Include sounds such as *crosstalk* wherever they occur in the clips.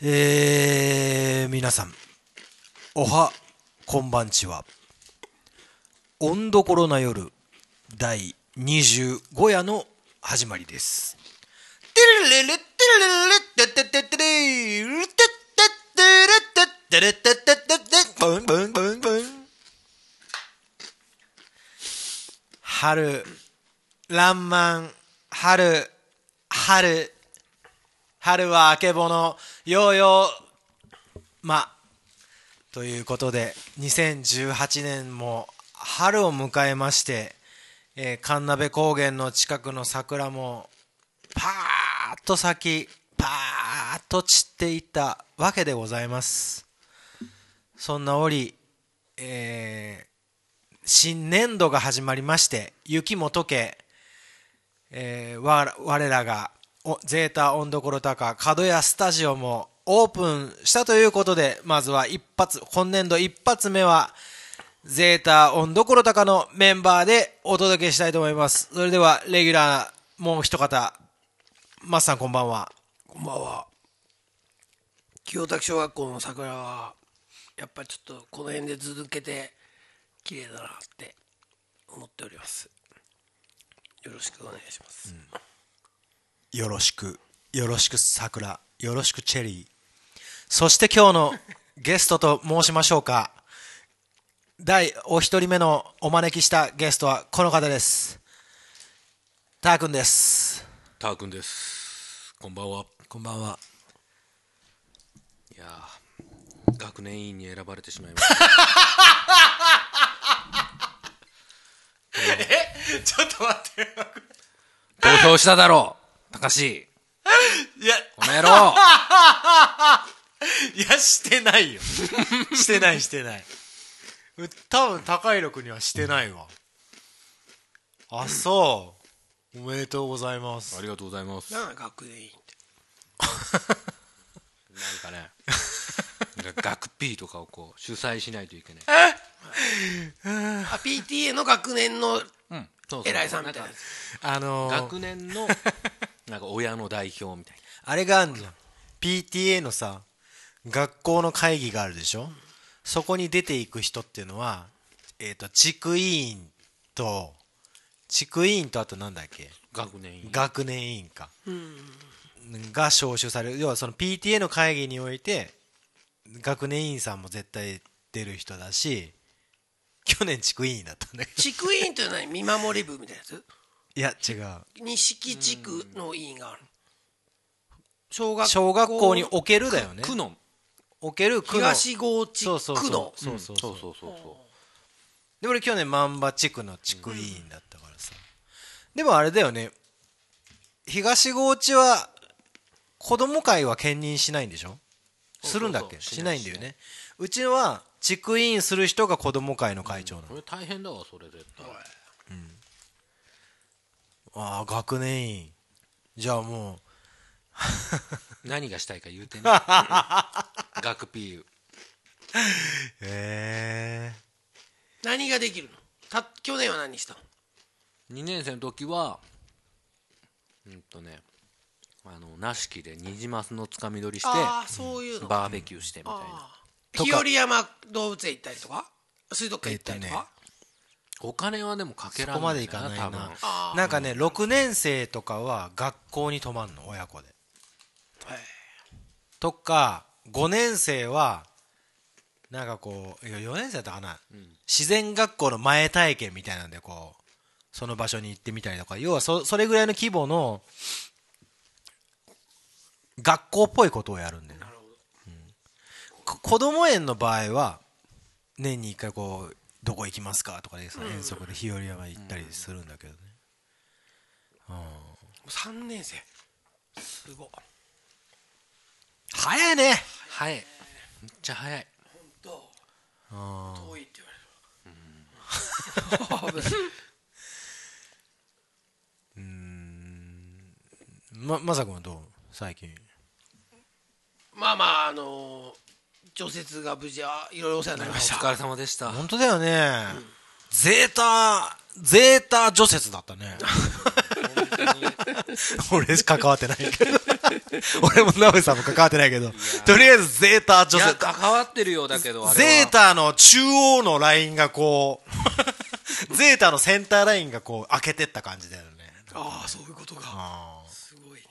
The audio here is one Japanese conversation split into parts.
えー、皆さん、おは、こんばんちは。温どころな夜、第25夜の始まりです。てれれれってれれれってってってれれってってれってれってってってブンブンブンブン春、らんまん、春、春、春はあけぼの、ようよう、ま、ということで、2018年も春を迎えまして、えー神鍋高原の近くの桜も、パーッと咲き、パーッと散っていったわけでございます。そんな折、えー新年度が始まりまして、雪も溶け、えー我らがおゼータ温どころ高角屋スタジオもオープンしたということでまずは一発今年度一発目はゼータ温どころ高のメンバーでお届けしたいと思います。それではレギュラーもう一方マスさんこんばんは。こんばんは清滝小学校の桜はやっぱりちょっとこの辺で続けて綺麗だなって思っております。よろしくお願いします、よろしくよろしく桜よろしくチェリー。そして今日のゲストと申しましょうか。第お一人目のお招きしたゲストはこの方です。たーくんです。ターくんです。こんばんは。こんばんは。いやー学年委員に選ばれてしまいました。*laughs* *laughs* ちょっと待って。投票しただろう *laughs* 高し。いや。この野郎。*laughs* いやしてないよ。*laughs* してないしてない。う多分高い力にはしてないわ。あそう。おめでとうございます。ありがとうございます。なんか学年委員って。なんかね、なんか学 P とかをこう主催しないといけない。あ PTA の学年の偉いさんみたいななんかあのー。学年の、なんか親の代表みたいあれがあるじゃん PTA のさ学校の会議があるでしょ？そこに出ていく人っていうのはえっ、と地区委員と地区委員とあとなんだっけ？な。学年委員。学年委員か、が招集される。要はその PTA の会議において学年委員さんも絶対出る人だし去年地区委員だったんだけど。地区委員というのは見守り部みたいなやつ？いや違う。錦地区の委員がある。小学校。小学校におけるだよね。区の。おける区の。東郷地そうそうそう。区のそうそうそう。そうそうそうそで俺去年万場地区の地区委員だったからさ、でもあれだよね。東河内は子供会は兼任しないんでしょ？するんだっけ？そうそうそう。しないんだよね。うちは地区委員する人が子供会の会長なの、う。これ大変だわ、それ絶対。ああ学年委員じゃあもう。何がしたいか言うてね。*laughs* 学 P。へえ。何ができるの？た去年は何したの？2年生の時はうんとねあの梨木でニジマスのつかみ取りしてああそういうの。バーベキューしてみたいな。日和山動物園行ったりとか？水族館行ったりとか、お金はでもかけらそこまでれないいかないななんかね6年生とかは学校に泊まんの親子で。はいとか5年生はなんかこういや4年生だったかな、自然学校の前体験みたいなんでこうその場所に行ってみたりとか。要はそそれぐらいの規模の学校っぽいことをやるんだよね、うん。こ子供園の場合は年に1回こうどこ行きますかとかでその遠足で日和山行ったりするんだけどね、3年生。すご。い早いね。早い。めっちゃ早い。どうあ遠いって言われる *laughs* ままさくんはどう？最近。まあまああの除雪が無事あいろいろお世話になりました。お疲れ様でした。本当だよね、ゼータゼータ除雪だったね。*laughs* 俺関わってないけど。俺もナベさんも関わってないけど、とりあえずゼータいや女性、関わってるようだけどゼータの中央のラインがこう、*laughs* ゼータのセンターラインがこう開けてった感じだよね。ああそういうことか。あすごいね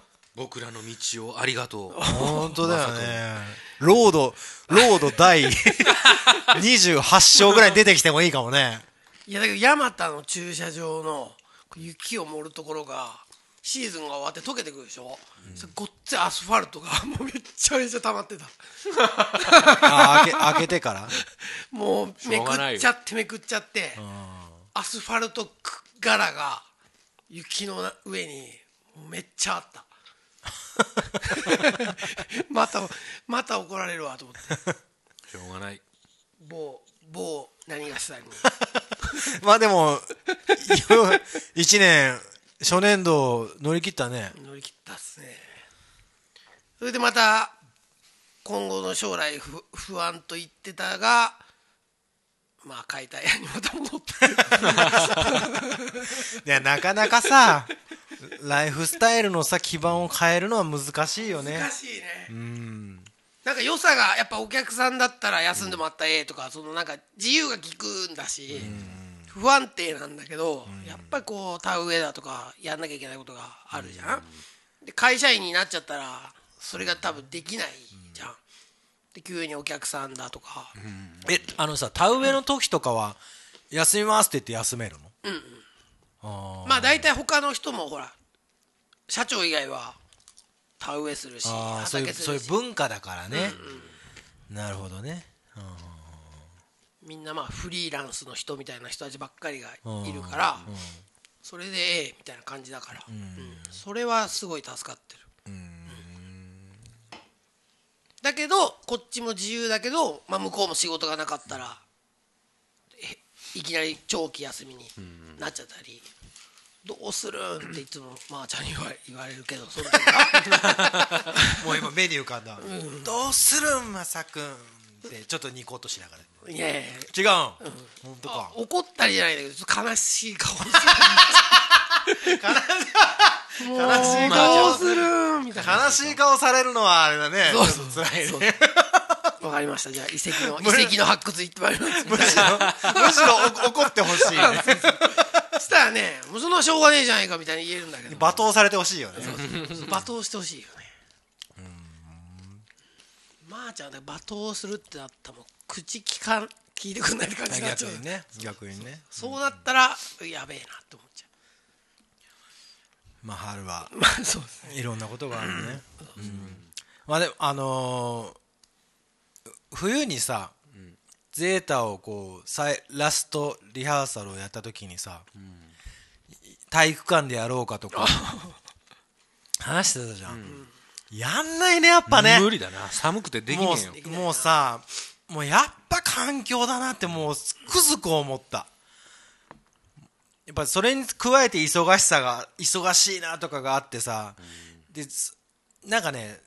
*laughs* 僕らの道をありがとう。ー本当だよね。ロード、ロード第28章ぐらいに出てきてもいいかもね。いやだけどヤマタの駐車場の雪を盛るところがシーズンが終わって溶けてくるでしょ、それごっついアスファルトがもうめっちゃめちゃ溜まってた。あ開け、開けてから？もうめくっちゃってめくっちゃってアスファルト柄が雪の上にめっちゃあった *laughs* またまた怒られるわと思って。*laughs* しょうがない。某某何がしさんにまあでも、*laughs* 一年、初年度乗り切ったね。乗り切ったっすね。それでまた今後の将来不不安と言ってたがまあ解体屋にまた戻っていや、なかなかさ、ライフスタイルのさ、基盤を変えるのは難しいよね。難しいね。うん。なんか良さがやっぱお客さんだったら休んでもらったらええとかそのなんか自由が利くんだし不安定なんだけどやっぱりこう田植えだとかやんなきゃいけないことがあるじゃん。で会社員になっちゃったらそれが多分できないじゃん。で急にお客さんだとか。え、あのさ、田植えの時とかは、休みますって言って休めるの？うんあー。まあ大体他の人もほら社長以外は田植えするしあーそういう、そういうし文化だからね。なるほどね。みんなまあフリーランスの人みたいな人たちばっかりがいるからそれでええみたいな感じだから、うん。それはすごい助かってる。だけどこっちも自由だけど、まあ、向こうも仕事がなかったらえいきなり長期休みになっちゃったり。どうするんっていつもまー、ちゃんに言わ言われるけど *laughs* そもう今目に浮かんだ。どうするん、まさくんって、ちょっとニコッとしながら。いやいや違うん？本当か？怒ったりじゃないんだけど悲しい顔してもう悲しい *laughs* ど顔うするみたいな悲しい顔されるのはあれだね。そうちょっと辛いそうね。わかりました。じゃあ遺跡の *laughs* 遺跡の発掘行ってまいります。*laughs* むしろ、むしろお怒ってほしいね。*laughs* そしたらねもうそんなしょうがねえじゃないかみたいに言えるんだけど。罵倒されてほしいよね。罵倒してほしいよね。まー、ちゃんで罵倒するってなったらもう口聞かん聞いてくんないって感じになっちゃう。逆にね。逆にね。そう。なったらやべえなって思っちゃまあ、春は。うまあそうですね。いろんなことがあるね。うん。まあでも、あのー冬にさ、ゼータをこうさいラストリハーサルをやった時にさ、体育館でやろうかとか *laughs* 話してたじゃん、やんないねやっぱね。無理だな。寒くてできねえよ。もうさもうやっぱ環境だなってもうつくづく思った。やっぱそれに加えて忙しさが忙しいなとかがあってさ、ですなんかね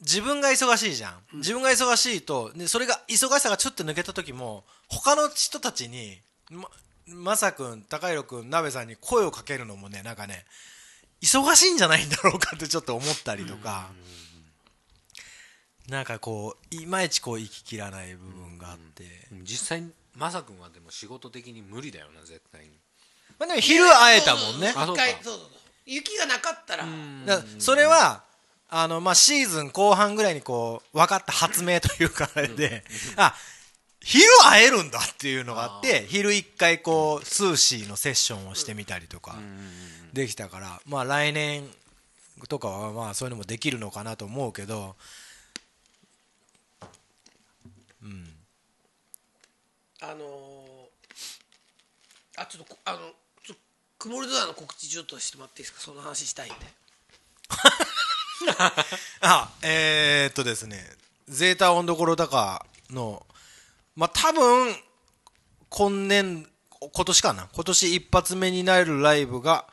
自分が忙しいじゃん、自分が忙しいとでそれが忙しさがちょっと抜けた時も他の人たちにままさくん高弘くん鍋さんに声をかけるのもねなんかね忙しいんじゃないんだろうかってちょっと思ったりとか、なんかこういまいちこう行ききらない部分があって、実際にまさくんはでも仕事的に無理だよな絶対に。まあ、でも昼会えたもんね。そうそうそうあそうか。一回そうそうそう。雪がなかったら。だからそれはあの、まあ、シーズン後半ぐらいにこう分かった発明というかあれで、あ昼会えるんだっていうのがあって昼一回こうスーシーのセッションをしてみたりとかできたから、まあ、来年とかはまあそういうのもできるのかなと思うけどあのーあちょっとこあのちょ曇り空の告知ちょっとしてもらっていいですか？その話したいんで *laughs* あえー、っとですねゼータ温どころ高のまあ多分今年今年かな今年一発目になるライブが、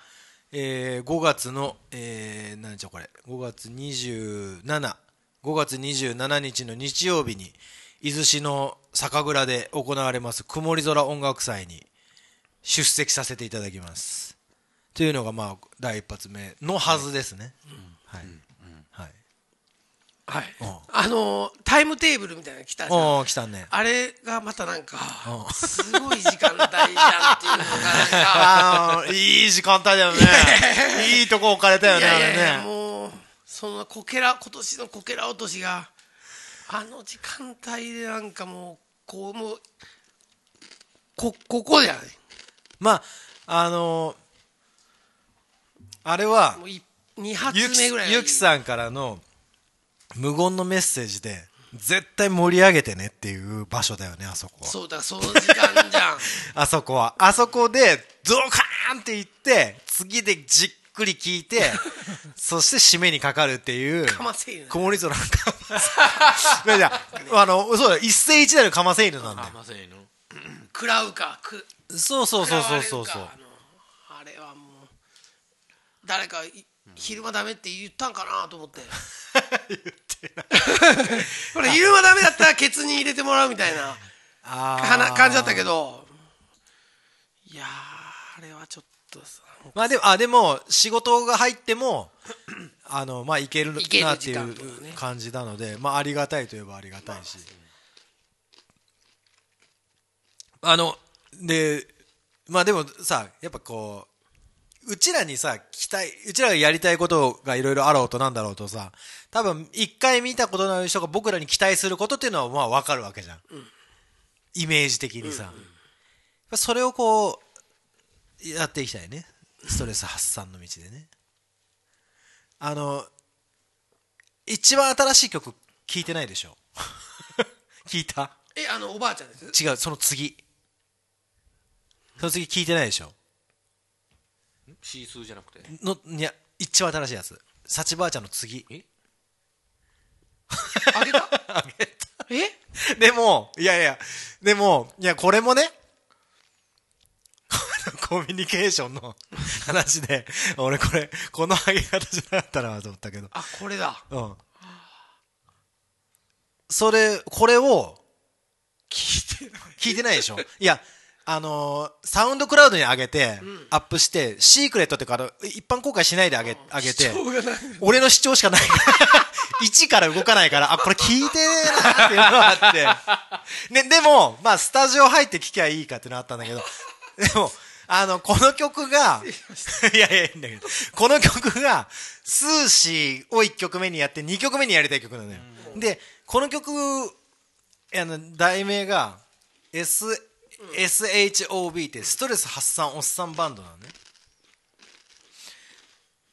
えー5月の、えー、何日これ5月275月27日の日曜日に伊豆市の酒蔵で行われます曇り空音楽祭に出席させていただきます。っていうのがまあ第一発目のはずですね、はい、はいはい。うん。あのータイムテーブルみたいなの来たん。来たね。あれがまたなんかうん。すごい時間帯じゃんっていうのがなんか。*laughs* いい時間帯だよね。いいとこ置かれたよいねあれね。もうそのこけら今年のこけら落としがあの時間帯でなんかもうこうもうこここじゃないまああのーあれはもう2発目ぐらいゆきさんからの無言のメッセージで絶対盛り上げてねっていう場所だよねあそこは。そうだその時間じゃん。*laughs* あそこは。あそこでドカーンって言って次でじっくり聞いて *laughs* そして締めにかかるっていうかませ犬曇り空のかませ。*laughs* いやあのそうだ一世一代のかませ犬なんだよ。あませんの。*clears throat* 食らうかくそうそうそうそうそうそう。あれはもう誰かい昼間ダメって言ったんかなと思って。*laughs* 言ってない。これ昼間ダメだったらケツに入れてもらうみたいな。感じだったけど。いやーあれはちょっとさまあでもあでも仕事が入ってもあのまあいけるなっていう感じなのでまあありがたいといえばありがたいし。あのでまあでもさやっぱこううちらにさ期待うちらがやりたいことがいろいろあろうとなんだろうとさ多分一回見たことのある人が僕らに期待することっていうのはまあ分かるわけじゃん、イメージ的にさ、それをこうやっていきたいね。ストレス発散の道でね。あの一番新しい曲聞いてないでしょ？*laughs* 聞いた？えあのおばあちゃんです？違うその次。その次聞いてないでしょ？シースーじゃなくて？のいや一番新しいやつ。幸ばあちゃんの次。え？*laughs* あげた？あげた。え？でもいやいやでもいやこれもね *laughs* コミュニケーションの *laughs* 話で俺これこの上げ方じゃなかったなと思ったけど。あこれだ。うん。それこれを聞いてない聞いてないでしょ？いやあのーサウンドクラウドに上げて、アップしてシークレットってから一般公開しないで上げ上げて俺の主張しかない。から1から動かないからあこれ聞いてねえなっていうのがあって、ね、でもまあスタジオ入って聞きゃいいかってのがあったんだけど *laughs* でもあのこの曲が *laughs* いやいやいいんだけどこの曲がスーシーを1曲目にやって2曲目にやりたい曲なのよ、でこの曲あの題名が S SHOB ってストレス発散おっさんバンドなのね。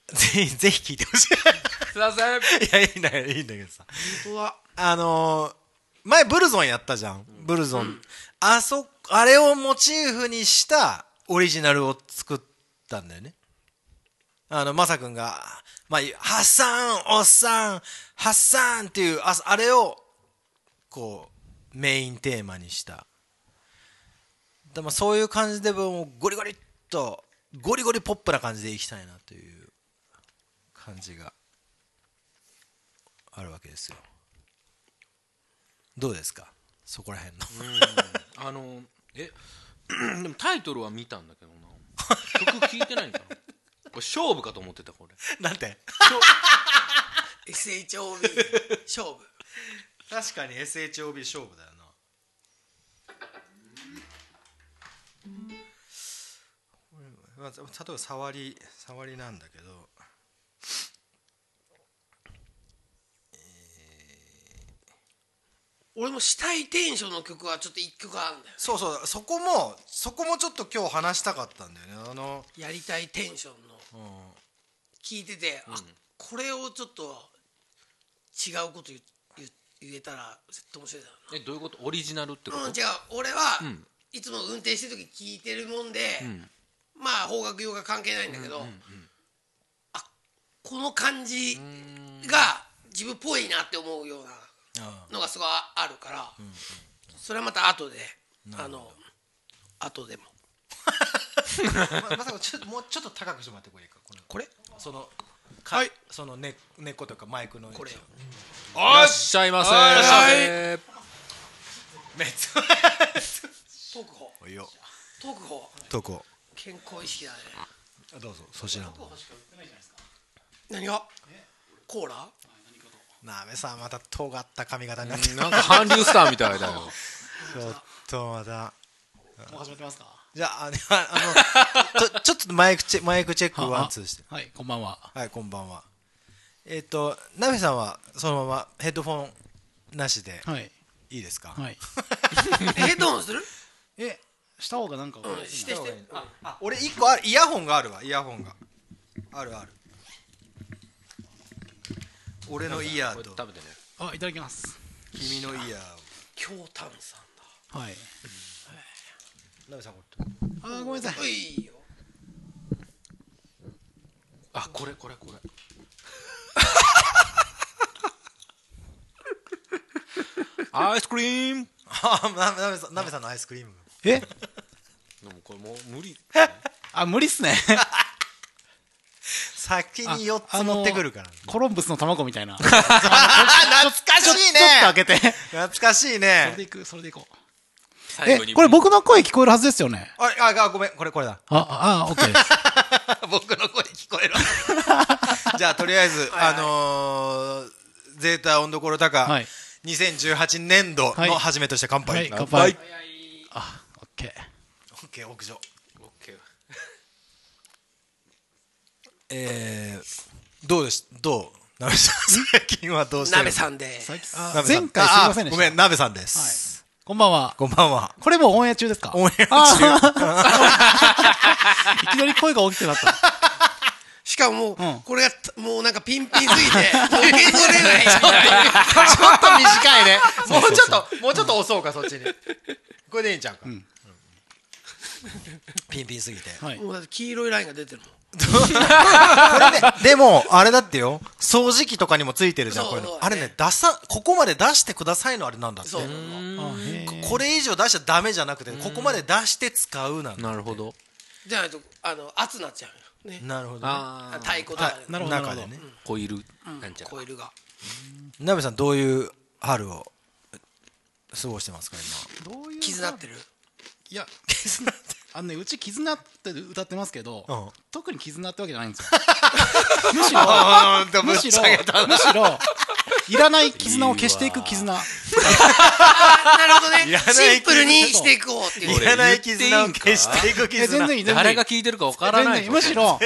ぜひぜひ聴いてほしい。すいません。いやいいんだよいいんだけどさ。本当だ。あのー前ブルゾンやったじゃん。ブルゾン、あそあれをモチーフにしたオリジナルを作ったんだよね。あのマサ君が「まあ、ハッサンおっさんハッサン」っていうああれをこうメインテーマにしたでもそういう感じでもうゴリゴリっとゴリゴリポップな感じでいきたいなという感じがあるわけですよ。どうですか？そこら辺の。あのえでもタイトルは見たんだけどな。曲聞いてないんかな。これ勝負かと思ってたこれ。なんて？SHOB *laughs* 勝負。確かに SHOB 勝負だよまあ例えば触り触りなんだけど俺もしたいテンションの曲はちょっと一曲あるんだよそうそう。そこもそこもちょっと今日話したかったんだよね。あの、やりたいテンションの。うん。聞いてて、あこれをちょっと違うこと言言言えたら絶対面白いだろえどういうこと？オリジナルってこと、うな、うん、違う。俺は、ん。いつも運転してる時聞いてるもんで、んまあ邦楽用が関係ないんだけど、あこの感じが自分っぽいなって思うようなあのがすごいあるから、それはまた後であの後でも。あ *laughs* ままさかちょっともうちょっと高くしてもらってこれいいかこれ？そのか、はい。その根根っことかマイクのこれよ。いらっしゃいませはい。いらっしゃいめっち特報ゃいいよ。特報とこ健康意識だね。どうぞ。そちらの。何が？コーラ？なめさんまた尖った髪型になって。る *laughs* なんか韓流スターみたいだよ。ちょっとまた。もう始めてますか？じゃああのあのちょ *laughs* ちょっとマイクチェマイクチェックワンツーして。はいこんばんは。はいこんばんは。えっ、となめさんはそのままヘッドフォンなしではい。いいですか、はい。え *laughs* ヘッドホンする？えした方がなんかうんしてして。あ俺一個あるイヤホンがあるわイヤホンが。あるある。俺のイヤーと。これ食べてね。あいただきます。君のイヤーを。京丹さんはい。なめさん。こあーごめんなさい。あこれこれこれ。*laughs* アイスクリーム。あななめさんなめさんのアイスクリーム。え？でもう無理あ無理っすね。*laughs* *laughs* 先に4つ持ってくるからコロンブスの卵みたいな。あ *laughs* 懐かしいちょっと開ねけて。懐かしいそれねでいくそれでいこう。えこれ僕の声聞こえるはずですよね。あああごめんこれこれだ。ああオッケーです。僕の声聞こえるじゃあとりあえずあのーゼータ温度コロ高、はい。2018年度の初めとして乾杯、はい乾乾杯杯。あオッケーオッケー屋上。オッケーえー、どうです？どう？なべさん最近はどうしてる？なべさんで最近あ前回すいませんでした。あごめんなべさんではい。す、こんばんは。こんばんは。これもうオンエア中ですか？オンエア中。あ *laughs* ーいきなり声が大きくなった。*laughs* しかももう、うん。これがもうなんかピンピンすぎて *laughs* もう受け取れない。ちょっと短いね。もうちょっともうちょっと押そうかそっちに。これでいいんちゃうか、んピンピンすぎて。はい。もうだって黄色いラインが出てるもん。これね、でも、あれだってよ、掃除機とかにもついてるじゃん、こういうの。そうそうあれね、出さ、ここまで出してくださいのあれなんだって。これ以上出しちゃダメじゃなくて、ここまで出して使うなんだ。なるほど。じゃないとあの熱なっちゃうよね。なるほどね。太鼓とかはなるほど中でね。コイルなんちゃら。コイルが。なべさん、どういう春を過ごしてますか、どういう傷なってる？いや今。あのねうち絆って歌ってますけど、うん。特に絆ってわけじゃないんですよ。*laughs* むしろあむしろちゃけたなむしろいらない絆を消していく絆。あなるほどね。いらないシンプルにしていこうっていう。いらない絆を消していく絆。え全然いい全然いい。誰が聞いてるかわからない。全然いい。むしろ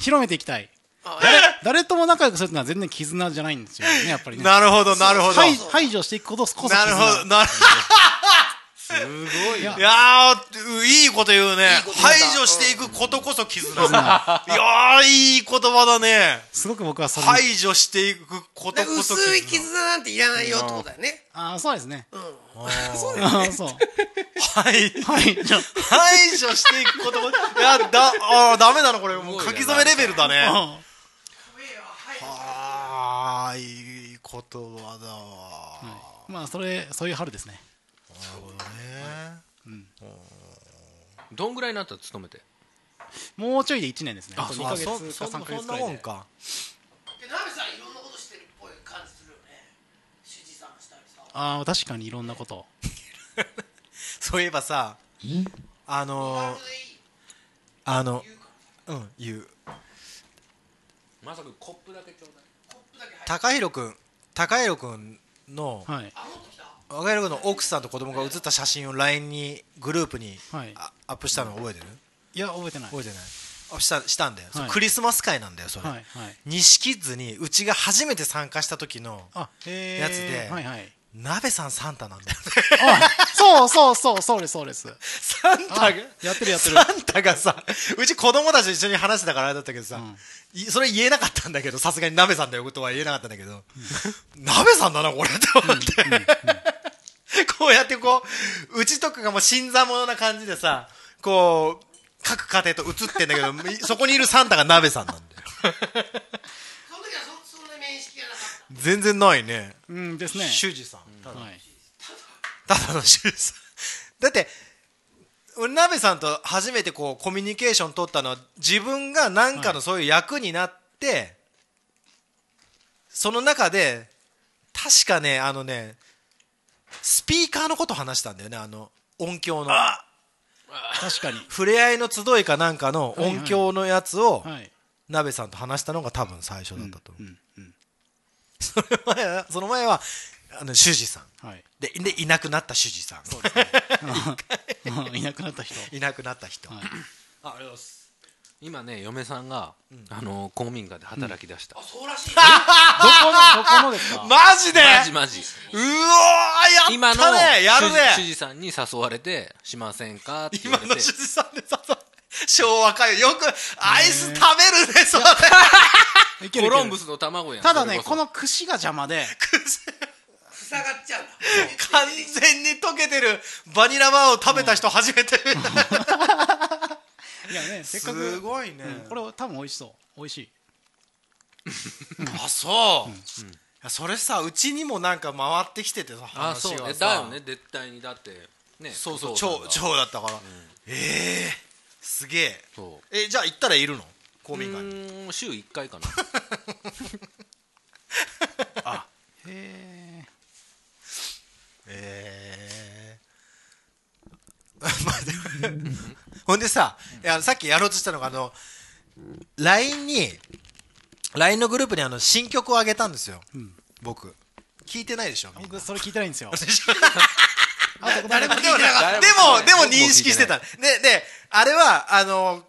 広めていきたい。あ誰とも仲良くするってのは全然絆じゃないんですよねやっぱりね。なるほど、なるほど。排排除していくことこそ絆。なるほど、なる *laughs* すごいいやいいいこと言うね。排除していくことこそ絆。いやー、いい言葉だね。すごく僕は排除していくことでこそ薄い絆なんていらないよってことだよね。ああそうですね。うん。*laughs* そうはい。はい。じゃ排除していくことも、いや、だ、あーダメだな、これ。もう書き初めレベルだね。ああー、いい言葉だわ。まあそれそういう春ですねね。どんぐらいになった？ら勤めて。もうちょいで1年ですね。あと2あヶ月そか3ヶそんそんな月くらいで。もんか。でナベさんいろんなことしてるっぽい感じするよね。指示さんしたりさ。ああ確かにいろんなこと。*laughs* そういえばさ、あのーあの、言うから。うん、言う。まさかコップだけちょうだい。コップだけ入って高弘くん、高弘くんの、はい。あもっと来た高弘くん。の奥さんと子供が写った写真を LINE に、グループにはい。あアップしたの覚えてる？いや覚えてない。覚えてない。あしたしたんだよ、はい。クリスマス会なんだよそれ、はいはい。西キッズにうちが初めて参加した時のやつではいはい。鍋さんサンタなんだよ。ねあそうそうそうそうですそうです。サンタがあやってるやってる。サンタがさうち子供たちと一緒に話してたからあれだったけどさ、うん。いそれ言えなかったんだけどさすがに鍋さんだよことは言えなかったんだけど、鍋さんだなこれって。思って、*laughs* こうやってこううちとかがもう新参者な感じでさこう各家庭と映ってんだけど *laughs* そこにいるサンタが鍋さんなんだよ。その時はそそんな面識がなかっ全然ないね。うんですね。修二さん。ただ,、はい。ただの修二さん。だって俺鍋さんと初めてこうコミュニケーション取ったのは自分が何かのそういう役になって、その中で確かねあのねスピーカーのこと話したんだよねあの音響の。確かに。触れ合いの集いかなんかの音響のやつをはい。鍋さんと話したのが多分最初だったと思う、その前はその前はあの主事さん。はい。ででいなくなった主事さ *laughs* ん。うん。いなくなった人。いなくなった人、はい。あありがとうございます今ね嫁さんが、あの公民館で働き出した、そうらしい *laughs* どこのどこのですか？マジで？マジマジ。うおーやったね！今のやる主ね主事さんに誘われてしませんか？って言今の主事さんでさ昭和歌謡。よくアイス食べるねそれ。*laughs* コロンブスの卵やん。ただねこの串が邪魔で。塞がっちゃう完全に溶けてるバニラバーを食べた人初めて見た *laughs* いやね *laughs* せっかくすごいね、うんこれ多分美味しそう。美味しい。*laughs* あそう、いやそれさうちにもなんか回ってきててさあそうね。話がさだよね絶対に。だってねそうそう超超だったから、ええすげえ。そう。えじゃあ行ったらいるの？公う民館に。ーん週1回かな。*laughs* あへえええまあでもほんでさいやさっきやろうとしたのがあの LINE に LINE のグループにあの新曲をあげたんですよ、僕。聞いてないでしょ僕それ聞いてないんですよ。*laughs* 誰も聞いてなかった。でも、でも認識してた。で、で、あれは、あの、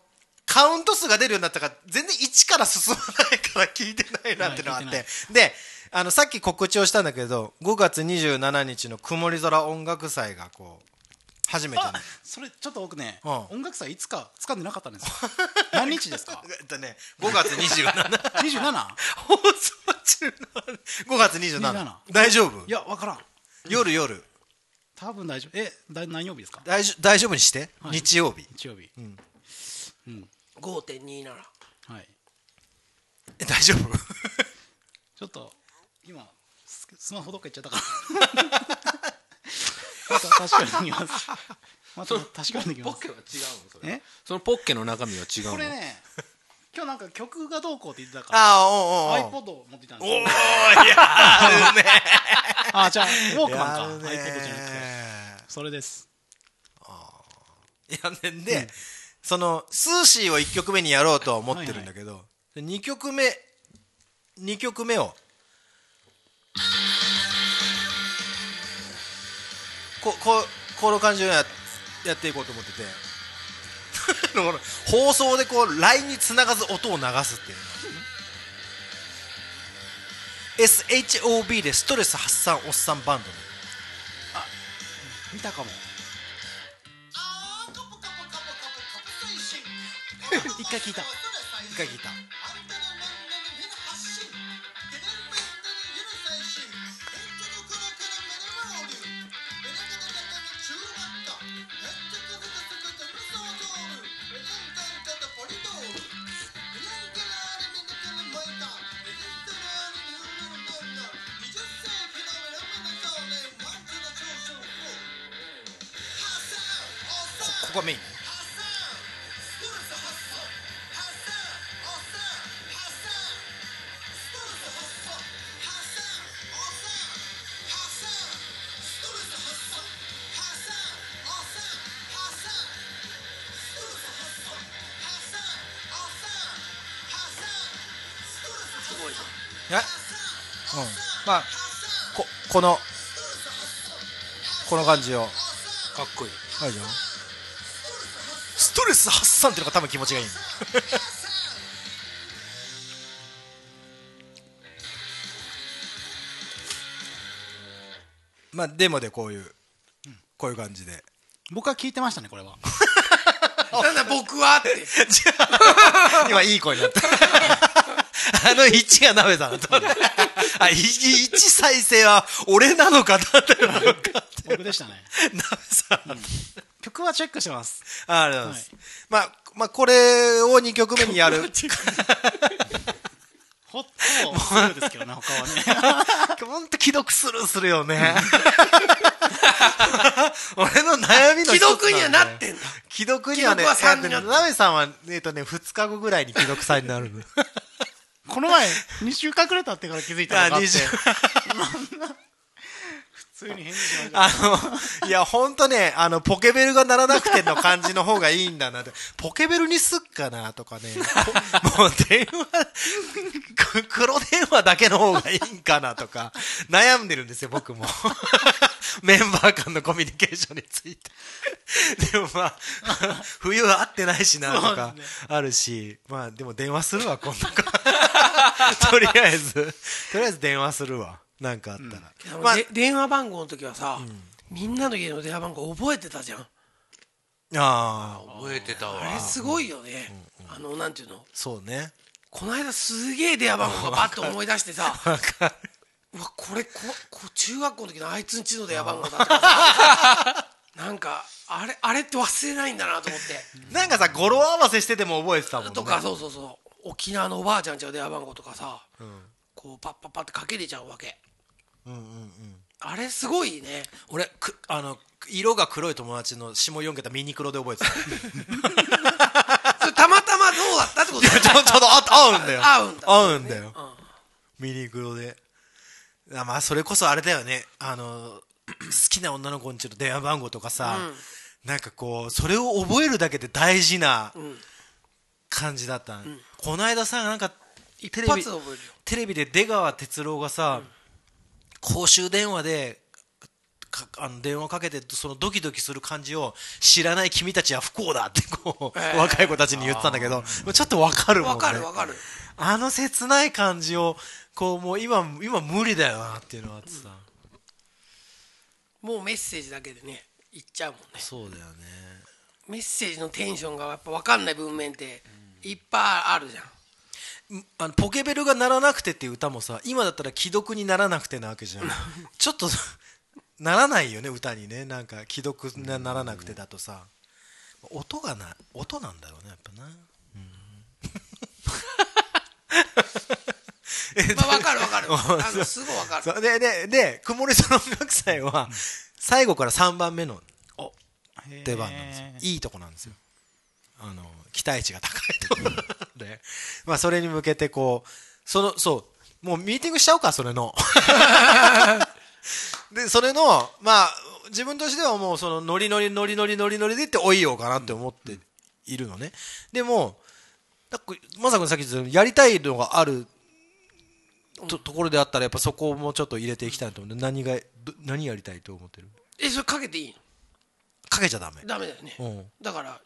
カウント数が出るようになったから、全然1から進まないから聞いてないなってのがあって。で、あの、さっき告知をしたんだけど、5月27日の曇り空音楽祭がこう、初めてねあ。それちょっと僕ねうん。音楽祭いつか掴んでなかったんですよ。*laughs* 何日ですか？えっとね、5月27 27? 放送中の5月27 27大丈夫？いや分からん。夜夜。多分大丈夫。えだ何曜日ですか？大丈大丈夫にして、はい。日曜日。日曜日。5.27はい。え大丈夫？ちょっと今ススマホどっか行っちゃったから *laughs* 確かにできます。*laughs* また確かにできます。ポッケは違うの？それ。え？そのポッケの中身は違うの？これね今日なんか曲がどうこうって言ってたからああ、おうおうおう。iPod を持ってたんですよ。おーやるね。*laughs* あじゃあウォークマンか。iPod じゃなくて。それです。いやねで、そのスーシーを1曲目にやろうとは思ってるんだけど、2曲目2曲目をこここの感じをややっていこうと思ってて。*laughs* 放送でこう LINE につながず音を流すっていう。の SHOB でストレス発散おっさんバンド見たかも。*laughs* 一回聞いた。一回聞いたここがメイン。ねえ？うん。まあここのこの感じを。かっこいい。はいじゃんス発散っていうのが多分気持ちがいい。ん *laughs* だまあデモでこういうこういう感じで。僕は聞いてましたねこれは。*laughs* なんだ僕はって。*laughs* 今いい声になった。あの1が鍋さんだったあ1再生は俺なのかだったのか僕でしたね。鍋さん、曲はチェックしてます。あありがとうございます、まあまあこれを2曲目にやる。*laughs* ほっとスルーですけどね他はね。*laughs* ほんと既読スルーするよね。*laughs* 俺の悩みの一つ既読にはなってんだ。既読にはね既読は3になってる鍋さんはえっとね2日後ぐらいに既読さんになる。のこの前2週間くれたってから気づいたのがあってあ二週2普通に返事しましたあの、いや、ほんとね、あの、ポケベルが鳴らなくての感じの方がいいんだなって。ポケベルにすっかなとかね。こ *laughs* もう電話、く黒電話だけの方がいいんかなとか、悩んでるんですよ、僕も。*laughs* メンバー間のコミュニケーションについて。でもまあ、冬は会ってないしなとか、あるし、まあでも電話するわ、今度から。*laughs* とりあえず、とりあえず電話するわ。なんかあったら。まあで電話番号の時はさ、みんなの家の電話番号覚えてたじゃん。ああ、覚えてたわ。あれすごいよね、あのなんていうの？そうね。この間すげえ電話番号がバッと思い出してさわかる。うわこれここ中学校の時のあいつんちの電話番号だった。さ *laughs* なんかあれあれって忘れないんだなと思って。*laughs* なんかさ、語呂合わせしてても覚えてたもんね。とかそうそうそう。沖縄のおばあちゃんちの電話番号とかさ、こうパッパッパってかけれちゃうわけあれすごいね俺、く、あの、色が黒い友達の下4桁ミニ黒で覚えてた。たまたまどうだったってこと？だよちょ、ちょうどあ合うんだよ。合うんだ合うんだよ。ミニ黒で。あまあ、それこそあれだよね。あの、好きな女の子んちの電話番号とかさ、なんかこう、それを覚えるだけで大事な感じだった。この間さ、なんか、一テレビテレビで出川哲朗がさ、公衆電話でかあの電話かけてそのドキドキする感じを知らない君たちは不幸だってこう、ええ若い子たちに言ってたんだけどちょっとわかるもんね。わかるわかる。あの切ない感じをこうもう今今無理だよなっていうのがあってさ、もうメッセージだけでね言っちゃうもんね。そうだよね。メッセージのテンションがやっぱ分かんない文面っていっぱいあるじゃんあのポケベルが鳴らなくてっていう歌もさ今だったら既読にならなくてなわけじゃん。*laughs* ちょっとならないよね歌にね。なんか既読にならなくてだとさ。音がな音なんだろうねやっぱな。え *laughs* まあ分かる分かる。*laughs* うん。あのすごい分かる。ででで曇り空音楽祭は最後から3番目の出番なんですよ。いいとこなんですよあの期待値が高いと。ころなんでまあそれに向けてこうそのそうもうミーティングしちゃおうかそれの。*laughs* でそれのまあ自分としてはもうそのノリノリノリノリノリノリでっておいようかなって思っているのね。でもまさくんさっき言ったやりたいのがあるとところであったらやっぱそこもちょっと入れていきたいと思う。何がど何やりたいと思ってる？えそれかけていいの？かけちゃダメ。ダメだよね。うん。だから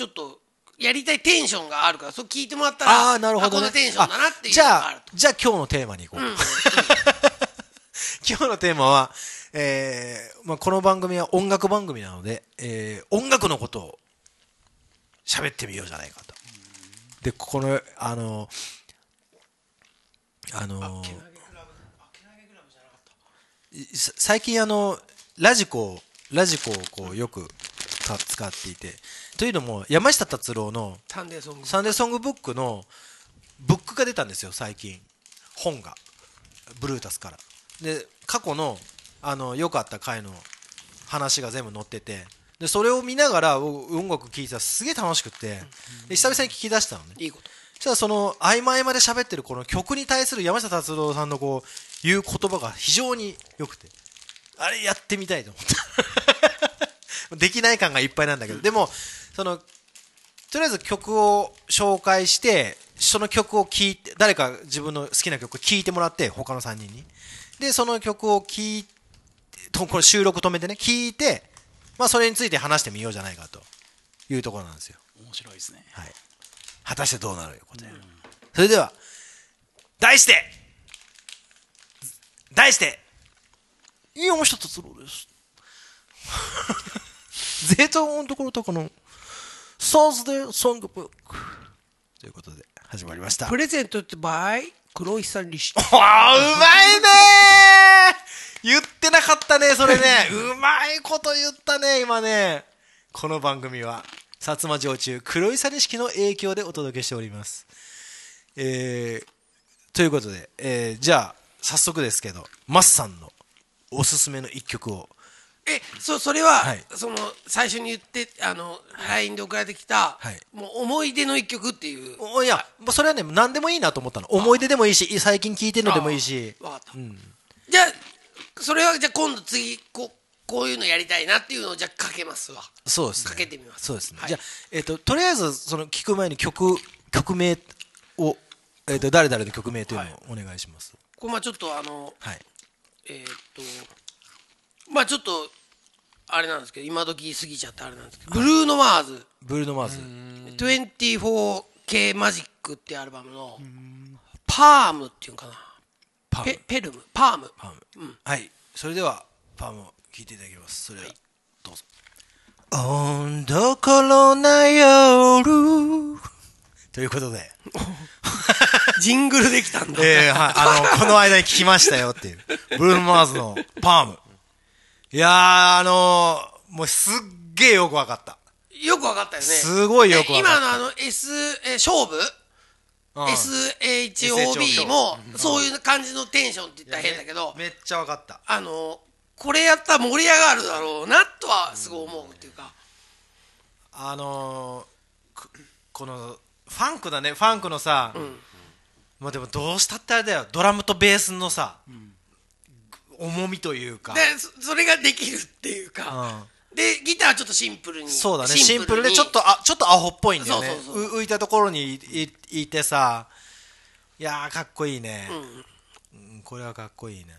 ちょっとやりたいテンションがあるからそれ聞いてもらったらああなるほど、ね、このテンションだなっていうじゃあじゃあ今日のテーマに行こう、*laughs* 今日のテーマは、えーまあ、この番組は音楽番組なので、えー音楽のことを喋ってみようじゃないかと。でこのあのあの最近あのラジコラジコをこうよくか使っていてというのも山下達郎のサンデーソング。サンデーソングブックのブックが出たんですよ最近。本が。ブルータスから。で過去のあの良かった回の話が全部載ってて。でそれを見ながらお音楽聴いてたらすげえ楽しくって。で久々に聞き出したのね。いいこと。そしたらその合間合間で喋ってるこの曲に対する山下達郎さんのこう言う言葉が非常に良くて。あれやってみたいと思った。*laughs* できない感がいっぱいなんだけど。でもそのとりあえず曲を紹介してその曲を聴いて誰か自分の好きな曲を聴いてもらって他の3人に。でその曲を聴いてとこれ収録止めてね聴いてまあそれについて話してみようじゃないかと。いうところなんですよ。面白いですね。はい、果たしてどうなるよことや、それでは題して題して山下達郎です。*laughs* ゼータのところとこのサーズデーソングブックということで始まりました。プレゼントってバイ黒石さんリシ *laughs* あーうまいねー。言ってなかったねそれね。*laughs* うまいこと言ったね今ね。この番組は薩摩城中黒いさ錦の影響でお届けしております。えー、ということで、えーじゃあ早速ですけどマスさんのおすすめの一曲をえそそれは、はい。その最初に言ってあの LINE で送られてきた、はい。もう思い出の一曲っていう。おいやそれはね何でもいいなと思ったの。思い出でもいいし最近聴いてるのでもいいし。分かった、じゃあそれはじゃあ今度次こうこういうのやりたいなっていうのをじゃあかけますわ。そうですね。かけてみます。そうですね、はい。じゃあ、えっととりあえずその聞く前に曲曲名を、えっと誰々の曲名というのをお願いします。これまあちょっとあのはい。えーっとまあちょっとあれなんですけど今時過ぎちゃってあれなんですけど、ブルーノ・マーズ。ブルーノ・マーズ。24K マジックってアルバムのパームっていうのかな。パペペルムパームパーム、はい。それではパームを聴いていただきます。それでは、どうぞ。温どころな夜。ということで。*laughs* ジングルできたんだ、えー、はい、あの、この間に聞きましたよっていう。ブルーノ・マーズのパーム。いやー、あのー、もうすっげーよくわかった。よくわかったよね。すごいよくわかった。で今のあの S えー勝負？うん。SHOB もそういう感じのテンションって言ったら変だけどめっちゃわかった。あのこれやったら盛り上がるだろうなとはすごい思うっていうか。あのー、くこの、ファンクだね、ファンクのさ、まあでもどうしたってあれだよ、ドラムとベースのさ、重みというか。でそそれができるっていうかでギターはちょっとシンプルにそうだね、シンプルでにちょっと、あ、ちょっとアホっぽいんだよね。そうそうそう浮いたところにいいいてさ、いやー、かっこいいね。うんこれはかっこいいね。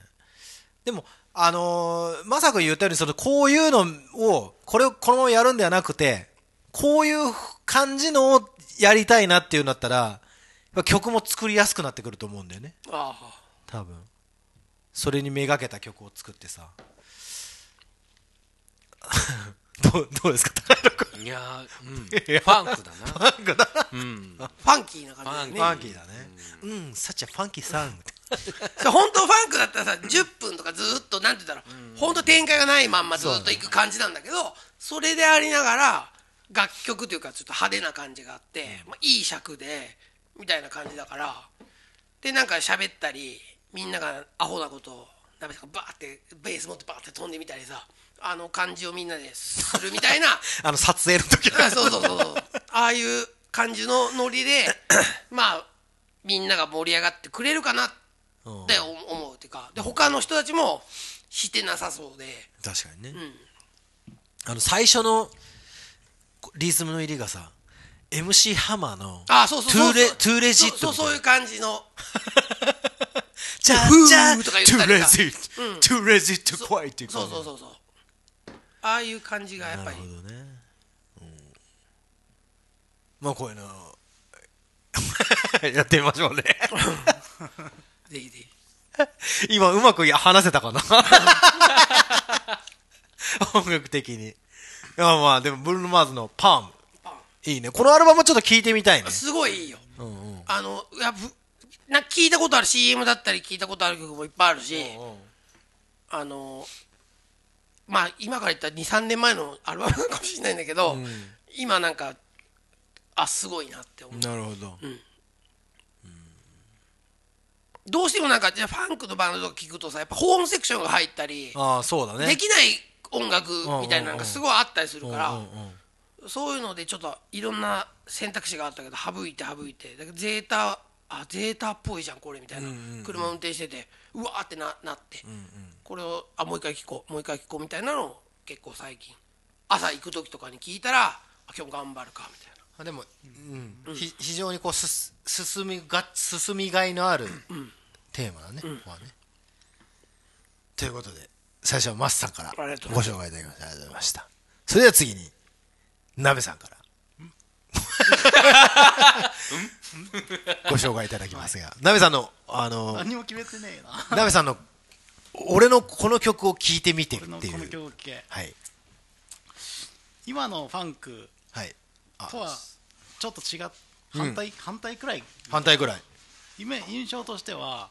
でも、あのー、まさく言ったように、その、こういうのを、これをこのままやるんではなくて、こういう感じのをやりたいなっていうんだったら、曲も作りやすくなってくると思うんだよね。ああ多分。それにめがけた曲を作ってさ。*laughs* どう、どうですか？高野君。いやー、うん、*laughs* ファンクだな。なんかだうん。ファンキーな感じだフね。ァンキー。だね。うん、サチャファンキーさん。*laughs* それ本当ファンクだったらさ10分とかずっとなんて言ったら、本当展開がないまんまずっといく感じなんだけどそれでありながら楽曲というかちょっと派手な感じがあって、まあ、いい尺でみたいな感じだからでなんか喋ったりみんながアホなことをなべさんがバーってベース持ってバーって飛んでみたりさあの感じをみんなでするみたいな。*laughs* あの、撮影の時あ *laughs* そうそうそうそう。ああいう感じのノリで *laughs* まあみんなが盛り上がってくれるかなって思うっていうか。で他の人たちもしてなさそうで。確かにね。あの、最初のリズムの入りがさ、MC ハマーの、あそうそう too le、too legit そうそうそういう感じのじゃフーじゃとか言ったりさ too legit、too legit to quit っていうそうそうそうそう。ああいう感じがやっぱり。なるほどね。うん。まあ、こういうの、*laughs* やってみましょうね。ぜひぜひ。今、うまく話せたかな？音楽的に。いや、まあ、でも、ブルーノ・マーズのパーム。いいね。このアルバムちょっと聞いてみたいね。すごいいいよ、あのやぶなんか聞いたことある CM だったり聞いたことある曲もいっぱいあるし、あのまあ今から言ったら23年前のアルバムかもしれないんだけど、今なんかあすごいなって思う。なるほど。どうしてもなんかじゃあファンクのバンドとか聞くとさやっぱホーンセクションが入ったり、ああ、そうだね。できない音楽みたいなのがすごいあったりするから、うんうんうんそういうのでちょっといろんな選択肢があったけど省いて省いて。だからゼータあゼータっぽいじゃんこれみたいな、車運転しててうわーってななって、これをあもう一回聞こう。もう一回聞こうみたいなのを結構最近。朝行く時とかに聞いたらあ今日頑張るかみたいな。あでも、うん。ひ非常にこうす進みが進みがいのあるテーマだね,、ここはね。ということで最初はマスさんからご紹介いただきましてありがとうございました。それでは次に鍋さんから *laughs* ご紹介いただきますが鍋さんのあの何も決めてねえな。鍋さんの俺のこの曲を聴いてみてっていう。曲系はい。今のファンクはい。あとはちょっと違っ反対、反対くらい？反対ぐらい。イメ印象としては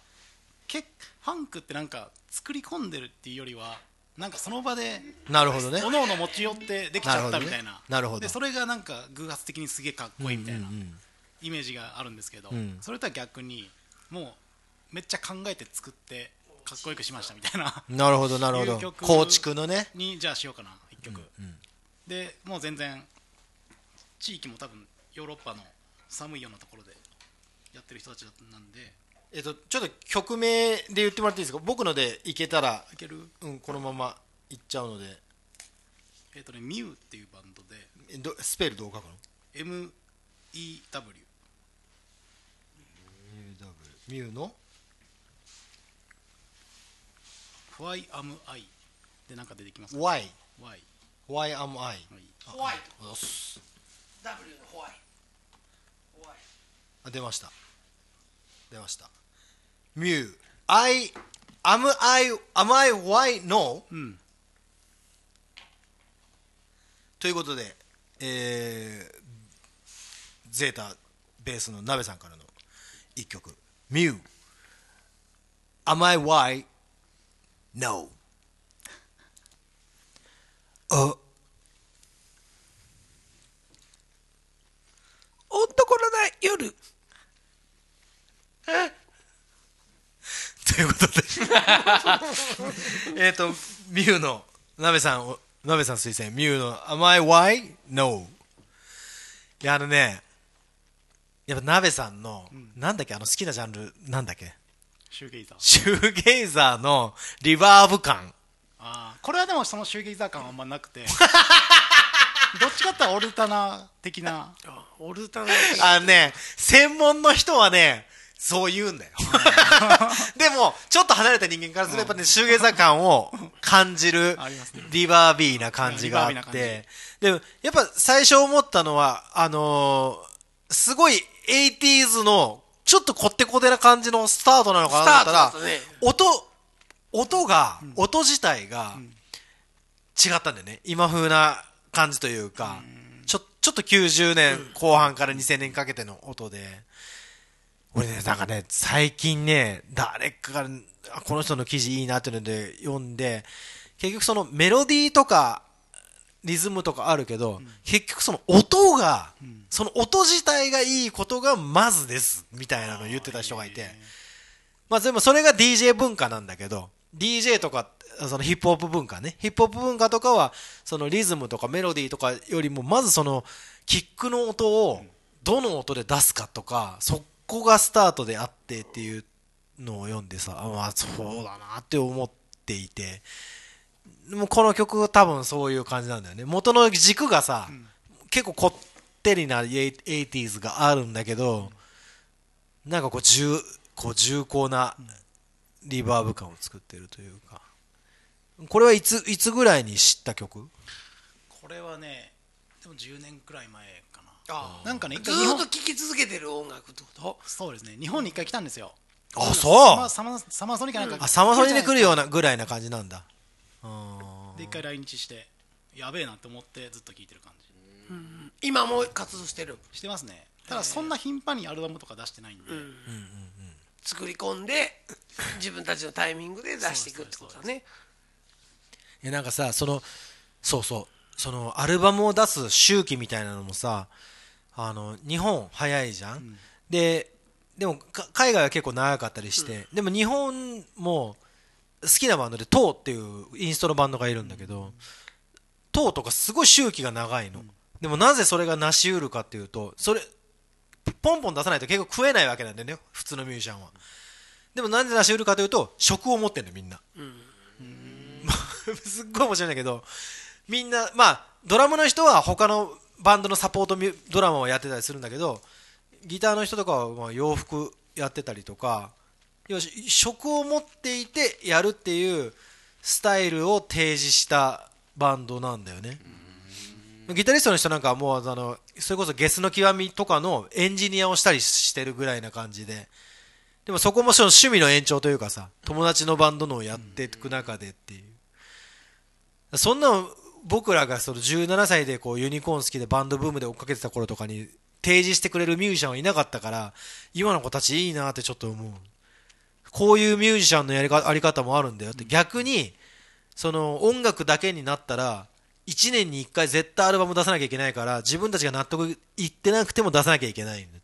けファンクってなんか作り込んでるっていうよりはなんかその場でなるほどね。おのおの持ち寄ってできちゃったみたいな。なるほどね。ほど。でそれがなんか偶発的にすげえかっこいいみたいな。うんうんうんイメージがあるんですけど、ん。それとは逆にもうめっちゃ考えて作ってかっこよくしましたみたいな。なるほどなるほど。構築のね。にじゃあしようかな1曲、でもう全然地域も多分ヨーロッパの寒いようなところでやってる人たちなんで。えっとちょっと曲名で言ってもらっていいですか？僕のでいけたらいける？うんこのままいっちゃうので。えっ、とねミュウっていうバンドで。えどスペルどう書くの？MEW ミューの？Why am I? でなんか出てきます Why? Why? Why am I? はいホワイトよし。W のホワイトホワイあ出ました。出ました。ミュー I am I am I why? No うん。ということでえー、ゼータベースの鍋さんからの一曲ミュー Am I why no. あト男のない夜ということで。えっとミュウの鍋さんを鍋さん推薦。ミュウの Am I why? No. いやあのねやっぱ鍋さんの、なんだっけあの好きなジャンルなんだっけ？シューゲイザー。シューゲイザーのリバーブ感。あーこれはでもそのシューゲイザー感はあんまなくて。*laughs* どっちかってオルタナ的な。あオルタナ。あのね専門の人はねそう言うんだよ。*laughs* でもちょっと離れた人間からすればね、シューゲイザー感を感じる *laughs* ありますね。リバービーな感じがあって。でもやっぱ最初思ったのはあのーすごい 80s のちょっとこってこてな感じのスタートなのかなと思ったらね。音音が、音自体が違ったんだよね。今風な感じというか、ちょちょっと90年後半から2000年かけての音で、俺ねなんかね最近ね誰かがあこの人の記事いいなっていうので読んで結局そのメロディーとかリズムとかあるけど、結局その音が、その音自体がいいことがまずですみたいなのを言ってた人がいて、まあでもそれが DJ 文化なんだけど、DJ とか、そのヒップホップ文化ね。ヒップホップ文化とかは、そのリズムとかメロディーとかよりも、まずその、キックの音を、どの音で出すかとか、そこがスタートであってっていうのを読んでさ、あまあそうだなって思っていて、でもこの曲多分そういう感じなんだよね。元の軸がさ、結構こってりな 80s があるんだけど、なんかこう重こう重厚なリバーブ感を作ってるというか。これはいついつぐらいに知った曲？これはねでも10年くらい前かな。あなんかね一ずっと聴き続けてる音楽ってこと？そうですね。日本に一回来たんですよ。あサそう。マサマサマーソニかなんか。あサマソニで来るようななぐらいな感じなんだ。あで一回来日してやべえなって思ってずっと聴いてる感じ。今も活動してる？してますね。ただそんな頻繁にアルバムとか出してないんで、作り込んで自分たちのタイミングで出していくってことだね。いやなんかさそのそうそう。そのアルバムを出す周期みたいなのもさあの日本早いじゃん、ででもか海外は結構長かったりして、でも日本も好きなバンドで TOE っていうインストのバンドがいるんだけど、TOE とかすごい周期が長いの、でもなぜそれが成し得るかっていうとそれポンポン出さないと結構食えないわけなんだよね普通のミュージシャンは。でもなんで成し得るかというと職を持ってんのみんな、*laughs* すっごい面白いんだけどみんなまあドラムの人は他のバンドのサポートドラマをやってたりするんだけどギターの人とかはまあ洋服やってたりとか要はし職を持っていてやるっていうスタイルを提示したバンドなんだよね。ギタリストの人なんかはもうあのそれこそゲスの極みとかのエンジニアをしたりしてるぐらいな感じで。でもそこもその趣味の延長というかさ友達のバンドのをやっていく中でっていう。そんなの僕らがその17歳でこうユニコーン好きでバンドブームで追っかけてた頃とかに提示してくれるミュージシャンはいなかったから今の子たちいいなってちょっと思うこういうミュージシャンのやりかあり方もあるんだよって。逆にその音楽だけになったら1年に1回絶対アルバム出さなきゃいけないから自分たちが納得いってなくても出さなきゃいけないんだ。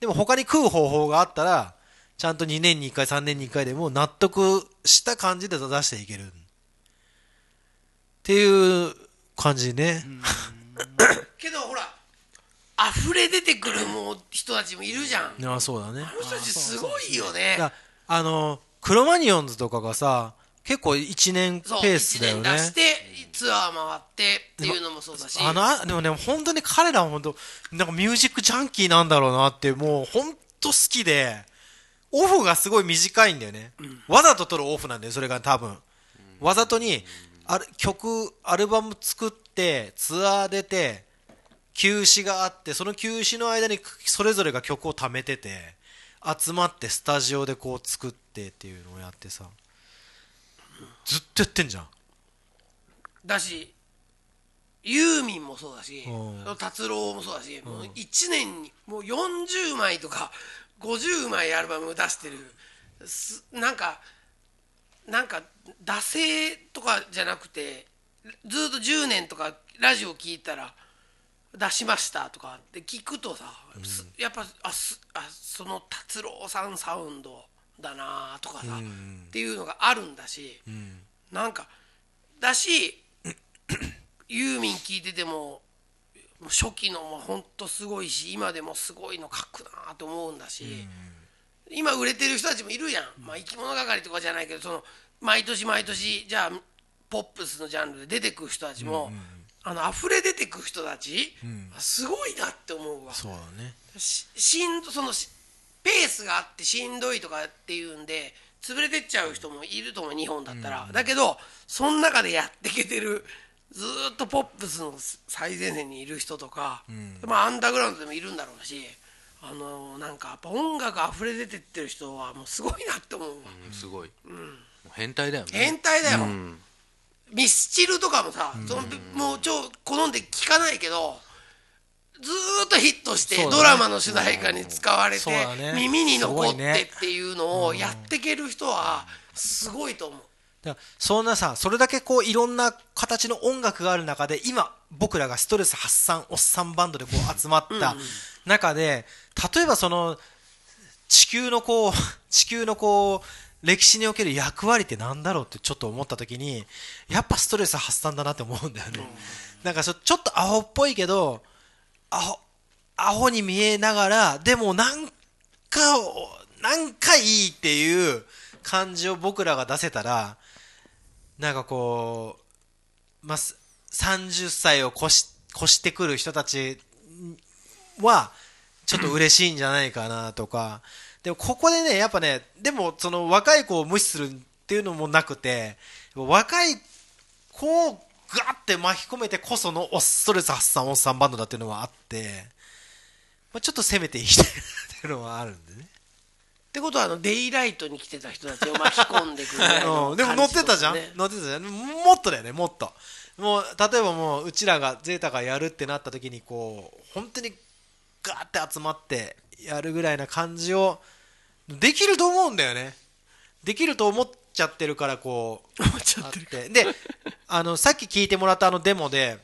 でも他に食う方法があったらちゃんと2年に1回3年に1回でも納得した感じで出していける。っていう感じね、*laughs* けどほら溢れ出てくるもう人たちもいるじゃん。いやそうだね。あの人たちすごいよね。だあのクロマニヨンズとかがさ結構1年ペースだよ1ね年出してツアー回ってっていうのもそうだし。あのあでもね本当に彼らは本当なんかミュージックジャンキーなんだろうなってもう本当好きでオフがすごい短いんだよね、わざと撮るオフなんだよそれが多分、わざとにある曲アルバム作ってツアー出て休止があってその休止の間にそれぞれが曲を貯めてて集まってスタジオでこう作ってっていうのをやってさ。ずっとやってんじゃん。だしユーミンもそうだしうん。達郎もそうだしもう1年にもう40枚とか *laughs* 50枚アルバム出してるすなんかなんか惰性とかじゃなくてずっと10年とかラジオ聞いたら出しましたとかって聞くとさ、すやっぱあすあその達郎さんサウンドだなとかさ、っていうのがあるんだし、なんかだし *clears throat* ユーミン聞いてても初期のもほんとすごいし今でもすごいの書くなと思うんだし、今売れてる人たちもいるやん、まあ、生き物係とかじゃないけどその毎年毎年じゃあポップスのジャンルで出てくる人たちも、あの溢れ出てくる人たち、すごいなって思うわ。そうだね。ししんどそのしペースがあってしんどいとかっていうんで潰れてっちゃう人もいると思う日本だったら、だけどその中でやっていけてるずーっとポップスの最前線にいる人とか、まあアンダーグラウンドでもいるんだろうしあのなんかやっぱ音楽溢れ出てってる人はもうすごいなって思うわ、うんすごい、もう変態だよね。変態だよ、うんミスチルとかもさ、そのもう超好んで聴かないけどずーっとヒットして、ドラマの主題歌に使われて、耳に残ってっていうのをやっていける人はすごいと思う。そんなさそれだけこういろんな形の音楽がある中で今僕らがストレス発散おっさんバンドでこう集まった中で例えばその地球のこう地球のこう歴史における役割ってなんだろうってちょっと思った時にやっぱストレス発散だなって思うんだよね、なんかそちょっとアホっぽいけどアホアホに見えながらでもなんかなんかいいっていう感じを僕らが出せたらなんかこう、まあ、す30歳を越し越してくる人たちはちょっと嬉しいんじゃないかなとかでもここでねやっぱねでもその若い子を無視するっていうのもなくて若い子をガッて巻き込めてこそのおストレス発散おっさんバンドだっていうのはあって、まあ、ちょっと攻めていきたいなっていうのはあるんでね。ってことはあのデイライトに来てた人たちを巻き込んでくる *laughs* うん、でも乗ってたじゃん、感乗ってたじゃん。もっと。だよねもっともう例えばもううちらがゼータがやるってなった時にこう本当にガーって集まってやるぐらいな感じをできると思うんだよね。できると思っちゃってるからこう思っちゃってる。であのさっき聞いてもらったあのデモで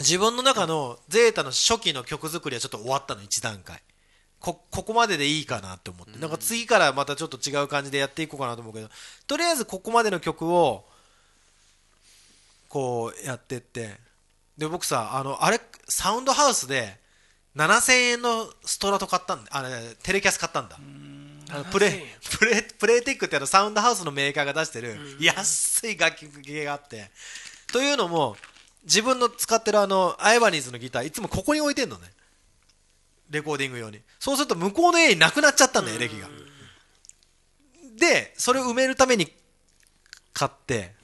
自分の中のゼータの初期の曲作りはちょっと終わったの1段階。こここまででいいかなって思って、なんか次からまたちょっと違う感じでやっていこうかなと思うけどとりあえずここまでの曲をこうやってって。で僕さあのあれサウンドハウスで7000円のストラト買ったんだ。あれテレキャス買ったんだ。あのプレ7000円。プレプレイテックってあのサウンドハウスのメーカーが出してる安い楽器があって。というのも自分の使ってるあのアイバニーズのギターいつもここに置いてんのね。レコーディング用に。そうすると向こうの家になくなっちゃったんだよエレキが。でそれを埋めるために買って。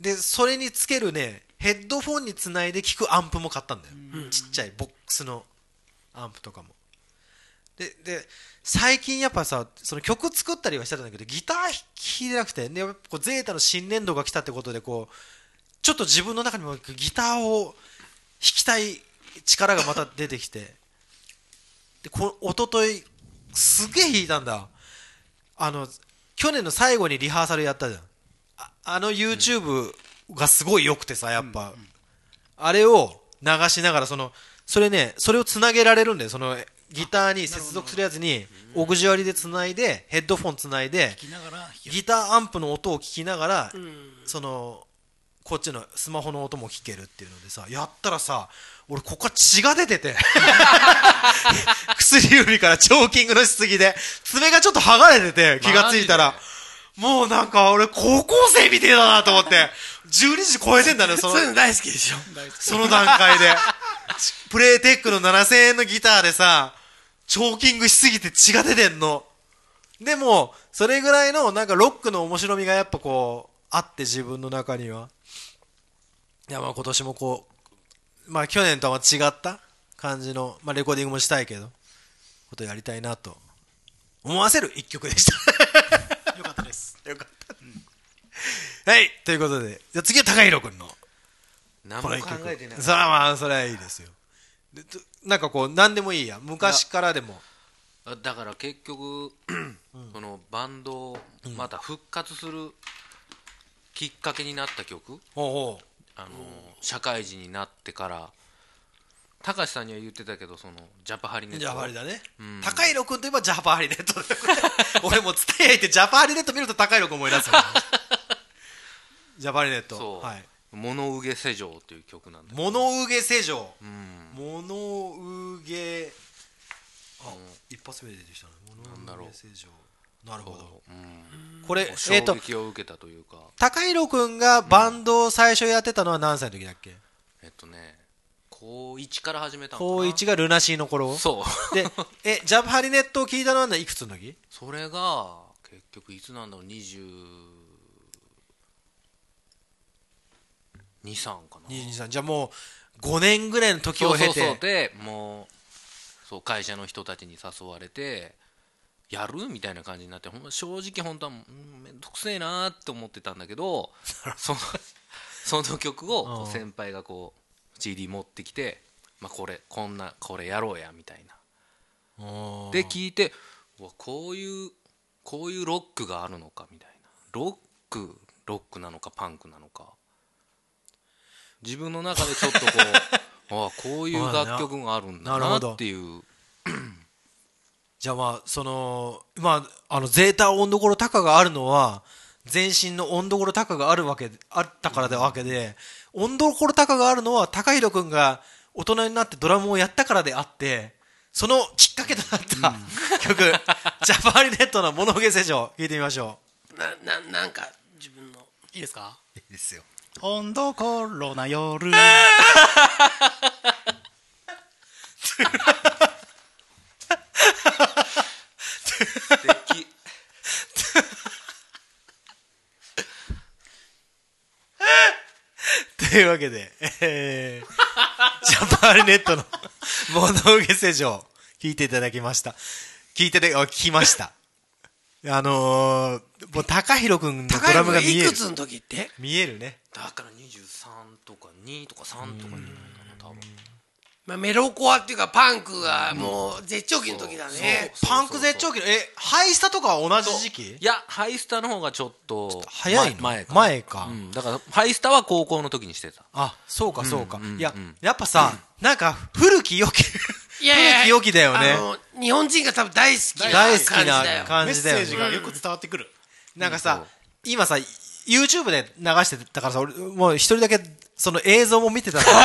でそれにつけるねヘッドフォンにつないで聞くアンプも買ったんだよ、ちっちゃいボックスのアンプとかも。でで最近やっぱさその曲作ったりはしてたんだけどギター弾いてなくてでやっぱこうゼータの新年度が来たってことでこうちょっと自分の中にもギターを弾きたい力がまた出てきてでこ一昨日すげえ弾いたんだ。あの去年の最後にリハーサルやったじゃん。ああの YouTube がすごい良くてさやっぱ、あれを流しながらそのそれねそれをつなげられるんだよ。そのギターに接続するやつにオグジュアリでつないでヘッドフォンつないでギターアンプの音を聞きながら、そのこっちのスマホの音も聞けるっていうのでさやったらさ俺ここから血が出てて *laughs* 薬指からチョーキングのしすぎで爪がちょっと剥がれてて気がついたら。もうなんか俺高校生みてえだなと思って12時超えてんだねそのそういうの大好きでしょ。*laughs* その段階で。プレイテックの7000円のギターでさチョーキングしすぎて血が出てんの。でもそれぐらいのなんかロックの面白みがやっぱこうあって自分の中には。いやまあ今年もこうまあ去年とは違った感じの、まあ、レコーディングもしたいけどことやりたいなと思わせる一曲でした。*laughs* よかったです。*laughs* よかった、はいということでじゃあ次は高弘君の。何も考えてない。それはまあそれはいいですよ。でとなんかこう何でもいいや昔からでも。あだから結局そのバンドをまた復活するきっかけになった曲、ほうほあの社会人になってから。高橋さんには言ってたけどそのジャパハリネット。うジャパハリだね、うん。高弘君といえばジャパハリネット。*laughs* 俺も伝えてジャパハリネット見ると高弘君思い出すジャパネット。そう。はい「物憂げ世情」っていう曲なんだ物憂げ世情。うん。物憂げ。あ一発目で出てきたね。物憂げ世情。なるほど。う。ん。これえっ、衝と撃を受けたというか。高弘君がバンドを最初やってたのは何歳の時だっけ？えっとね高1から始めたの高一がルナシーの頃？そう。で *laughs* えジャパハリネットを聞いたのはいくつの時？それが結局いつなんだろう？22、3かな。23じゃあもう5年ぐらいの時を経て。そうそうでもうそう会社の人たちに誘われてやるみたいな感じになってほんま正直本当はうんめんどくせえなって思ってたんだけど *laughs* そのその曲を先輩がこう CD 持ってきて、まあ、これこんなこれやろうやみたいな。で聞いてうわこういうこういうロックがあるのかみたいな。ロックロックなのかパンクなのか自分の中でちょっとこう *laughs* あこういう楽曲があるんだなっていう。じゃあまあそのまああのゼータ温度頃高があるのは全身の温度頃高があるわけあったからでわけで温度頃高があるのは高弘君が大人になってドラムをやったからであってそのきっかけとなった曲、*laughs* ジャパハリネットの物憂げ世情聞いてみましょなななんか自分の。いいですか？ういいですよ温度コロナ夜。素敵。というわけで、えー、ジャパハリネットの物憂げ世情聞いていただきました。聞いててあ聞きましたあのー、もう高弘君のドラムが見える。いくつの時って？見えるね。だから23とか2とか3とかじゃないかな多分。まあ、メロコアっていうかパンクがもう絶頂期の時だね、パンク絶頂期のえハイスタとかは同じ時期？いやハイスタの方がちょっと早いの？前前か。前か。うん、だからハイスタは高校の時にしてた。あそうかそうか、うんうんうん。いややっぱさ、なんか古き良きいやいや古き良きだよね。あの日本人が多分大好きな大好きな感メッセージがよく伝わってくる、なんかさ、今さ YouTube で流してたからさ俺もう一人だけその映像も見てたんだけど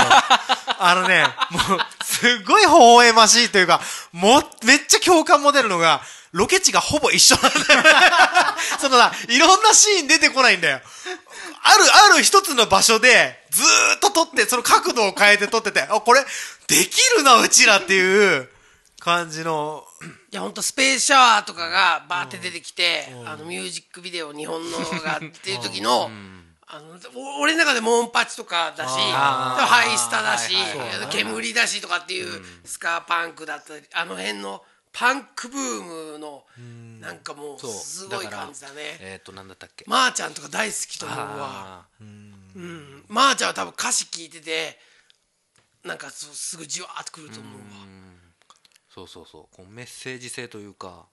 あのねもうすっごい微笑ましいというかもうめっちゃ共感も出るのがロケ地がほぼ一緒なんだよ *laughs* そのさいろんなシーン出てこないんだよ。あるある一つの場所でずーっと撮ってその角度を変えて撮っててあこれできるなうちらっていう感じの。いや本当スペースシャワーとかがバーって出てきて、あのミュージックビデオ日本のがっていう時の、あのお俺の中でモンパチとかだしハイスタだし、煙だしとかっていうスカーパンクだったりあの辺のパンクブームのなんかもうすごい感じだね。えっ、となんだったっけ？まー、ちゃんとか大好きと思うわ。あうん。まー、ちゃんは多分歌詞聞いててなんかそうすぐじわーっとくると思うわ。そうそうそう。こうメッセージ性というか、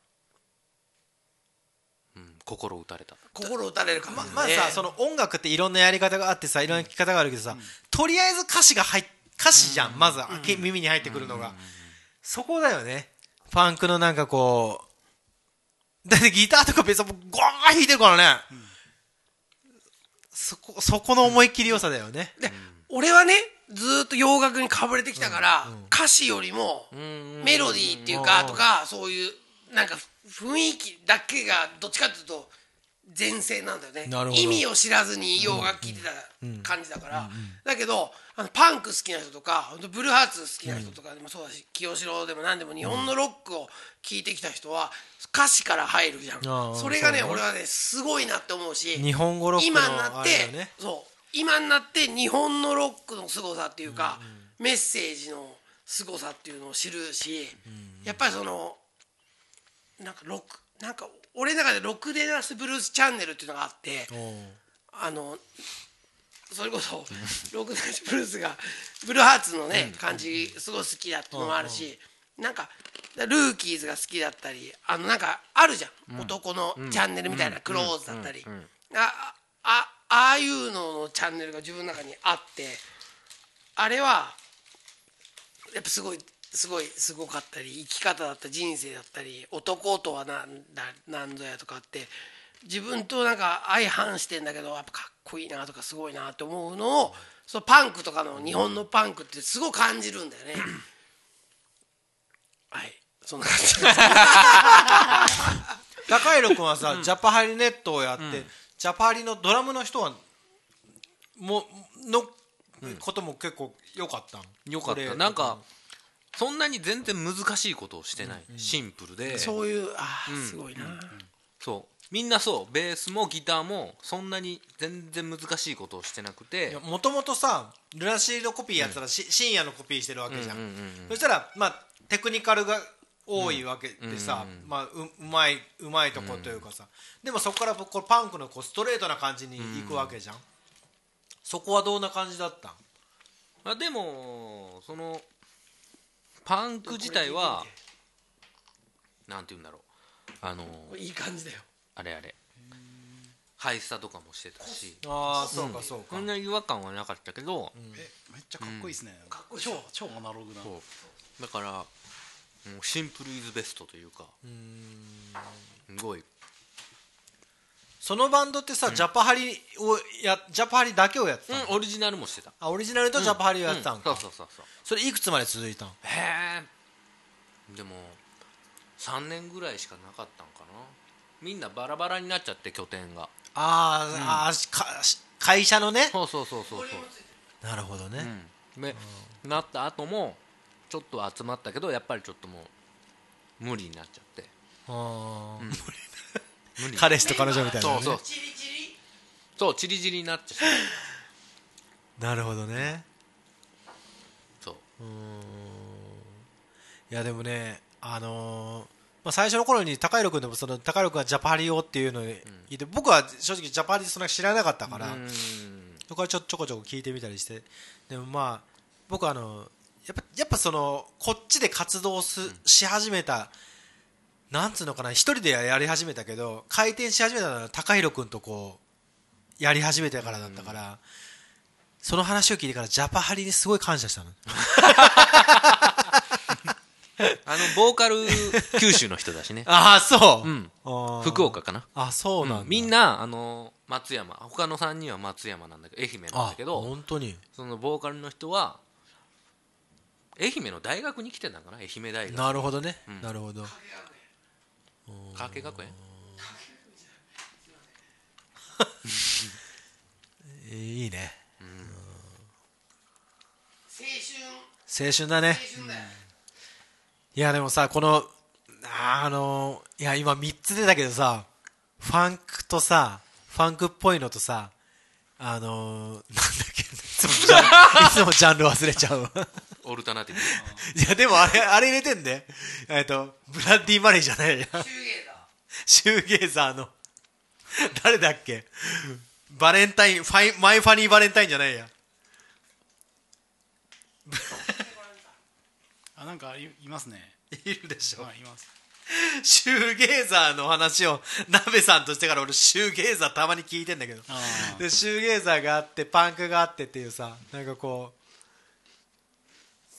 うん、心打たれた。心打たれる感じだね、まあさその音楽っていろんなやり方があってさいろんな聴き方があるけどさ、とりあえず歌詞が入っ歌詞じゃん、まず耳に入ってくるのが、そこだよね。パンクのなんかこうだってギターとか別にゴーン弾いてるからね、そこそこの思い切り良さだよね。で、俺はねずーっと洋楽にかぶれてきたから、歌詞よりもメロディーっていうか、とかそういうなんか雰囲気だけがどっちかっていうと前世なんだよね。意味を知らずに洋楽聴いてた感じだから、だけどあのパンク好きな人とかブルーハーツ好きな人とかでもそうだし、清志郎でも何でも日本のロックを聴いてきた人は歌詞から入るじゃん、それがね俺はねすごいなって思うし日本語ロックの今になってそう今になって日本のロックの凄さっていうか、メッセージの凄さっていうのを知るし、やっぱりそのなんかロックなんか俺の中でロックデナスブルースチャンネルっていうのがあってあのそれこそ *laughs* ロックデナスブルースがブルーハーツのね感じすごい好きだっていうのもあるしなんかルーキーズが好きだったりあのなんかあるじゃん、男のチャンネルみたいなクローズだったり、ああああいうののチャンネルが自分の中にあってあれはやっぱすごいすごいすごかったり生き方だったり人生だったり男とはなんだなんぞやとかって自分となんか相反してんだけどやっぱかっこいいなとかすごいなと思うのをそのパンクとかの日本のパンクってすごい感じるんだよね。*coughs* はい。そんな感じ。高弘君はさ、ジャパハリネットをやって、ジャパハリのドラムの人はもの、ことも結構良かったん？よかった。なんかそんなに全然難しいことをしてない、シンプルで。そういうあーすごいな、そう。みんなそう。ベースもギターもそんなに全然難しいことをしてなくて。もともとさルナシードコピーやったら、し深夜のコピーしてるわけじゃん,、うんうんうん。そしたらまあテクニカルが多いわけでさ、まあ、ううまいうまいとこというかさ、でもそこからこうパンクのこうストレートな感じにいくわけじゃん、そこはどんな感じだったん？あでもそのパンク自体はなんて言うんだろう。あのいい感じだよ。あれあれ。ハイスタとかもしてたし。ああそうかそうか、そんな違和感はなかったけど、えめっちゃかっこいいですね、かっこいい超超アナログな。そう。だからもうシンプルイズベストというか。すごい。そのバンドってさ、ジャパハリをやジャパハリだけをやってたの、うんオリジナルもしてた。あオリジナルとジャパハリをやってたんか、うん。そうそうそうそう。それいくつまで続いたんへえでも3年ぐらいしかなかったんかな。みんなバラバラになっちゃって拠点が。あー、あーしかし会社のね。そうそうそうそうそう。なるほどね、うん。でなった後もちょっと集まったけどやっぱりちょっともう無理になっちゃって。あー。無理。彼氏と彼女みたいな、ね、そうそう。チリチリそうチリチリになっちゃって *laughs* なるほどね。そう。いやでもねあのーまあ、最初の頃に高弘君でもその高弘君がジャパハリをっていうのを聞いて、僕は正直ジャパハリそんな知らなかったから、うん。そこはちょちょこちょこ聞いてみたりして。でもまあ僕はあのやっぱやっぱそのこっちで活動す、し始めたなんつうのかな一人でやり始めたけど回転し始めたのは高弘君とこうやり始めてからだったから、その話を聞いてからジャパハリにすごい感謝したの。*laughs* あのボーカル九州の人だしね。*laughs* ああそう、うん。福岡かな。あそうなんだ、みんなあの松山。他の3人は松山なんだけど愛媛なんあだけど本当に。そのボーカルの人は愛媛の大学に来てたんかな愛媛大学。なるほどね、ん。なるほど。加計学園えーいいね。青春。青春だね。青春だよ、いやでもさこのあのいや今3つ出たけどさファンクとさファンクっぽいのとさあのなんだっけいつもジャン *laughs* いつもジャンル忘れちゃう。わオルタナティブいやでもあれあれ入れてんでえっとブラッディ・マレーじゃない。やシューゲーだシューゲーザーの。誰だっけ？バレンタインファイマイファニーバレンタインじゃないや。*laughs* あなんかいいますね。いるでしょ。はいいます。シューゲーザーの話を鍋さんとしてから俺シューゲーザーたまに聞いてんだけど。でシューゲーザーがあってパンクがあってっていうさなんかこう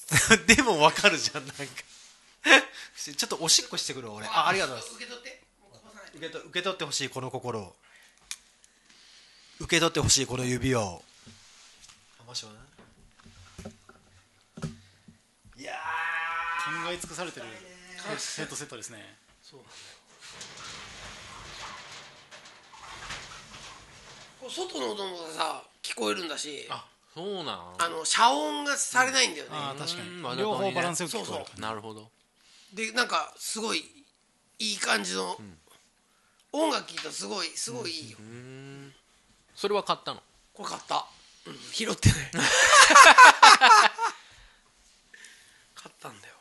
*laughs* でも分かるじゃんなんか。*laughs* ちょっとおしっこしてくるわ俺。あありがとうございます。受け取って。受けと受け取ってほしいこの心を。受け取ってほしいこの指輪をいや考え尽くされてる。セットセットですね。こう外の音もさ聞こえるんだし。ああそうなん？の遮音がされないんだよね、ああ確かうんに両方バランスよくそうそなるほど。でなんかすごいいい感じの、音楽聴いたらすごいすごいいいよ、それは買ったの？これ買った、うん、拾ってない。*laughs* 買ったんだよ。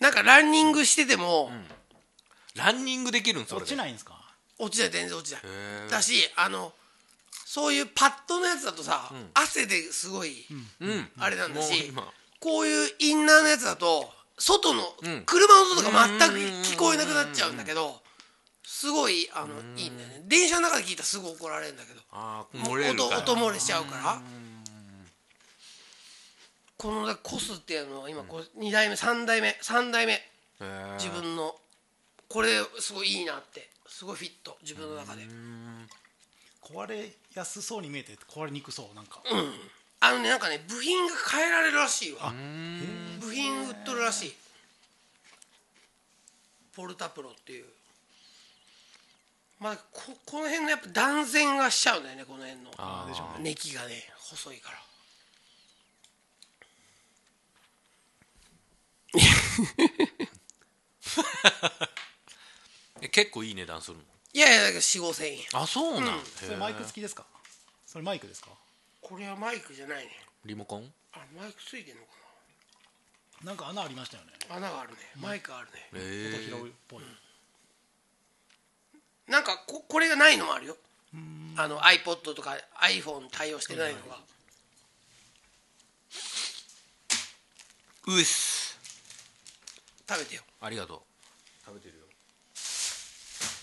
なんかランニングしてても、ランニングできるん？それ落でちないんですか？落ちない全然落ちない。だしあのそういうパッドのやつだとさ、汗ですごい、うん。あれなんだしこういうインナーのやつだと外の、ん。車の音とか全く聞こえなくなっちゃうんだけどすごいあのいいんだよね。電車の中で聞いたらすぐ怒られるんだけどああ漏れるから。音音漏れしちゃうから。このコスっていうのは今こう2代目3代目3代目。自分のこれすごいいいなって。すごいフィット。自分の中で壊れやすそうに見えて壊れにくそうなんか。あのねなんかね部品が変えられるらしいわ。部品売っとるらしい。ポルタプロっていう。まあここの辺のやっぱ断線がしちゃうんだよねこの辺の。あーでしょうね。ネキがね細いから。*laughs* え結構いい値段するの？いやいやだから4 5千円。あそうなん、へー。それマイク付きですか？それマイクですか？これはマイクじゃないねリモコン？あマイクついてんのかな。んか穴ありましたよね。な穴があるね。マイクあるね。へ音拾うっぽい。なんかここれがないのもあるよ。あの iPod とか iPhone 対応してないのが。うっす。食べてよ。ありがとう。食べてるよ。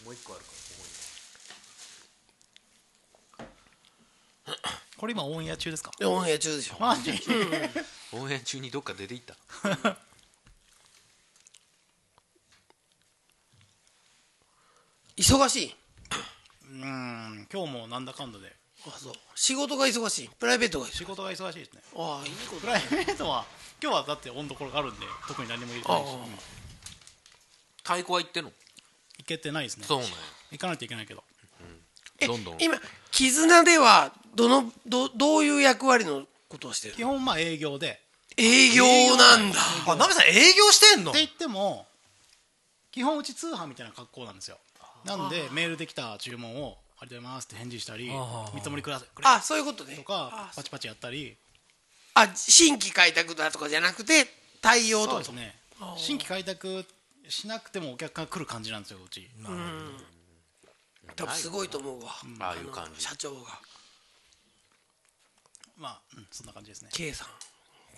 もう一個あるからこ *clears throat* これ今オンエア中ですか？オンエア中でしょ。マジ？こに応援中にどっか出ていった。忙しい？うん今日もなんだかんだで。あそう。仕事が忙しい。プライベートが忙しい。仕事が忙しいですね。ああいいことプライベートは今日はだって温度ころがあるんで特に何も入れてないし。太鼓は行ってんの？行けてないですね。そうね行かないといけないけど。えどんどん。今絆ではどのどどういう役割のことをしてる基本まあ営業で。営業なんだ。あナベさん営業してんの？って言っても基本うち通販みたいな格好なんですよ。なんでメールできた注文を「ありがとうございます」って返事したりあ「見積もりくださいくれ」あそういうことね。とかあパチパチやったり。あ新規開拓だとかじゃなくて対応とか。そうですね。新規開拓しなくてもお客が来る感じなんですようち多分すごいと思うわ。ああいう感じ。社長が。まあ、うん、そんな感じですね。K さん。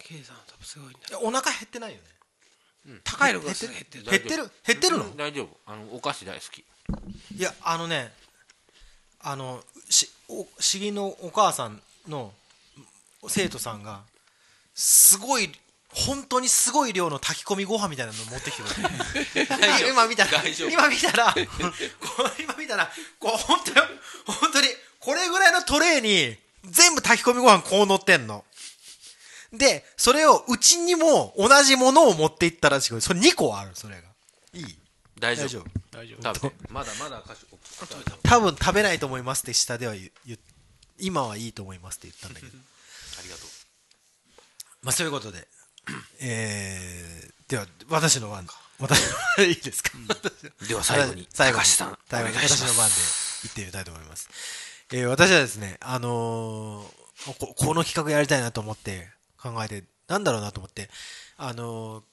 K さん多分すごいんだ。いやお腹減ってないよね。高いのがすぐ減ってる？減ってる。減ってる？の？うん大丈夫。あのお菓子大好き。いやあのねあのしお市議のお母さんの生徒さんがすごい本当にすごい量の炊き込みご飯みたいなの持ってきてくれて。今見たら大丈夫。今見たらこう今見たらこう本当に本当にこれぐらいのトレーに全部炊き込みご飯こう乗ってんの。でそれをうちにも同じものを持っていったらしくそれ2個あるそれが。いい。大丈夫。大丈夫。まだまだ菓子多分食べないと思いますって下では言今はいいと思いますって言ったんだけど。*laughs* ありがとう。まあそういうことでえー、では私の番私の番いいですか、で。は最後に最後さん最後に私の番で行ってみたいと思います、えー、私はですねあのーここの企画やりたいなと思って考えてなんだろうなと思ってあのー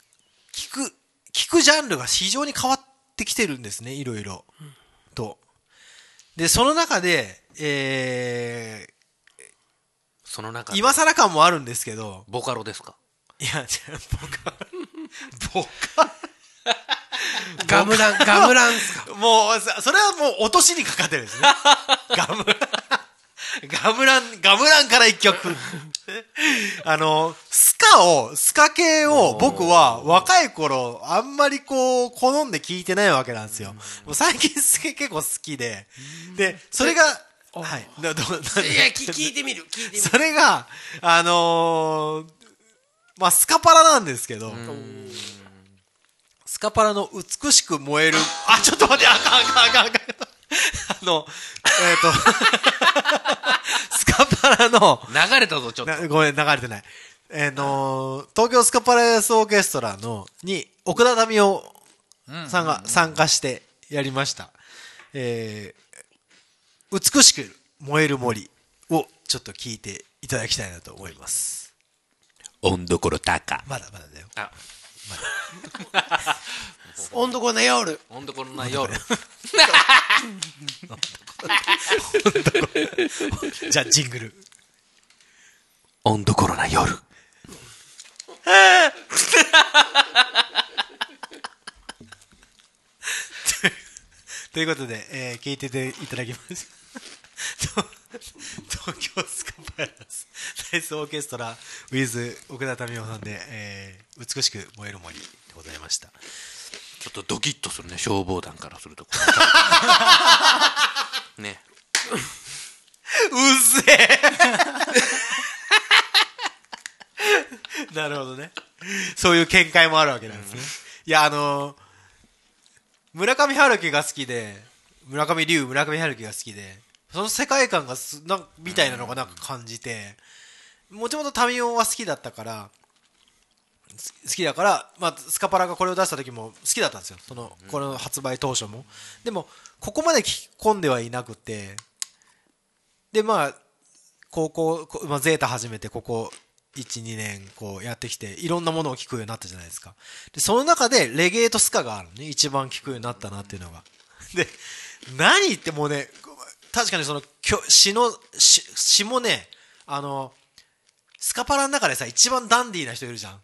聞く聞くジャンルが非常に変わってきてるんですねいろいろ。と。でその中でえその中今更感もあるんですけど。ボカロですか？いや、じゃあ、ボカ、ボカ、ガムランガムランっすか？もう、さそれはもう落としにかかってるんですね。ガムラン、ガムラン、ガムランから一曲。あの、スカを、スカ系を僕は若い頃あんまりこう好んで聞いてないわけなんですよ。もう最近スケ結構好きで。で、それが、はい。いやき聞いてみる聞いてみるそれが、あのーまあ、スカパラなんですけど、スカパラの美しく燃える、*laughs* あ、ちょっと待って、あかんあかんあかんあかん。あの、えっ、と、*laughs* スカパラの、流れたぞちょっとなごめん、流れてない。えーのー東京スカパラダイスオーケストラの、に、奥田民生さんが参加してやりました。えー美しく燃える森をちょっと聞いていただきたいなと思います。温どころ高まだまだだよ。あ *laughs* 温度この夜温どころな夜 *laughs* じゃあ、ジングル。温どころな夜 *laughs* ということで、えー聞いてていただきます。と東京スカパラスダイスオーケストラ with 奥田民生さんで、えー美しく燃える森でございました。ちょっとドキッとするね消防団からすると *laughs* ねうっせえ *laughs* なるほどね。そういう見解もあるわけなんですね。いや、あのー村上春樹が好きで、村上龍、村上春樹が好きで、その世界観がすなんみたいなのがなんか感じて、もともと民生は好きだったから、す好きだから、まあ、スカパラがこれを出した時も好きだったんですよ。その、この発売当初も。でも、ここまで聞き込んではいなくて、で、まあ、高校、こまあ、ゼータ始めて、ここ、1、2年、こう、やってきて、いろんなものを聞くようになったじゃないですか。で、その中で、レゲエとスカがあるのね。一番聞くようになったなっていうのが。で、何言ってもうね、確かにその、詩の、詩詩もね、あの、スカパラの中でさ、一番ダンディーな人いるじゃん。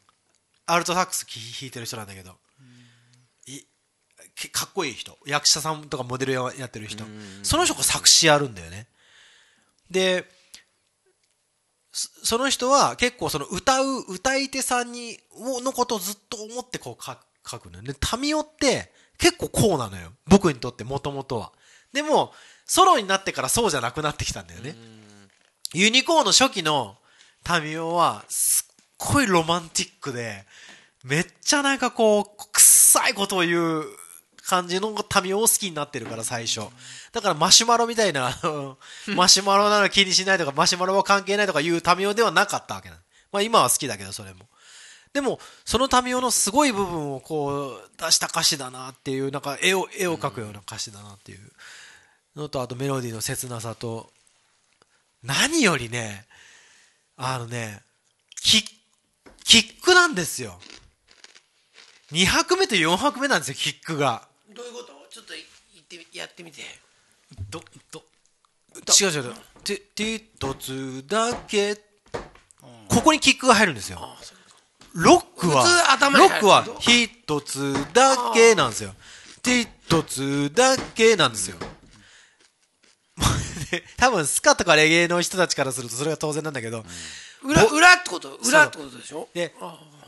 アルトサックス弾いてる人なんだけど。かっこいい人。役者さんとかモデルやってる人。その人が作詞やるんだよね。で、そその人は結構その歌う歌い手さんにをのことをずっと思ってこう書くのよね。民生って結構こうなのよ。僕にとってもともとは。でも、ソロになってからそうじゃなくなってきたんだよね。ユニコーンの初期の民生はすっごいロマンティックで、めっちゃなんかこう、臭いことを言う感じの民生を好きになってるから最初。だからマシュマロみたいな、*laughs* マシュマロなら気にしないとか、マシュマロは関係ないとかいう民生ではなかったわけなの。まあ今は好きだけど、それも。でも、その民生のすごい部分をこう、出した歌詞だなっていう、なんか絵を、絵を描くような歌詞だなっていうのと、あとメロディーの切なさと、何よりね、あのね、キックなんですよ。2拍目と4拍目なんですよ、キックが。どういうこと？ちょっと言ってみやってみてど、ど、違う違う違う。て、て、一つだけ。ここにキックが入るんですよ。ロックはロックは一つだけなんですよ。で、一つだけなんですよ。で *laughs* 多分、スカとかレゲエの人たちからするとそれが当然なんだけど、裏裏ってこと？裏ってことでしょ？で、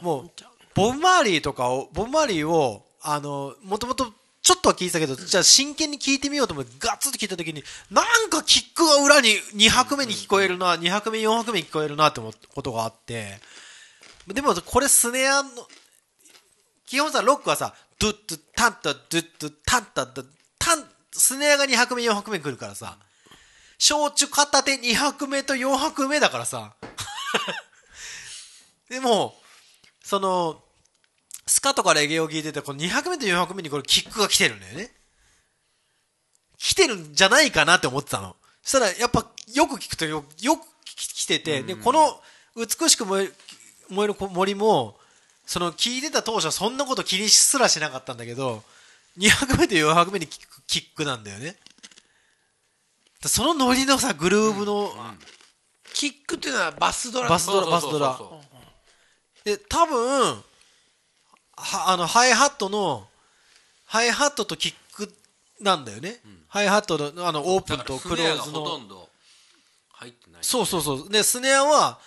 もう、ボブ・マーリーとかを、ボブ・マーリーを、あの、もともと、ちょっとは聞いてたけど、じゃあ真剣に聞いてみようと思って、ガッツリ聞いたときに、なんかキックが裏に2拍目に聞こえるな、2拍目、4拍目に聞こえるなって思ったことがあって、でもこれスネアの、基本さ、ロックはさ、ドゥッドゥタンタドゥッドゥタンタタン、スネアが2拍目、4拍目に来るからさ、焼酎片手2拍目と4拍目だからさ、*laughs* でも、その、スカとかレゲエを聞いてて、この2拍目と4拍目にこれキックが来てるんだよね。来てるんじゃないかなって思ってたの。そしたら、やっぱ、よく聞くとよ、よく来てて、で、この、美しく燃える、燃える森も、その、聞いてた当初はそんなこと気にすらしなかったんだけど、2拍目と4拍目にキックキックなんだよね。そのノリのさ、グルーブの、キックっていうのはバスドラバスドラ、バスドラ。で、多分、は、あの、ハイハットの、ハイハットとキックなんだよね。ハイハットの、あの、オープンとクローズほとの。んど入ってないそうそうそう。で、スネアは、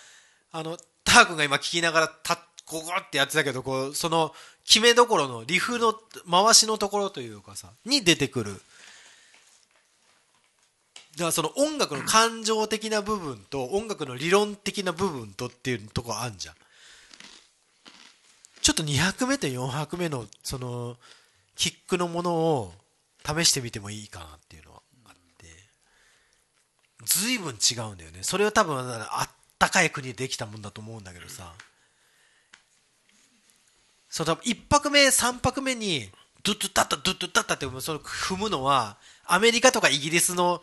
あのター君が今聞きながらたここってやってたけどこうその決めどころのリフの回しのところというかさに出てくるだからその音楽の感情的な部分と音楽の理論的な部分とっていうとこあんじゃん。ちょっと2拍目と4拍目のそのキックのものを試してみてもいいかなっていうのはあって。随分違うんだよね。それは多分あったかい国でできたもんだと思うんだけどさ。そう多分1拍目3拍目にドゥッドゥッタッタドゥッドゥッタッタってその踏むのはアメリカとかイギリスの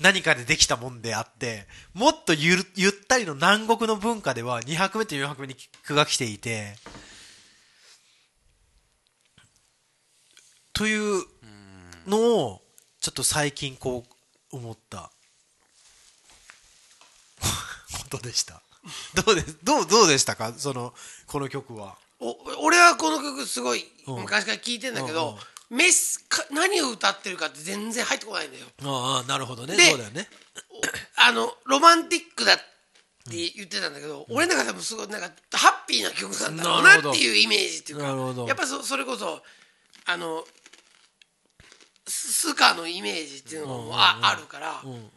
何かでできたもんであってもっとゆるゆったりの南国の文化では2拍目と4拍目にキックが来ていてというのをちょっと最近こう思った。*laughs* ことでした？どうですどうどうでしたか？そのこの曲は。お俺はこの曲すごいうん昔から聴いてんだけうんど、メスか何を歌ってるかって全然入ってこないんだよ。ああなるほどね。でそうだよね。*coughs* あのロマンティックだって言ってたんだけど、俺の中でもすごいなんかハッピーな曲なんだろうなっていうイメージっていうかなるほど。やっぱそそれこそあのススカのイメージっていうのもあ,、あるから、うんうん。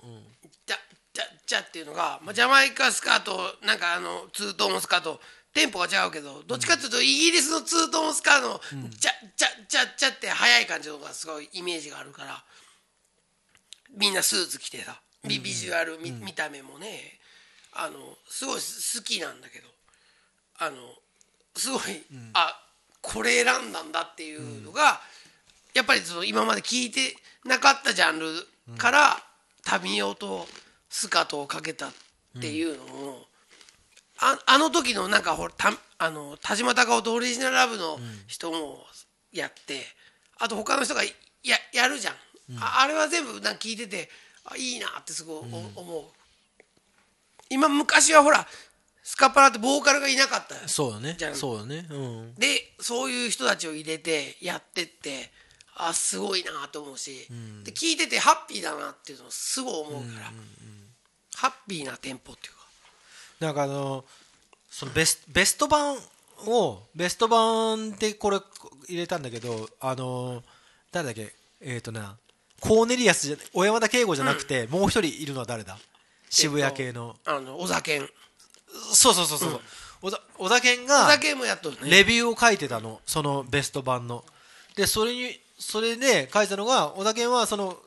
じゃじゃじゃっていうのが、まあ、ジャマイカスカートなんかあのツートーンスカートテンポが違うけどどっちかっていうとイギリスのツートーンスカートのじゃじゃじゃじゃって速い感じのがすごいイメージがあるからみんなスーツ着てさビビジュアル見,、見た目もねあのすごい好きなんだけどあのすごい、あこれ選んだんだっていうのが、やっぱりその今まで聞いてなかったジャンルからタミオとスカトをかけたっていうのも、ああの時のなんかほらたあの田島隆夫とオリジナルラブの人もやって、あと他の人がややるじゃん、ああれは全部なんか聞いててあいいなってすごいお思う。今昔はほらスカパラってボーカルがいなかったそうだね。じゃあそうだね。うん。でそういう人たちを入れてやってってあすごいなと思うし、で聞いててハッピーだなっていうのをすごい思うから、ハッピーなテンポっていうかなんかあのそのベスベスト版をベスト版でこれ入れたんだけどあの誰だっけ？えっ、となコーネリアスじゃ小山田圭吾じゃなくて、もう一人いるのは誰だ？渋谷系の、あのお酒んそうそうそうそう、小田小田健おが酒もやっとるね。レビューを書いてたの。そのベスト版の。でそれにそれで書いてたのが小田健はその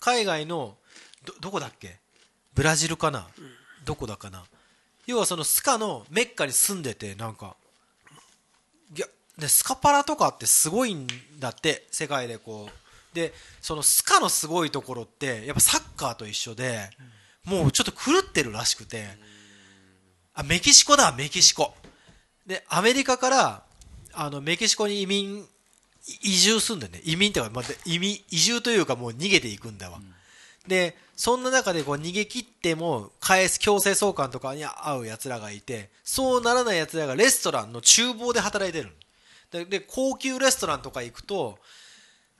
海外のどどこだっけ？ブラジルかな、どこだかな？要はそのスカのメッカに住んでてなんかいやでスカパラとかってすごいんだって世界でこう。でそのスカのすごいところってやっぱサッカーと一緒で、もうちょっと狂ってるらしくて、あメキシコだメキシコ。でアメリカからあのメキシコに移民移住すんでね。移民ってか、まあ、移民移住というかもう逃げていくんだわ、でそんな中でこう逃げ切っても返す強制送還とかに会うやつらがいてそうならないやつらがレストランの厨房で働いてるでで高級レストランとか行くと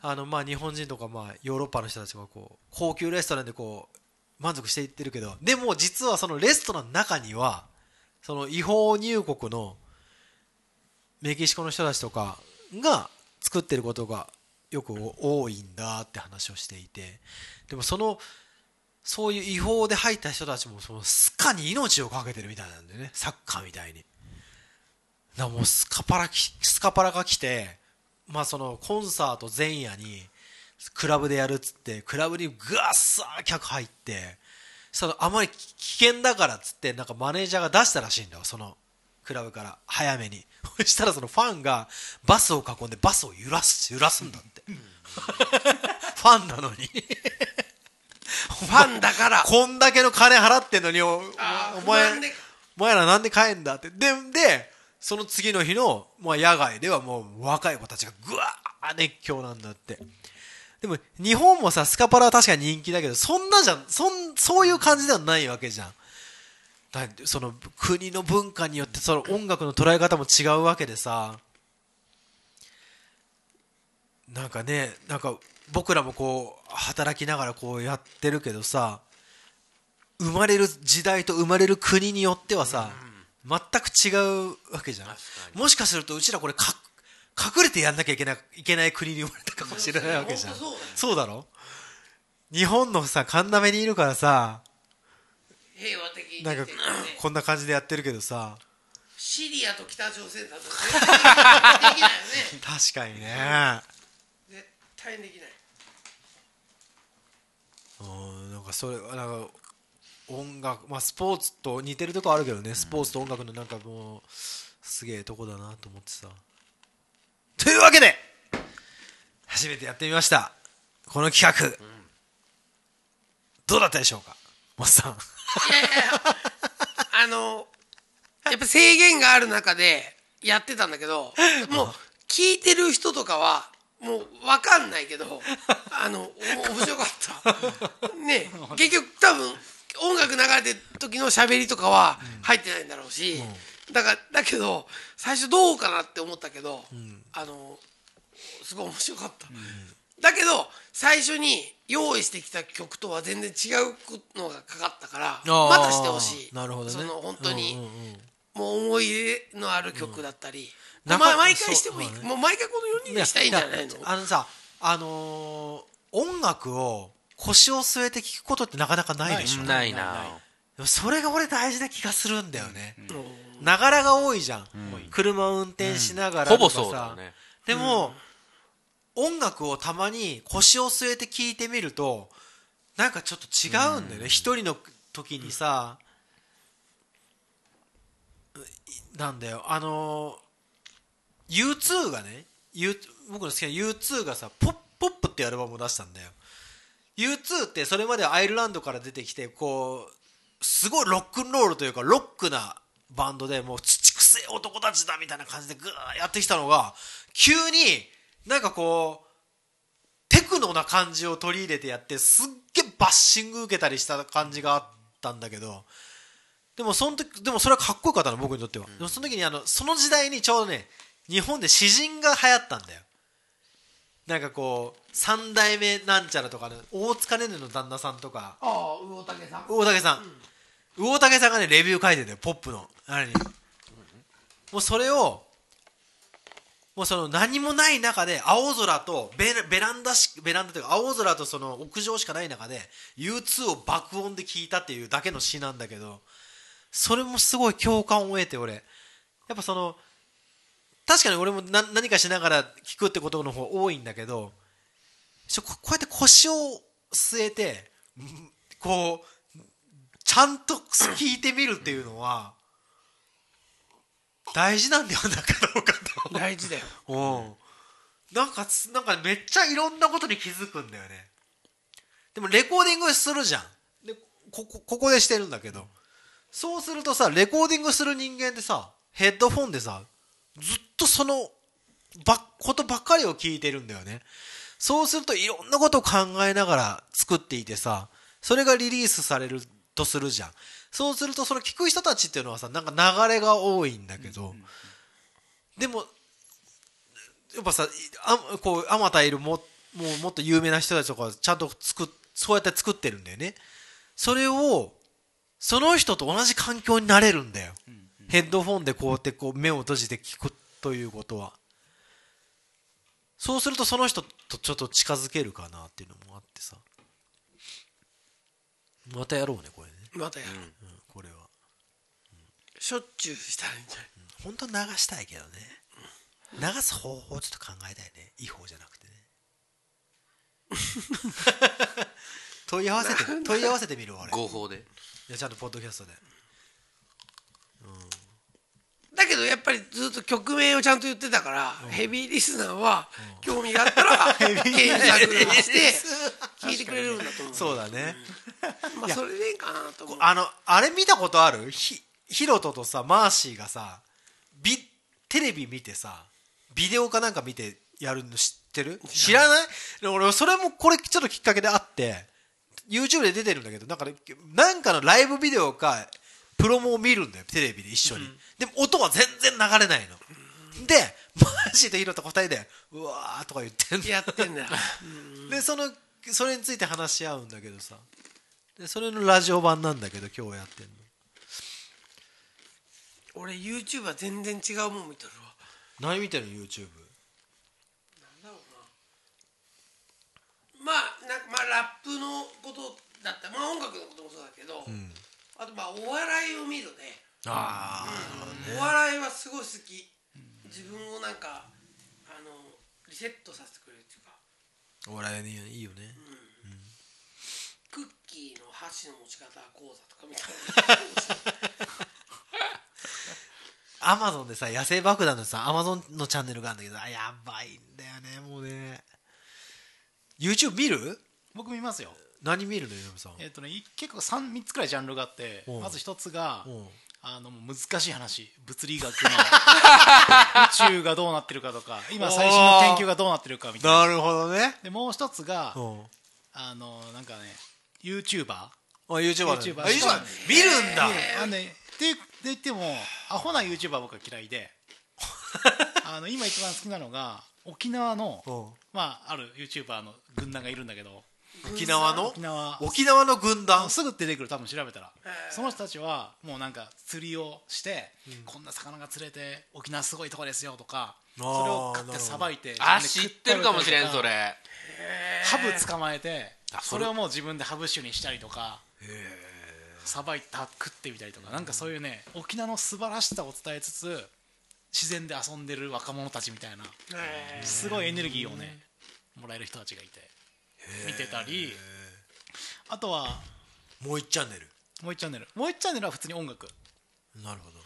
あのまあ日本人とかまあヨーロッパの人たちがこう高級レストランでこう満足していってるけどでも実はそのレストランの中にはその違法入国のメキシコの人たちとかが作ってることがよく多いんだって話をしていて。でもそのそういう違法で入った人たちもそのスカに命を懸けてるみたいなんでね。サッカーみたいに。だもうスカパラスカパラが来てまあそのコンサート前夜にクラブでやるっつってクラブにガッサー客入ってそのあまり危険だからっつってなんかマネージャーが出したらしいんだよそのクラブから。早めに。そしたらそのファンがバスを囲んでバスを揺らす揺らすんだって。*laughs* ファンなのに。ファンだから。*laughs* こんだけの金払ってんのにお前お前らなんで帰んだって。ででその次の日の、まあ、野外ではもう若い子たちがぐわー熱狂なんだって。でも日本もさスカパラは確かに人気だけどそんなじゃん。そんそういう感じではないわけじゃん。だその国の文化によってその音楽の捉え方も違うわけでさなんかねなんか僕らもこう働きながらこうやってるけどさ生まれる時代と生まれる国によってはさ、全く違うわけじゃんもしかするとうちらこれか隠れてやんなきゃいけないいけない国に生まれたかもしれないわけじゃん。そうだろ？日本のさ神田目にいるからさ平和的になんかこんな感じでやってるけどさ。シリアと北朝鮮だと *laughs* できないよね。確かにね絶対できない。うんなんかそれなんか音楽まあスポーツと似てるとこあるけどね。スポーツと音楽のなんかもうすげえとこだなと思ってさ。というわけで初めてやってみました。この企画、どうだったでしょうか？モスさんいやいやあのやっぱ制限がある中でやってたんだけどもう聞いてる人とかはもう分かんないけどあのお面白かった。*laughs* ね結局多分音楽流れてる時の喋りとかは入ってないんだろうし、だからだけど最初どうかなって思ったけど、あのすごい面白かった、だけど最初に用意してきた曲とは全然違うのがかかったからー。またしてほしい。なるほどね。その本当に、もう思い入れのある曲だったり、うん。まあ、中毎回してもいい、もう毎回この4人でしたらいいんじゃないの？やあのさあのー音楽を腰を据えて聴くことってなかなかないでしょ、ないな。でもそれが俺大事な気がするんだよね。ながらが多いじゃん、車を運転しながらほぼとかさ。そうだよね。でも、音楽をたまに腰を据えて聴いてみるとなんかちょっと違うんだよね。一、人の時にさ、いなんだよ。あのー U2 がね U 僕の好きな U2 がさポッポップっていうアルバムを出したんだよ。U2 ってそれまでアイルランドから出てきてこうすごいロックンロールというかロックなバンドでもう土くせえ男たちだみたいな感じでグーやってきたのが急になんかこうテクノな感じを取り入れてやってすっげえバッシング受けたりした感じがあったんだけどでもその時でもそれはかっこよかったの僕にとっては、でもその時にあのその時代にちょうどね日本で詩人が流行ったんだよ。なんかこう三代目なんちゃらとかね大塚寧々の旦那さんとか。ああ魚竹さん。大竹さん、魚竹さんがねレビュー書いてんだよポップの。あれに。もうそれをもうその何もない中で青空とベラベランダしベランダというか青空とその屋上しかない中で U2 を爆音で聞いたっていうだけの詩なんだけどそれもすごい共感を得て俺。やっぱその確かに俺もな何かしながら聞くってことの方多いんだけどここうやって腰を据えてうんこうちゃんと聞いてみるっていうのは大事なんではなかろうかと大事だよ。うん。なんかつなんかめっちゃいろんなことに気づくんだよね。でもレコーディングするじゃん。でここここでしてるんだけどそうするとさレコーディングする人間ってさヘッドフォンでさずっとそのばことばっかりを聞いてるんだよね。そうするといろんなことを考えながら作っていてさそれがリリースされるとするじゃん。そうするとその聞く人たちっていうのはさなんか流れが多いんだけど、でもやっぱさあこうあまたいるももうもっと有名な人たちとかちゃんと作っそうやって作ってるんだよね。それをその人と同じ環境になれるんだよ、ヘッドフォンでこうやってこう目を閉じて聞くということは。そうするとその人とちょっと近づけるかなっていうのもあってさ。またやろうねこれね、またやる、う。ん、これは。しょっちゅうしたらいいんじゃない？本当は流したいけどね。流す方法をちょっと考えたいね。違法じゃなくてね。*laughs* 問い合わせて問い合わせてみるわ合法でやちゃんとポッドキャストで。だけどやっぱりずっと曲名をちゃんと言ってたから、ヘビーリスナーは興味があったら *laughs* 検索して聞いてくれるんだと思う。そうだね。まあそれでいいかなと思う。あのあれ見たことある？ひヒロトとさマーシーがさビテレビ見てさビデオかなんか見てやるの知ってる？知らない？で俺それもこれちょっときっかけであって YouTube で出てるんだけどなんか,、ね、なんかのライブビデオかプロモを見るんだよテレビで一緒に、でも音は全然流れないの、でマーシーとヒロト二人でうわーとか言ってんの。やってんだよ。*laughs* でそのそれについて話し合うんだけどさ。でそれのラジオ版なんだけど今日やってんの。俺 YouTube は全然違うもん見てるわ。何見てるの YouTube まあなんかまあラップのことだったまあ音楽のこともそうだけど、あとまあお笑いを見るね。あお笑いはすごい好き。自分をなんかあのリセットさせてくれるっていうか。あお笑いねいいよね、クッキーの箸の持ち方講座とかみたいな。*laughs* アマゾンでさ野生爆弾のさアマゾンのチャンネルがあるんだけどあやばいんだよねもうね YouTube 見る？僕見ますよ。何見るのよさん？えっ、とねい結構 3, 三つくらいジャンルがあってう。んまず一つがう。んあの難しい話。物理学の *laughs* 宇宙がどうなってるかとか今最新の研究がどうなってるかみたいな。なるほどね。でもう一つがう。んあのなんかね YouTuber あ YouTuber あ YouTuber 見るんだ、あのねってで言ってもアホな YouTuber 僕は嫌いで。*laughs* あの今一番好きなのが沖縄のうん。まあある YouTuber の軍団がいるんだけど沖縄の？沖縄。沖縄の軍団？すぐ出てくる多分調べたら。その人たちはもうなんか釣りをして、こんな魚が釣れて沖縄すごいとこですよとかそれを買ってさばいてあ知ってるかもしれんそれ。ハブ捕まえてそれ。をもう自分でハブ酒にしたりとかさばいた食ってみたりとかなんかそういうね沖縄の素晴らしさを伝えつつ自然で遊んでる若者たちみたいなすごいエネルギーをねもらえる人たちがいて見てたりあとはもう一チャンネル。もう1チャンネル。もう1チャンネルは普通に音楽。なるほど。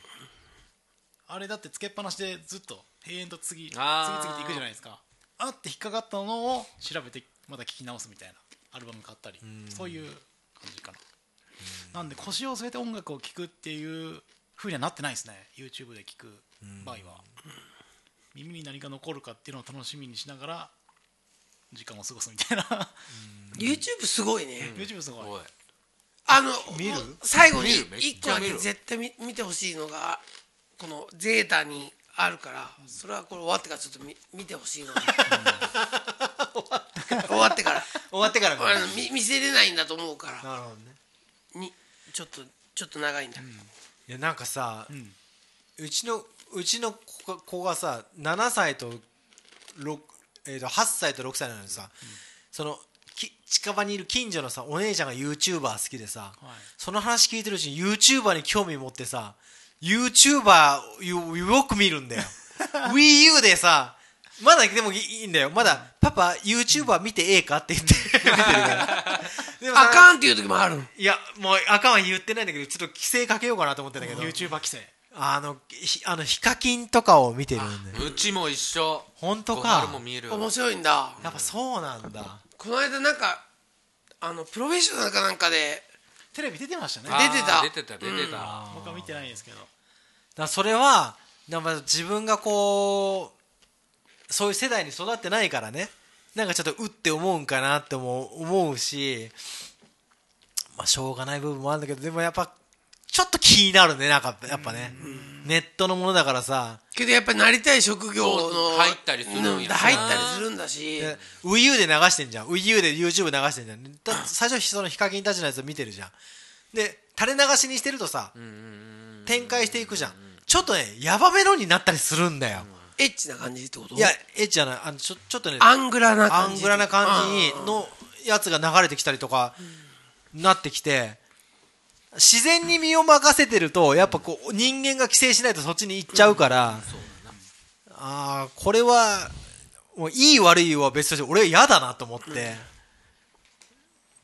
あれだってつけっぱなしでずっと永遠と次次々といくじゃないですか。あって引っかかったのを調べてまた聞き直すみたいなアルバム買ったりそういう感じかな。なんで腰を据えて音楽を聴くっていう風にはなってないですね。YouTube で聴く場合は。耳に何が残るかっていうのを楽しみにしながら時間を過ごすみたいな。YouTube すごいね、YouTube すごい。あの最後に見る？めっ一個だけ絶対見見てほしいのがこのゼータにあるからそれはこれ終わってからちょっと見見てほしいの。*laughs* 終わってから。終わってからあの見見せれないんだと思うから。なるほどね。にちょっとちょっと長いんだ、いやなんかさ、ん。うちのうちの子がさ7歳と6、えー、と8歳と6歳なのにさ、そのき近場にいる近所のさお姉ちゃんが YouTuber 好きでさ、その話聞いてるうちに YouTuber に興味持ってさ YouTuber よよく見るんだよ。*laughs* WiiU でさまだでもいいんだよ。まだパパ YouTuber 見てええかって言って。見てるから。*laughs* でもさあかんっていう時もある。いやもうあかんは言ってないんだけどちょっと規制かけようかなと思ってんだけど。YouTuber 規制あのひあのヒカキンとかを見てるんでうちも一緒。本当か。も見える。面白いんだ。やっぱそうなんだ。この間なんかあのプロフェッショナルかなんかでテレビ出てましたね。あ出てた。出てた出てた、僕は見てないですけど。だそれはなんか自分がこうそういう世代に育ってないからね。なんかちょっとうって思うんかなっても思うしまあしょうがない部分もあるんだけどでもやっぱちょっと気になるねなんかやっぱね。ネットのものだからさ。けどやっぱりなりたい職業の入ったりするんやうん入ったりするんだし。で WiiU で流してんじゃん。WiiU で YouTube 流してんじゃん。だ最初そのヒカキンたちのやつ見てるじゃん。で垂れ流しにしてるとさ展開していくじゃん。ちょっとねヤバめのになったりするんだよ。エッチな感じってこと？いやエッチじゃない。あのちょちょっとねアングラなア感じ。ングラな感じのやつが流れてきたりとかなってきて自然に身を任せてるとやっぱこう人間が規制しないとそっちに行っちゃうからああこれはもういい悪いは別として俺は嫌だなと思って。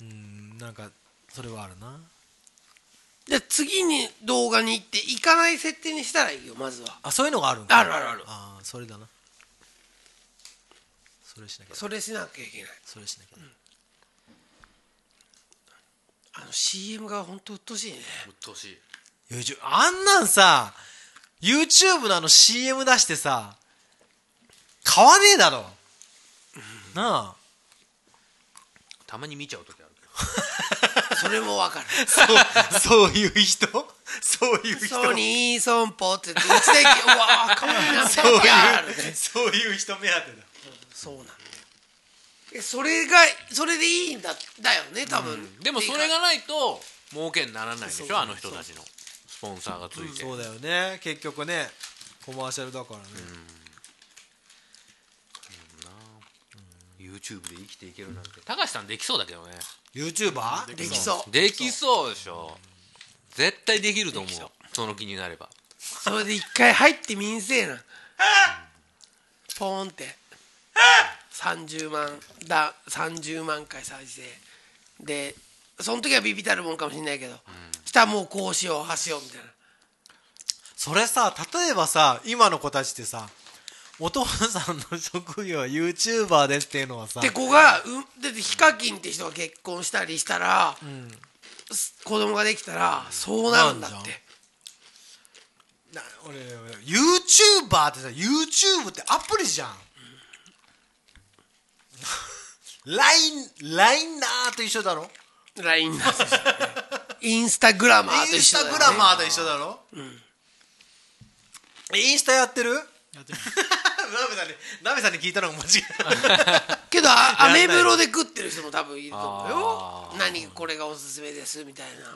うんなんかそれはあるな。じゃあ次に動画に行って行かない設定にしたらいいよまずは。あそういうのがあるんかあるあるある。ああそれだな。それしなきゃ。それしなきゃいけない。それしなきゃあの CM が本当鬱陶しいね。うっとうしいあんなんさ YouTube のあの CM 出してさ買わねえだろ。なあ。たまに見ちゃう時あるけど。*laughs* それもわかる。そうそういう人？そういう人？ソニーソンポってうちでうわーかわいいなそういうそういう人目当てだ。そうなんだよそれがそれでいいんだだよね多分、でもそれがないと儲けにならないでしょ？あの人たちの。スポンサーがついて、そうだよね。結局ねコマーシャルだからね、YouTube で生きていけるなんて。高橋さんできそうだけどね。YouTuber? できそう。できそうでしょ？絶対できると思う。その気になれば。それで一回入ってみんせえな。ポーンって30万だ30万回再生で。その時はビビたるもんかもしれないけど、したらもうこうしようああしようみたいな。それさ例えばさ今の子たちってさお父さんの職業は YouTuber ですっていうのはさ。で子がうんだってヒカキンって人が結婚したりしたら、す子供ができたらそうなるんだって。な俺 YouTuber ってさ YouTube ってアプリじゃん LINE LINE なーと一緒だろ？なんですよね。インスタグラマーとインスタ一緒だよ、ね、グラマーと一緒だろ、えインスタやってる？やってみる。ナベさんにナベさんに聞いたのが間違い。けどあアメブロで食ってる人も多分いると思うよ。何これがおすすめですみたいな、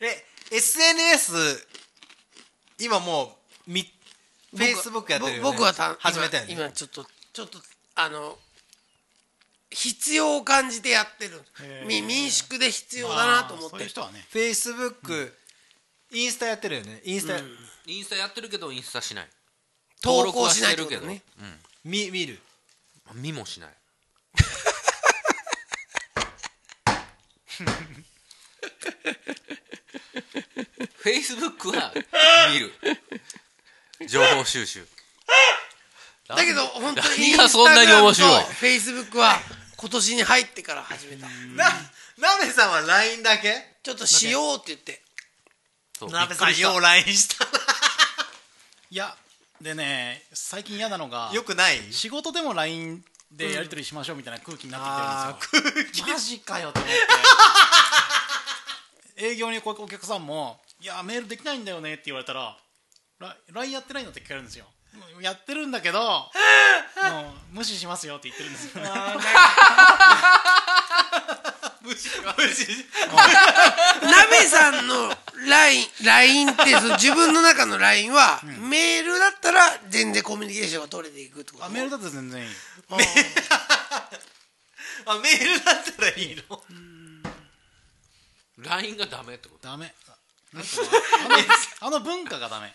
え SNS 今もうみ Facebook やってるよ、ね、ぼ僕はた始めたよね。今今ちょっとちょっとあの必要を感じてやってる。民宿で必要だなと思って。いう人はね。Facebook、インスタやってるよね。インスタ、インスタやってるけどインスタしない。投稿しないってことね。み見るうん。見もしない。フェイスブックは見る。情報収集。だけど本当に何がそんなに面白い？フェイスブックは今年に入ってから始めた。ななべさんは LINE だけ？ちょっとしようって言って。そうなべさんよう LINE した。*laughs* いやでね最近嫌なのがなよくない？仕事でも LINE でやり取りしましょうみたいな空気になあってきてるんですよ。ー空気。マジかよと思って。*laughs* 営業にこうお客さんも「いやメールできないんだよね」って言われたらラ「LINE やってないの?」って聞かれるんですよやってるんだけどもう無視しますよって言ってるんですよね。無視無視なべさんの LINE, LINE ってその自分の中の LINE は、メールだったら全然コミュニケーションが取れていくってことあメールだと全然いいあメールだったらいいの LINE がダメってことダメなんかあのあの文化がダメ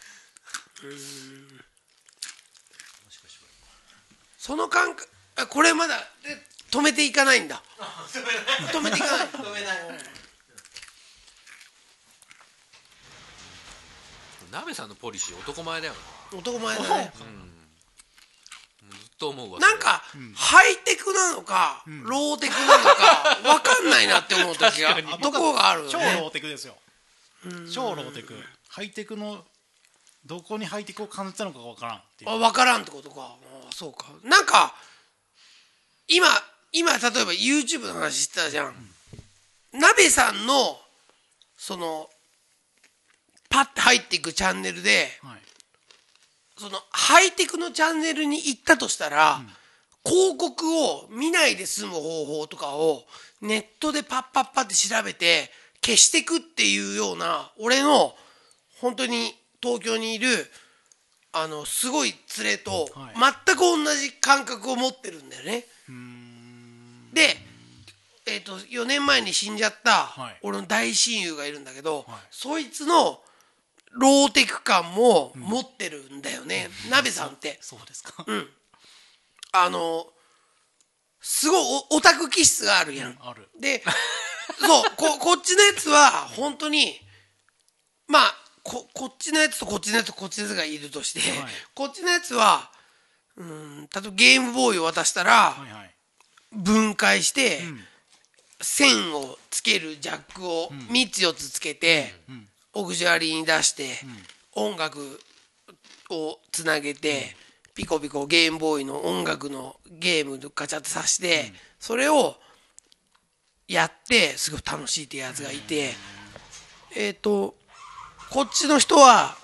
その感覚あこれまだえ止めていかないんだ。*laughs* 止めていかない。止めない。鍋さんのポリシー男前だよな男前だね。ずっと思うわ。なんか、ハイテクなのか、ローテクなのか分かんないなって思う時が *laughs* どこがあるよ超ねローテクですよ。超ローテク。ハイテクのどこにハイテクを感じたのかが分からんっていう。あ分からんってことか。あそうか。なんか今今例えば YouTube の話してたじゃん、鍋さんのそのパッて入っていくチャンネルではい。そのハイテクのチャンネルに行ったとしたら、広告を見ないで済む方法とかをネットでパッパッパって調べて消していくっていうような俺の本当に東京にいるあのすごい連れとは全く同じ感覚を持ってるんだよね。で、えー、と4年前に死んじゃったはい。俺の大親友がいるんだけど、はい。そいつのローテク感も持ってるんだよね、鍋さんって。*laughs* そうですか。あのすごいおオタク気質があるやん。ある。でそうこ *laughs* こっちのやつは本当にまあここっちのやつとこっちのやつとこっちのやつがいるとして、はい。こっちのやつはうん例えばゲームボーイを渡したらはいはい。分解して、線をつけるジャックを3つ4つつけて、オグジュアリーに出して、音楽をつなげて、ピコピコゲームボーイの音楽のゲームのガチャってさして、それをやってすごい楽しいってやつがいて、えっ、とこっちの人は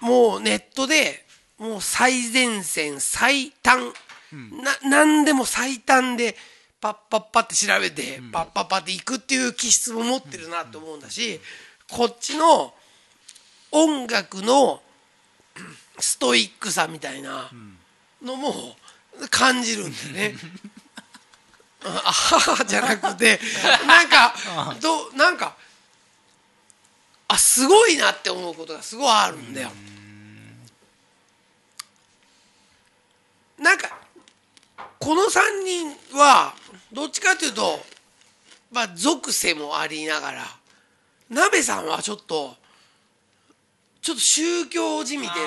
もうネットでもう最前線最短。な何でも最短でパッパッパって調べて、パッパッパっていくっていう気質も持ってるなと思うんだし、こっちの音楽のストイックさみたいなのも感じるんだよね。あははじゃなくてなんか *laughs* どなんかあすごいなって思うことがすごいあるんだよ。なんかこの3人はどっちかというとまあ属性もありながら鍋さんはちょっとちょっと宗教じみてる？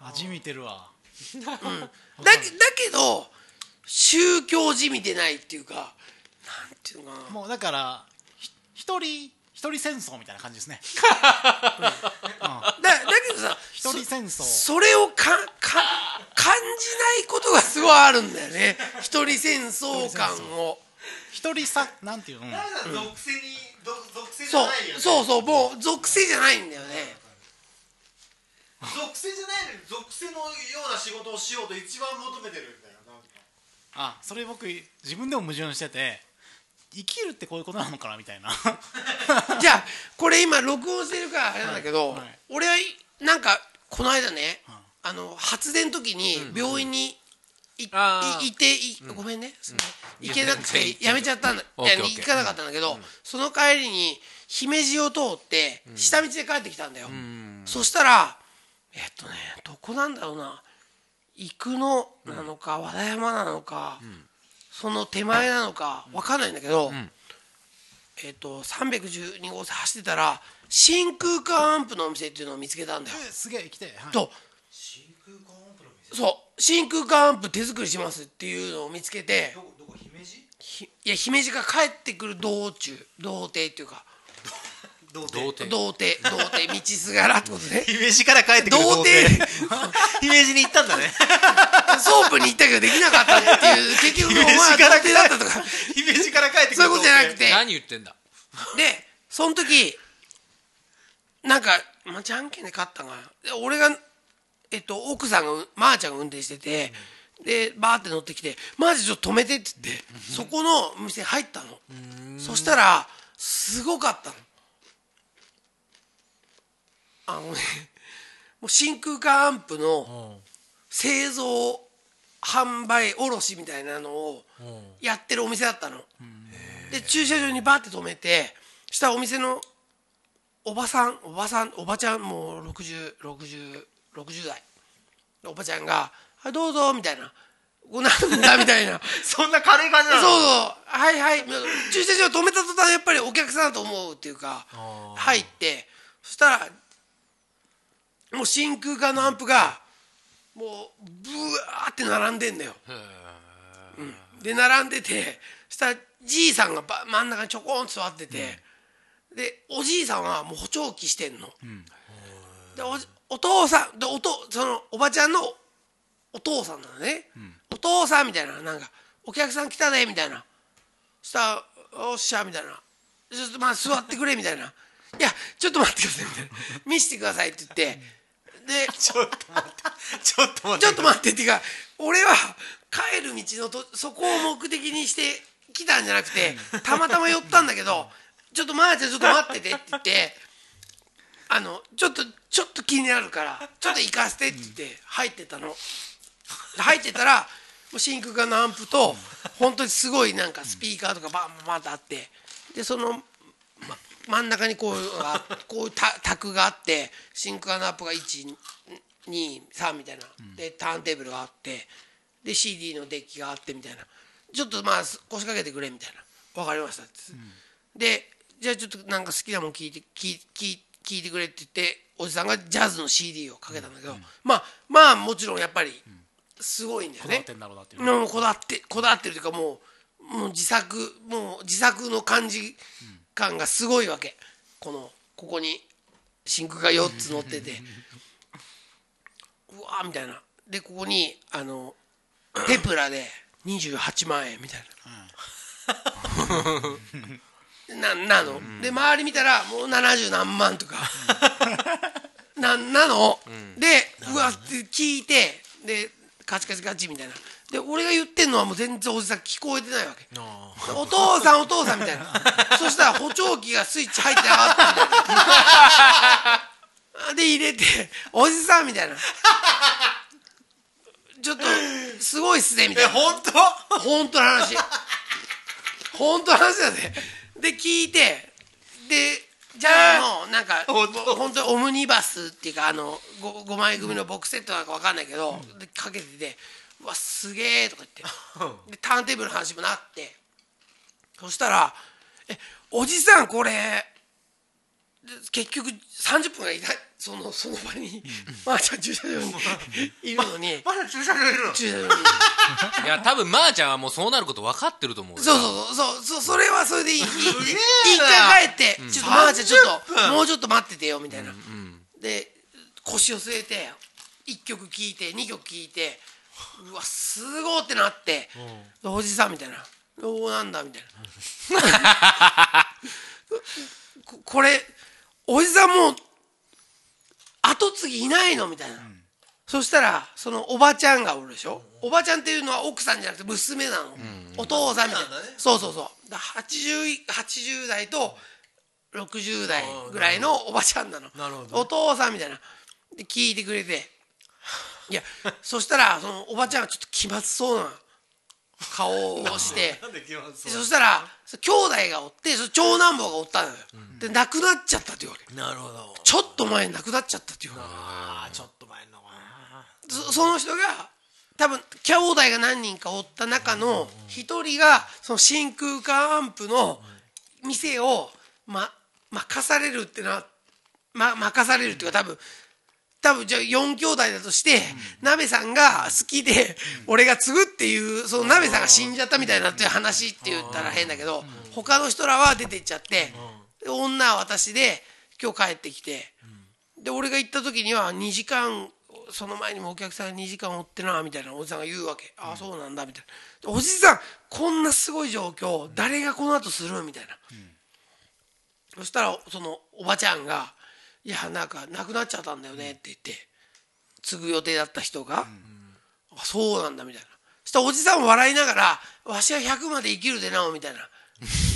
味見てるわ。だけだけど宗教じみてないっていうかなんていうのかな。もうだからひ一人一人戦争みたいな感じですね。だだけどさ一人戦争。そそれをかか感じないことがすごいあるんだよね。一人戦争感を。一人さなんていうの、うん。属性に属性じそうゃないよね。そうそうもう属性じゃないんだよね。属性じゃないのに属性のような仕事をしようと一番求めてるみたいな。なんかあそれ僕自分でも矛盾してて生きるってこういうことなのかなみたいな。*laughs* じゃあこれ今録音してるからあれなんだけど、はい。はい俺はいなんかこの間ね、あの発電の時に病院にい,い、あー。いていごめんね、すいません。行けなくてやめちゃったんだ。行かなかったんだけど、その帰りに姫路を通って下道で帰ってきたんだよ、そしたらえっとねどこなんだろうな。生野なのか和田山なのか、その手前なのか分かんないんだけど、えっと312号線走ってたら真空管アンプのお店っていうのを見つけたんだよ。えすげえ来て、はい、と。そう。真空管アンプ手作りしますっていうのを見つけてどこどこ姫路？ひいや姫路から帰ってくる道中童貞っていうか童童貞。童貞。童貞。道すがらってことね。*laughs* 姫路から帰ってくる童貞。姫路に行ったんだね。*laughs* ソープに行ったけどできなかったっていう。*laughs* 結局お前は童貞だったとか。姫路から帰ってくるそういうことじゃなくて。何言ってんだ？でその時なんか、まあ、じゃんけんで勝ったんかな。で俺が、えっと、奥さんがまー、ちゃんが運転してて、でバーって乗ってきて「マジちょっと止めて」って言って、そこの店入ったの。そしたらすごかったのあのねもう真空管アンプの製造販売卸みたいなのをやってるお店だったの。で駐車場にバーって止めてしたらお店のおばさんおばさんおばちゃんもう6060 60代。おばちゃんが「はいどうぞ」みたいな「こうなんだ」みたいな。*laughs* そんな軽い感じそうなの？そうはいはい。駐車場止めた途端やっぱりお客さんだと思うっていうか入って。そしたらもう真空管のアンプがもうブワーって並んでんだよ、うん、で並んでてそしたらじいさんがば真ん中にちょこんと座ってて、でおじいさんはもう補聴器してんの、でおじお父さんでおとそのおばちゃんのお父さんなのね、お父さんみたいななんかお客さん来たねみたいな。そしたら「おっしゃ」みたいな「ちょっとまあ座ってくれ」みたいな「いやちょっと待ってください」みたいな「見せてください」って言ってで *laughs* ちょっと待ってちょっと待ってちょっと待ってっていうか俺は帰る道のとそこを目的にして来たんじゃなくてたまたま寄ったんだけど「ちょっとまーちゃんちょっと待ってて」って言って「あのちょっとちょっと気になるからちょっと行かせて」って言って入ってたの。で入ってたらもう真空管のアンプと本当にすごいなんかスピーカーとかバンバンバンってあってでそのま真ん中にこういうあこういうタ卓があって真空管のアンプが123みたいな。でターンテーブルがあってで CD のデッキがあってみたいな。ちょっとまあ腰掛けてくれみたいな。分かりました。って、でじゃあちょっとなんか好きなもん聞いて聞い聞い聞いてくれって言っておじさんがジャズの CD をかけたんだけど、まあまあもちろんやっぱりすごいんだよね。もうこだわってこだわってるというかもうもう自作もう自作の感じ感がすごいわけ。このここに真空が4つ乗ってて。うわーみたいな。でここにあのテプラで28万円みたいな。ななの、で周り見たらもう70何万とか。ななの、でうわって聞いてでカチカチカチみたいなで俺が言ってんのはもう全然おじさん聞こえてないわけ。あお父さんお父さんみたいな。*laughs* そしたら補聴器がスイッチ入ってなかったで入れておじさんみたいな。ちょっとすごいっすねみたいな。本当？本当の話。本当の話だねで聞いて。でジャンのなんか本当？オムニバスっていうかあの 5, 5枚組のボックスセットなんか分かんないけど、でかけてて「うわすげえ」とか言って。でターンテーブルの話もなって。そしたら「えおじさんこれで結局30分がいない。そのその場に、まあちゃん駐車場にいるのに、まだ駐車場いるの？駐車場に。いや多分まーちゃんはもうそうなること分かってると思うよ。そうそうそう。そうそれはそれでいい。一な。回帰って、ちょっとまーちゃんちょっ30と分もうちょっと待っててよみたいな、で腰を据えて1曲聴いて2曲聴いてうわすごいってなって、おじさんみたいな「おおなんだ」みたいな。*laughs* ここれおじさんもう後継ぎいないのみたいな、そしたらそのおばちゃんがおるでしょ、おばちゃんっていうのは奥さんじゃなくて娘なの、お父さんみたいな、そうそうそうだ 80, 80代と60代ぐらいのおばちゃんなの。なるほど。お父さんみたいな。で聞いてくれていやそしたらそのおばちゃんがちょっと奇抜そうな顔をして。そしたらそ兄弟がおってそ長男坊がおったのよ、で亡くなっちゃったっていうわけなるほど。ちょっと前に亡くなっちゃったっていうああちょっと前の。かなそその人が多分兄弟が何人かおった中の一人がその真空管アンプの店を、ま、任されるってな、ま、任されるっていうか多分多分じゃあ4兄弟だとして、鍋さんが好きで俺が継ぐっていうその鍋さんが死んじゃったみたいなっていう話って言ったら変だけど他の人らは出てっちゃってで女は私で今日帰ってきてで俺が行った時には2時間その前にもお客さんが2時間おってなみたいなおじさんが言うわけ、ああそうなんだみたいな。おじさんこんなすごい状況誰がこの後する？みたいな、そしたらそのおばちゃんが「いやなんか亡くなっちゃったんだよね」って言って継ぐ予定だった人が「あそうなんだ」みたいな。そしたらおじさん笑いながら「わしは100まで生きるでなお」みたいな。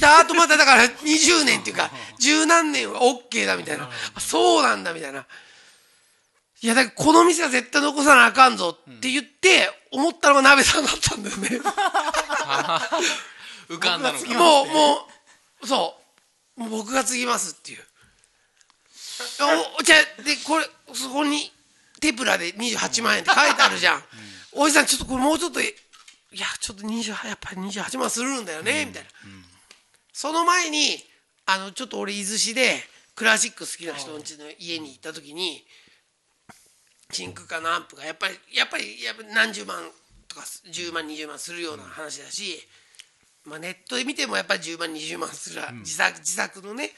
であとまただから20年っていうか *laughs* 十何年は OK だみたいな。あそうなんだみたいな。いやだからこの店は絶対残さなあかんぞって言って思ったのが鍋さんだったんだよね。*laughs* *laughs* 浮かんだのかもうもうそう。もう僕が継ぎますっていうおじゃあでこれそこにテプラで28万円って書いてあるじゃん、おじさんちょっとこれもうちょっといやちょっと28やっぱり28万するんだよね、みたいな、その前にあのちょっと俺伊豆市でクラシック好きな人の家の家に行った時に真空管のアンプがやっぱりやっぱりやっぱり何十万とか10万20万するような話だし、まあ、ネットで見てもやっぱり10万20万する、自作自作のね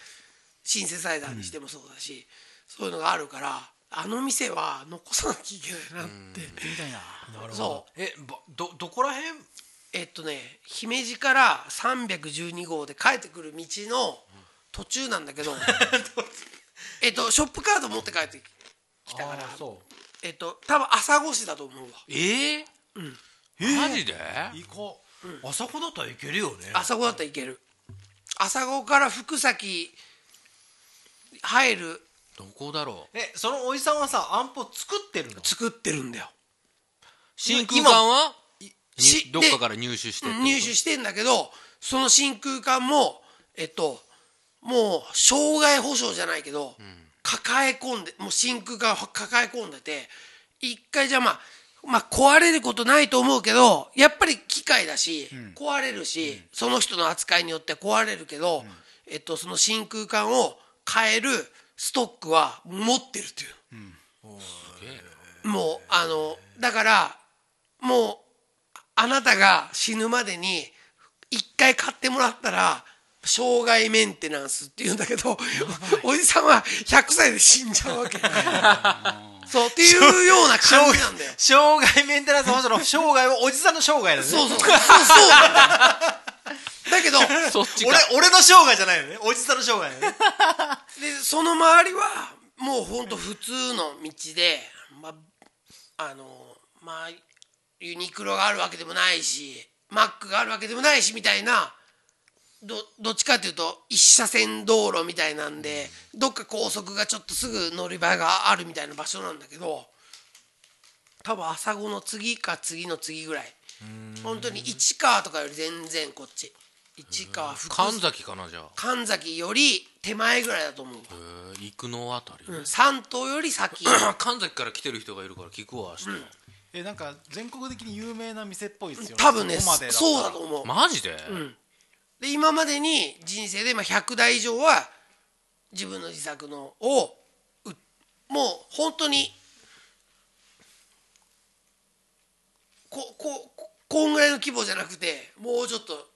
シンセサイザーにしてもそうだし、そういうのがあるからあの店は残さなきゃいけないなって、みたいな。そう。えばどどこら辺？えっとね姫路から312号で帰ってくる道の途中なんだけど *laughs* えっとショップカード持って帰ってきたからそえっと多分朝来しだと思うわ。ええマジで？う行こう。朝子だったら行けるよね。朝子だったらいける。朝子から福崎入る。どこだろう？えそのおじさんはさアンプを作ってるの？作ってるんだよ。真空管は？しにどっかから入手して入手してんだけどその真空管もえっともう障害保障じゃないけど、抱え込んでもう真空管を抱え込んでて一回じゃあまあまあ壊れることないと思うけどやっぱり機械だし、壊れるし、その人の扱いによって壊れるけど、えっと、その真空管を変えるストックは持ってるっていう、もうあのだからもうあなたが死ぬまでに一回買ってもらったら障害メンテナンスって言うんだけど *laughs* おじさんは100歳で死んじゃうわけ。*laughs* そうっていうような感じなんだよ。障害メンテナンス保障の生涯はおじさんの生涯だね。そうそう。そうそうそっちか。俺俺の生涯じゃないよね。おじさんの生涯だよね。*laughs* でその周りはもうほんと普通の道でまああのまあユニクロがあるわけでもないしマックがあるわけでもないしみたいなどどっちかっていうと一車線道路みたいなんでどっか高速がちょっとすぐ乗り場があるみたいな場所なんだけど多分朝子の次か次の次ぐらい。本当に市川とかより全然こっち市川福神崎かなじゃあ。神崎より手前ぐらいだと思う、へえ陸のあたり、うん、山東より先。*clears throat* 神崎から来てる人がいるから聞くわ明日、えなんか全国的に有名な店っぽいですよね。多分ねそうだと思う。マジで、で今までに人生でまあ100台以上は自分の自作のをうもう本当にここここんぐらいの規模じゃなくてもうちょっと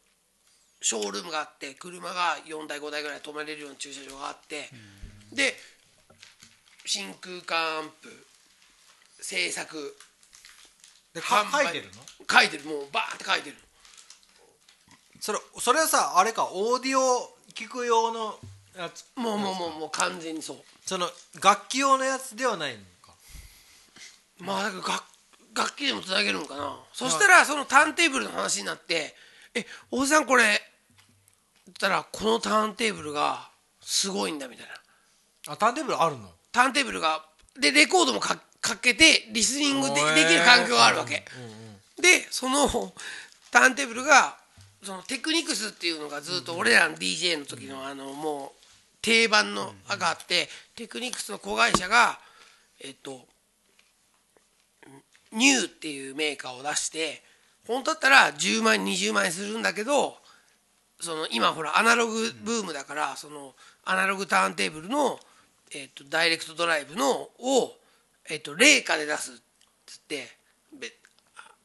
ショールームがあって車が4台5台ぐらい止めれるような駐車場があってで真空管アンプ制作でか販売。書いてるの？書いてる。もうバーって書いてる。それそれはさあれかオーディオ聞く用のやつ？もうもうもうもう完全にそう。その楽器用のやつではないのか？まあだから楽楽器でもつなげるのかな、そしたらそのターンテーブルの話になって「え大瀬さんこれ」たらこのターンテーブルがすごいんだみたいな。あターンテーブルあるの？ターンテーブルがでレコードもかかけてリスニングでできる環境があるわけ、でそのターンテーブルがそのテクニクスっていうのがずっと俺らの DJ の時のあのもう定番のがあってテクニクスの子会社がえっとニューっていうメーカーを出して本当だったら10万円20万円するんだけどその今ほらアナログブームだからそのアナログターンテーブルの、えっとダイレクトドライブのを、えっと冷価で出すっつってべ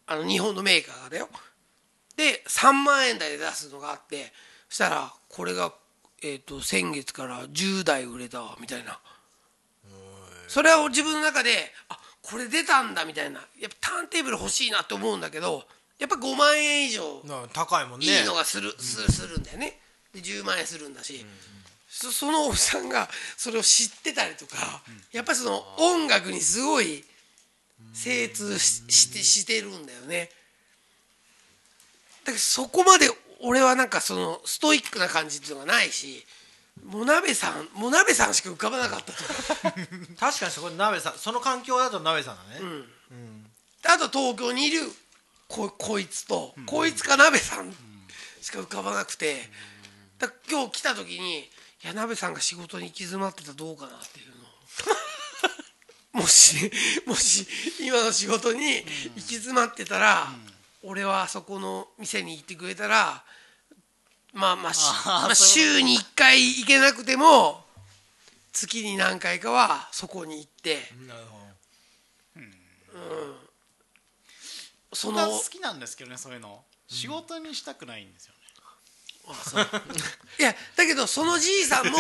あの日本のメーカーがだよ。で3万円台で出すのがあってそしたらこれが、えっと先月から10台売れたわみたいな。それは自分の中であこれ出たんだみたいな。やっぱターンテーブル欲しいなって思うんだけどやっぱ5万円以上な高いもんね。いいのがする,、すするんだよね。で10万円するんだし、そそのおじさんがそれを知ってたりとか、やっぱりその音楽にすごい精通ししてしてるんだよね。だけどそこまで俺はなんかそのストイックな感じっていうのがないしもなべさんもなべさんしか浮かばなかったと *laughs* 確かにそこで鍋さんその環境だと鍋さんだね、あと東京にいるここいつと、こいつか鍋さんしか浮かばなくて、だ今日来た時にいや鍋さんが仕事に行き詰まってたらどうかなっていうのを。*laughs* もしもし今の仕事に行き詰まってたら、俺はそこの店に行ってくれたらまあまあしまあ、週に1回行けなくても月に何回かはそこに行って。なるほその好きなんですけどねそういうの。仕事にしたくないんですよね、*laughs* いやだけどそのじいさんも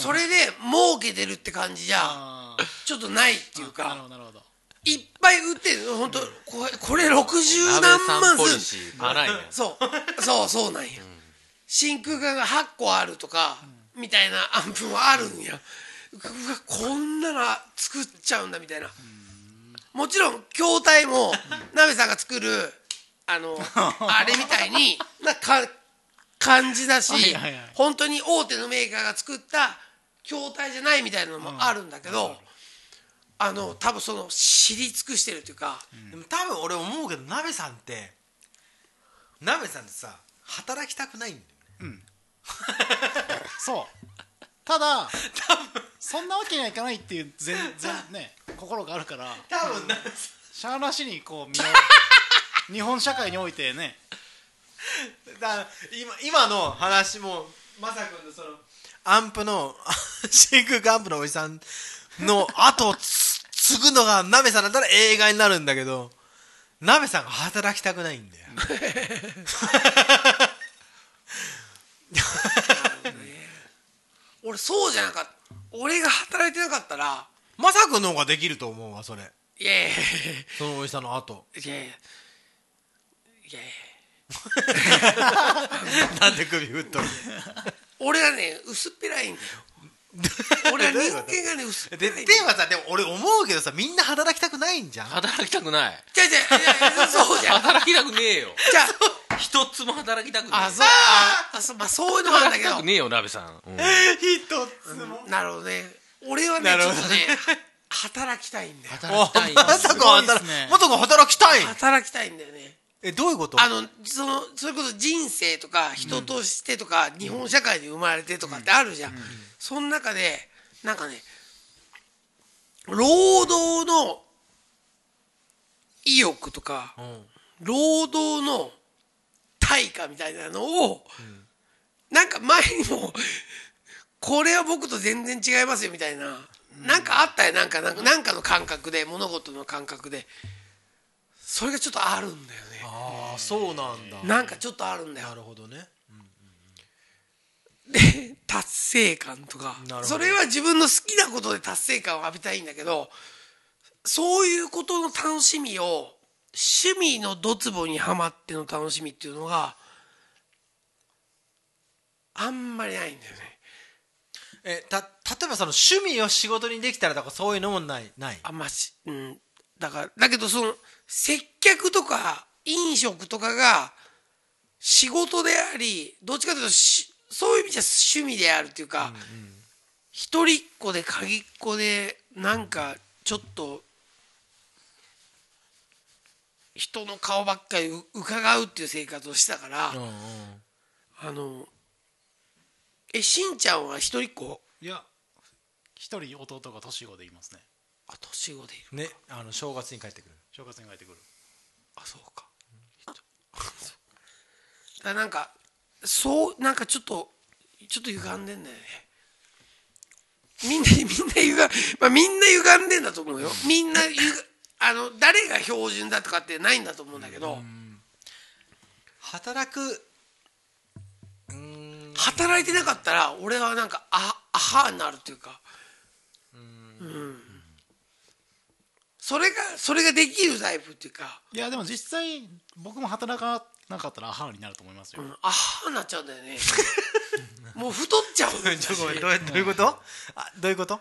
それで儲けてるって感じじゃあちょっとないっていうあなるかほどなるほど。いっぱい売ってる本当これこれ60鍋何万するそう。そうそうなんや、真空管が8個あるとか、みたいなアンプもあるんや、うわこんなの作っちゃうんだみたいな、もちろん筐体も鍋さんが作るあの *laughs* あれみたいになか感じだし、はいはいはい。本当に大手のメーカーが作った筐体じゃないみたいなのもあるんだけど、あの多分その知り尽くしてるというか、どでも多分俺思うけど鍋さんって鍋さんってさ働きたくないんだよね。*laughs* そうただそんなわけにはいかないっていう全然ね心があるから。多分なしゃあなしにこう身を *laughs* 日本社会においてね。だ今今の話もまさくんのそのアンプの真空管アンプのおじさんの後をつ継ぐのが鍋さんだったら映画になるんだけど鍋さんが働きたくないんだよ *laughs* 俺そうじゃなかった。俺が働いてなかったらまさくんの方ができると思うわそれ。いやいやいそのおじさんの後。やいやいや。いやいや。*laughs* なんで首振っとる俺はね薄っぺらいんだよ。俺は人間がね薄っぺでらいではさでも俺思うけどさみんな働きたくないんじゃん？働きたくない。じゃあじゃあいやいやそうじゃん。働きたくねえよ。じゃ *laughs* 一つも働きたくねえ。ああそうああそうまあそういうのもあるんだけど。働きたくねえよ鍋さん、うん。一つも。なるほどね。俺はねちょっとね *laughs* 働きたいんだよ働きたいまさかすごいっ働すねまさか働きたい。働きたいんだよね。えどういうこと？あのそのそれこそ人生とか人としてとか、日本社会に生まれてとかってあるじゃん、その中でなんかね労働の意欲とか、労働の対価みたいなのを、なんか前にもこれは僕と全然違いますよみたいな、なんかあったよ。なんかなんかなんかの感覚で物事の感覚で。それがちょっとあるんだよね。ああそうなんだ。なんかちょっとあるんだよ。なるほどね。で達成感とか。それは自分の好きなことで達成感を浴びたいんだけどそういうことの楽しみを趣味のドツボにはまっての楽しみっていうのがあんまりないんだよね。えた例えばその趣味を仕事にできたらとかそういうのもないない？あんましうん。だからだけどその接客とか飲食とかが仕事でありどっちかというとしそういう意味じゃ趣味であるっていうか、一人っ子で鍵っ子でなんかちょっと人の顔ばっかりう伺うっていう生活をしたから、うんうん。あのえしんちゃんは一人っ子？いや一人弟が年子でいますね。あ年子でいるねあの正月に帰ってくる。正月に帰ってくる。あそうか。*laughs* だからなんかそうなんかちょっとちょっと歪んでんだよね。みんなみんな歪まあみんな歪んでんだと思うよ。みんなゆがあの誰が標準だとかってないんだと思うんだけど、働く。働いてなかったら俺はなんかあアハになるっていうか。うん。それがそれができるタイプっていうか、いやでも実際僕も働かなかったらアハーになると思いますよ、うん、アハになっちゃうんだよね *laughs* もう太っちゃう *laughs* どうどういうこと？あどういうこと？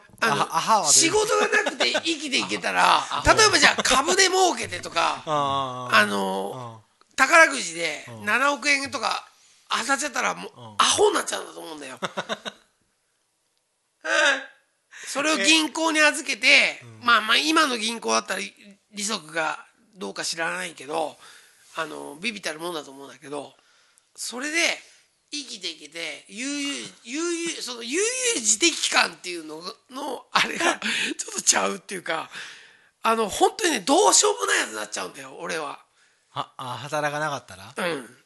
仕事がなくて生きていけたら例えばじゃあ株で儲けてとかあの宝くじで7億円とか当たっちゃったらもうアホになっちゃうんだと思うんだよ。*laughs* それを銀行に預けて、まあまあ今の銀行だったら利息がどうか知らないけどあのビビたるもんだと思うんだけどそれで生きていけて悠々悠々その悠々自適感っていうののあれが *laughs* ちょっとちゃうっていうかあの本当にねどうしようもないやつになっちゃうんだよ俺は。はあ働かなかったら？うん。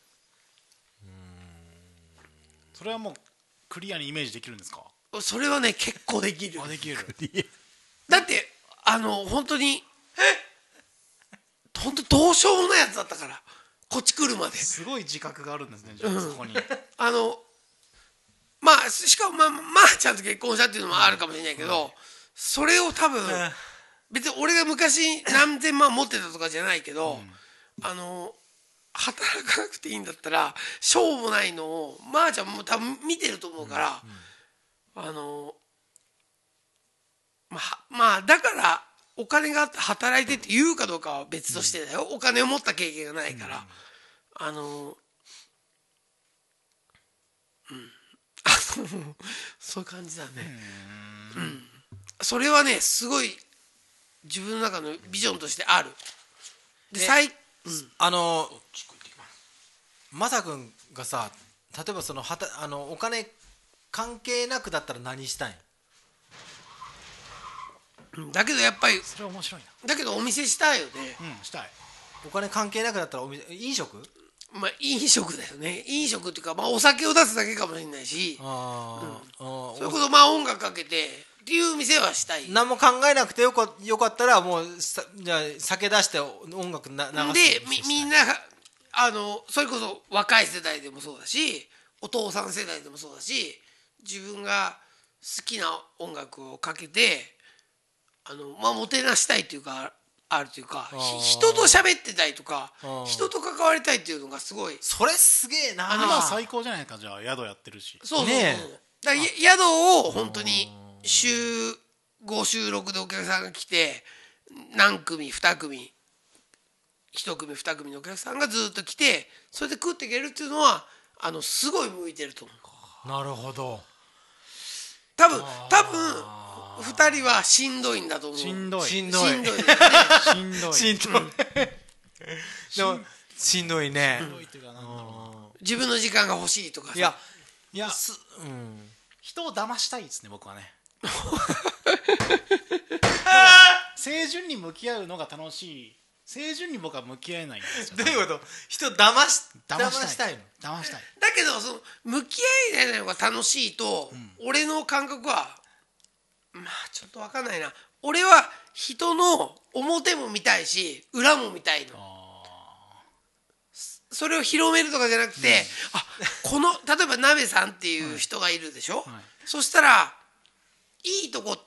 それはもうクリアにイメージできるんですか？それはね結構できる。あできる。だってあの本当に本当どうしようもないやつだったからこっち来るまで。すごい自覚があるんですねじゃあそこに。あのまあしかもまあまあちゃんと結婚したっていうのもあるかもしれないけど、それを多分別に俺が昔何千万持ってたとかじゃないけど、あの働かなくていいんだったらしょうもないのをまあちゃんも多分見てると思うから、あのまあまあだからお金があって働いてって言うかどうかは別としてだよ、お金を持った経験がないから、あのうん。そういう感じだね。うん。それはねすごい自分の中のビジョンとしてある。で最うん。あのまさくんがさ例えばそのはたあのお金関係なくだったら何したいうんだけどやっぱりそれは面白いだけどお店したいよね。なうんしたい。お金関係なくだったらお店飲食？まあ飲食だよね。飲食っていうか、まあ、お酒を出すだけかもしれないし。あー、あー。それこそまあ音楽かけてっていう店はしたい。で何も考えなくてよかよかったらもうさじゃあ酒出して音楽な流すみみんながあのそれこそ若い世代でもそうだしお父さん世代でもそうだし自分が好きな音楽をかけてあの、まあ、もてなしたいっていうかあるというか人と喋ってたりとかー。人と関わりたいっていうのがすごい。それすげえな。今最高じゃないかじゃあ。宿やってるし。そうそうそう、ねだ宿を本当に週5週6でお客さんが来て何組2組1組2組のお客さんがずっと来てそれで食っていけるっていうのはあのすごい向いてると思う。なるほど。多分多分2人はしんどいんだと思う。しんどい。しんどい。しんどい。ねしんどい。しんどい。でもしんどいね。自分の時間が欲しいとかさ。いやういやすうん人を騙したいですね僕はね。*laughs* 清純に向き合うのが楽しい。清純に僕は向き合えないんですよ。どういうこと？人騙し騙騙したいの？騙したい。だけどその向き合いないのが楽しいと、俺の感覚はまあちょっと分かんないな。俺は人の表も見たいし裏も見たいの。それを広めるとかじゃなくて、あこの例えば鍋さんっていう人がいるでしょ、そしたらいいとこ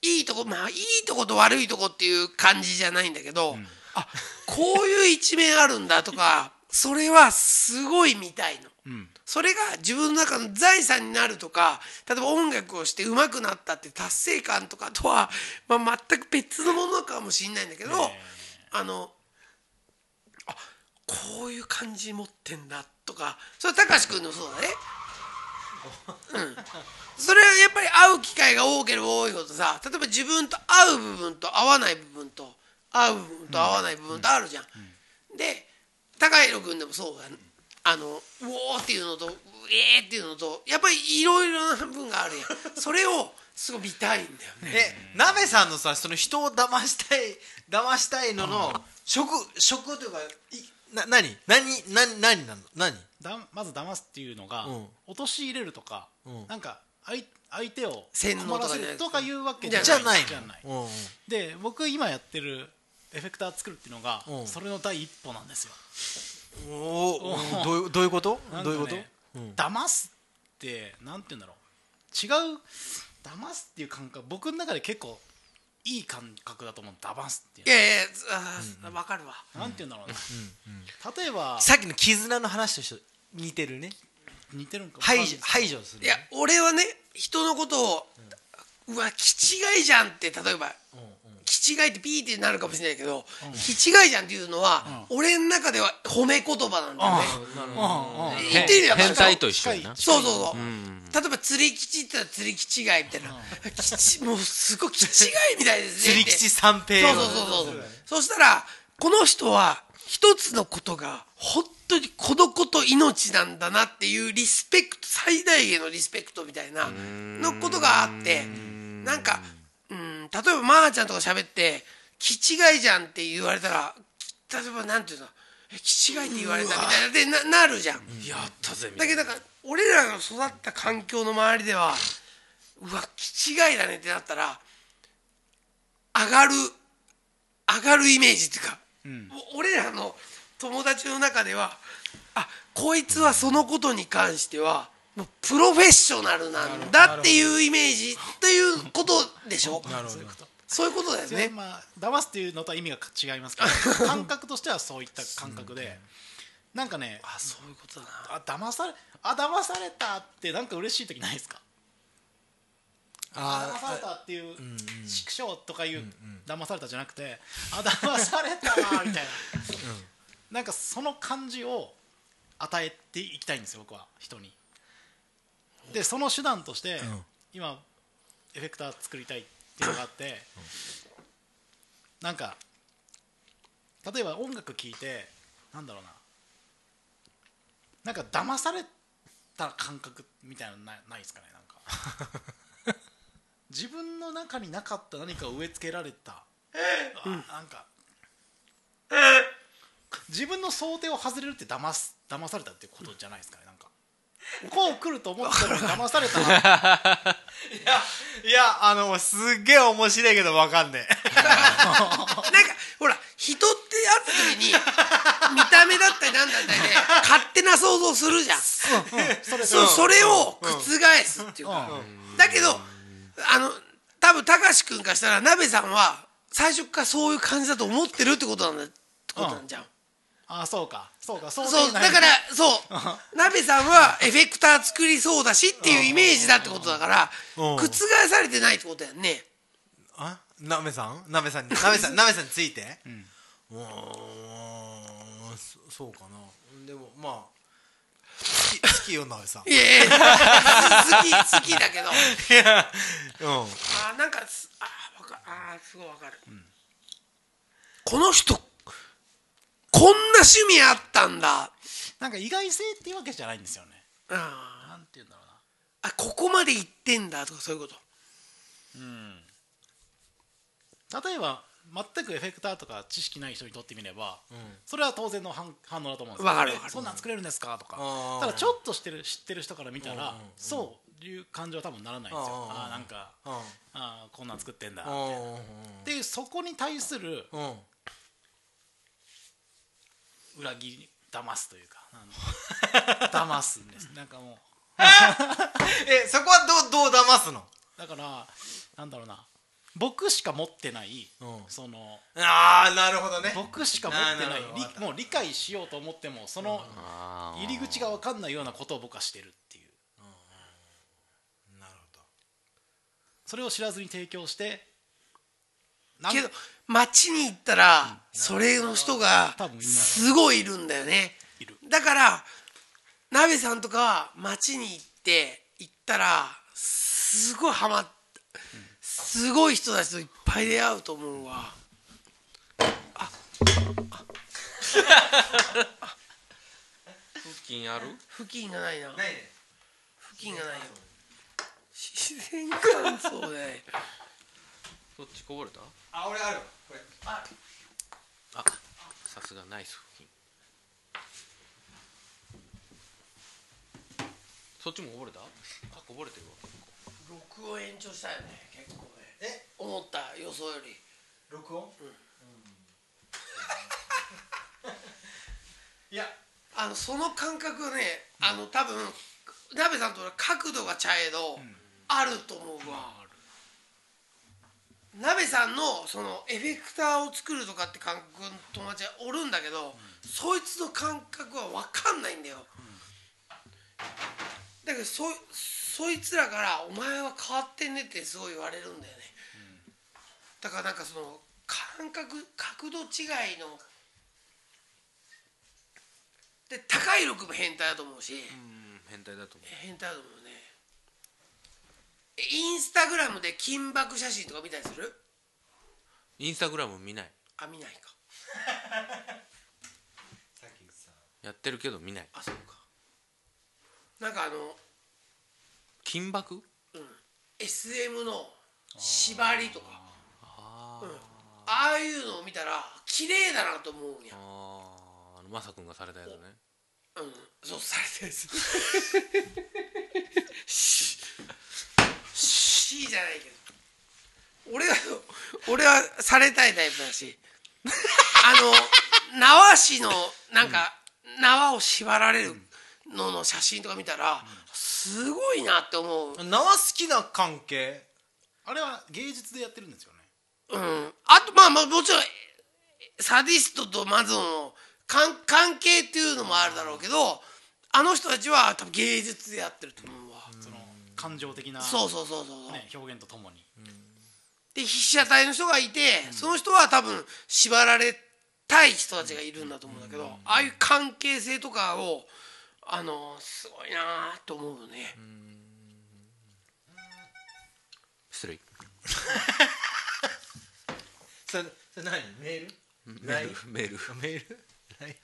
いいとこまあいいとこと悪いとこっていう感じじゃないんだけど、あこういう一面あるんだとかそれはすごい見たいの。それが自分の中の財産になるとか例えば音楽をして上手くなったって達成感とかとは、まあ、全く別のものかもしれないんだけど、あのあこういう感じ持ってんだとかそれは貴司君のそうだね。うん、それはやっぱり会う機会が多ければ多いほどさ例えば自分と合う部分と合わない部分と合う部分と合わない部分とあるじゃん。で高弘君でもそうだねあの「うおー」っていうのと「うえー」っていうのとやっぱりいろいろな部分があるやん。*laughs* それをすごい見たいんだよね。え鍋さんのさその人を騙したい騙したいのの職職というかいな何？何何何なの？何？だまず騙すっていうのが、うん。陥れるとか、ん。なんか相相手を洗脳困らせるとかいとかいうわけじゃじゃないの。じゃない。うんうん。で僕今やってるエフェクター作るっていうのが、うん。それの第一歩なんですよおーどういうどういうこと？どういうこと？騙すってなんて言うんだろう。違う騙すっていう感覚僕の中で結構いい感覚だと思う。騙すっていういやいやあー分かるわ。なんて言うんだろうな、例えばさっきの絆の話として似てるね。似てるんか排除排除するいや俺はね人のことをうわ気違いじゃんって例えば気違いってピーってなるかもしれないけど気違いじゃんっていうのは俺の中では褒め言葉なんだよね。うんうん。言ってみれば変態と一緒そうそうそう。例えば釣り吉って言ったら釣り吉違いみたいな。吉もうすごい吉違いみたいですね。釣り吉三平。そうそうそうそう。そしたらこの人は一つのことが本当にこのこと命なんだなっていうリスペクト最大限のリスペクトみたいなのことがあってなんかうん。例えばまーちゃんとか喋って「気違いじゃん」って言われたら例えばなんていうの「え気違いって言われた」みたいな。でななるじゃん。やったぜだけどなんか俺らが育った環境の周りではうわ気違いだねってなったら上がる上がるイメージっていうか、お俺らの友達の中ではあこいつはそのことに関してはプロフェッショナルなんだっていうイメージっていうことでしょ？なるほど。そういうことだよね。まあ騙すっていうのとは意味が違いますけど感覚としてはそういった感覚で、なんかねあそういうことだな。あ騙されあ騙されたってなんか嬉しい時ないですか？騙されたっていう畜生とかいう騙されたじゃなくてあ騙されたわみたいな。なんかその感じを与えていきたいんですよ僕は。人にでその手段として今エフェクター作りたいっていうのがあってなんか例えば音楽聴いてなんだろうな。なんか騙された感覚みたいなのないないですかねなんか。*laughs* 自分の中になかった何かを植え付けられた、あなんか。自分の想定を外れるって騙す騙されたっていうことじゃないですかねこう来ると思ったのに騙されたな。いやいやあのすっげえ面白いけどわかんねえ。なんかほら人って会った時に見た目だったりなんだったりで勝手な想像するじゃん。それそうそれを覆すっていうか、だけどあの多分貴司君からしたら鍋さんは最初からそういう感じだと思ってるってことなんだってことなんじゃん、あそうか。そうか。そうそうだからそう。*laughs* 鍋さんはエフェクター作りそうだしっていうイメージだってことだからうん。覆されてないってことやんね。あ？なめさん？なめさんになめさんなめさんについて？ん。うーん。そそうかな。でもまあ好き好きよなめさん。いやいや好き *laughs* 好きだけど。いやうん。あなんかすあわかあすごいわかる、この人こんな趣味あったんだ。なんか意外性っていうわけじゃないんですよね。あなんて言うんだろうな。あここまで行ってんだ。とかそういうこと。例えば全くエフェクターとか知識ない人にとってみれば、それは当然の反反応だと思うんですえわかるわかる。そんなん作れるんですか？とか。あーただちょっとしてる知ってる人から見たら、そういう感情は多分ならないんですよ。あーああなんかうん。あーこんなん作ってんだ。うん。っていうそこに対するうんうん裏切り騙すというかあの *laughs* 騙すんです。なんかもう。えそこはどうどう騙すの？だからなんだろうな。僕しか持ってない、うん。そのああなるほどね。僕しか持ってないもう理解しようと思ってもそのあ入り口が分かんないようなことを僕はしてるっていう。なるほそれを知らずに提供してけど街に行ったらそれの人がすすごいいるんだよね。だから鍋さんとか街に行って行ったらすごいハマっすごい人たちといっぱい出会うと思うわ。付近ある付近がないなどないね付近がないよ自然乾燥でそっちこぼれたあ俺ある。わこれ。ああさすがナイス付近そっちもこぼれたあこぼれてるわ録音延長したよね結構ね。え？思った予想より。録音？いや。あのその感覚はねあの多分鍋さんと俺角度がちゃえど、あると思うわ、鍋さんのそのエフェクターを作るとかって感覚の友達がおるんだけど、そいつの感覚は分かんないんだよ、だけどそそいつらから「お前は変わってんね」ってすごい言われるんだよね、だからなんかその感覚角度違いので高い力も変態だと思うし、うん変態だと思う。変態だと思うインスタグラムで金箔写真とか見たりする？インスタグラム見ない。あ見ないか。さっきさやってるけど見ない。あそうか。なんかあの、金箔？うん、SM の縛りとか。あうん。ああいうのを見たら綺麗だなと思うんや。ああのマサ君がされたやつね。うん。そうされてるですししじゃないけど。俺は俺はされたいタイプだし。あの縄師のなんか、縄を縛られるのの写真とか見たら、すごいなって思う、縄好きな関係？あれは芸術でやってるんですよね。うん、あとまあまあもちろんサディストとマゾンの関関係っていうのもあるだろうけどあの人たちは多分芸術でやってると思う感情的な、そうそうそうそう、ね、表現とともに、で被写体の人がいて、その人は多分縛られたい人たちがいるんだと思うんだけど、ああいう関係性とかをあのすごいなと思うよね、失礼。*laughs* それそれ何？メール？メール。メール。メール？ない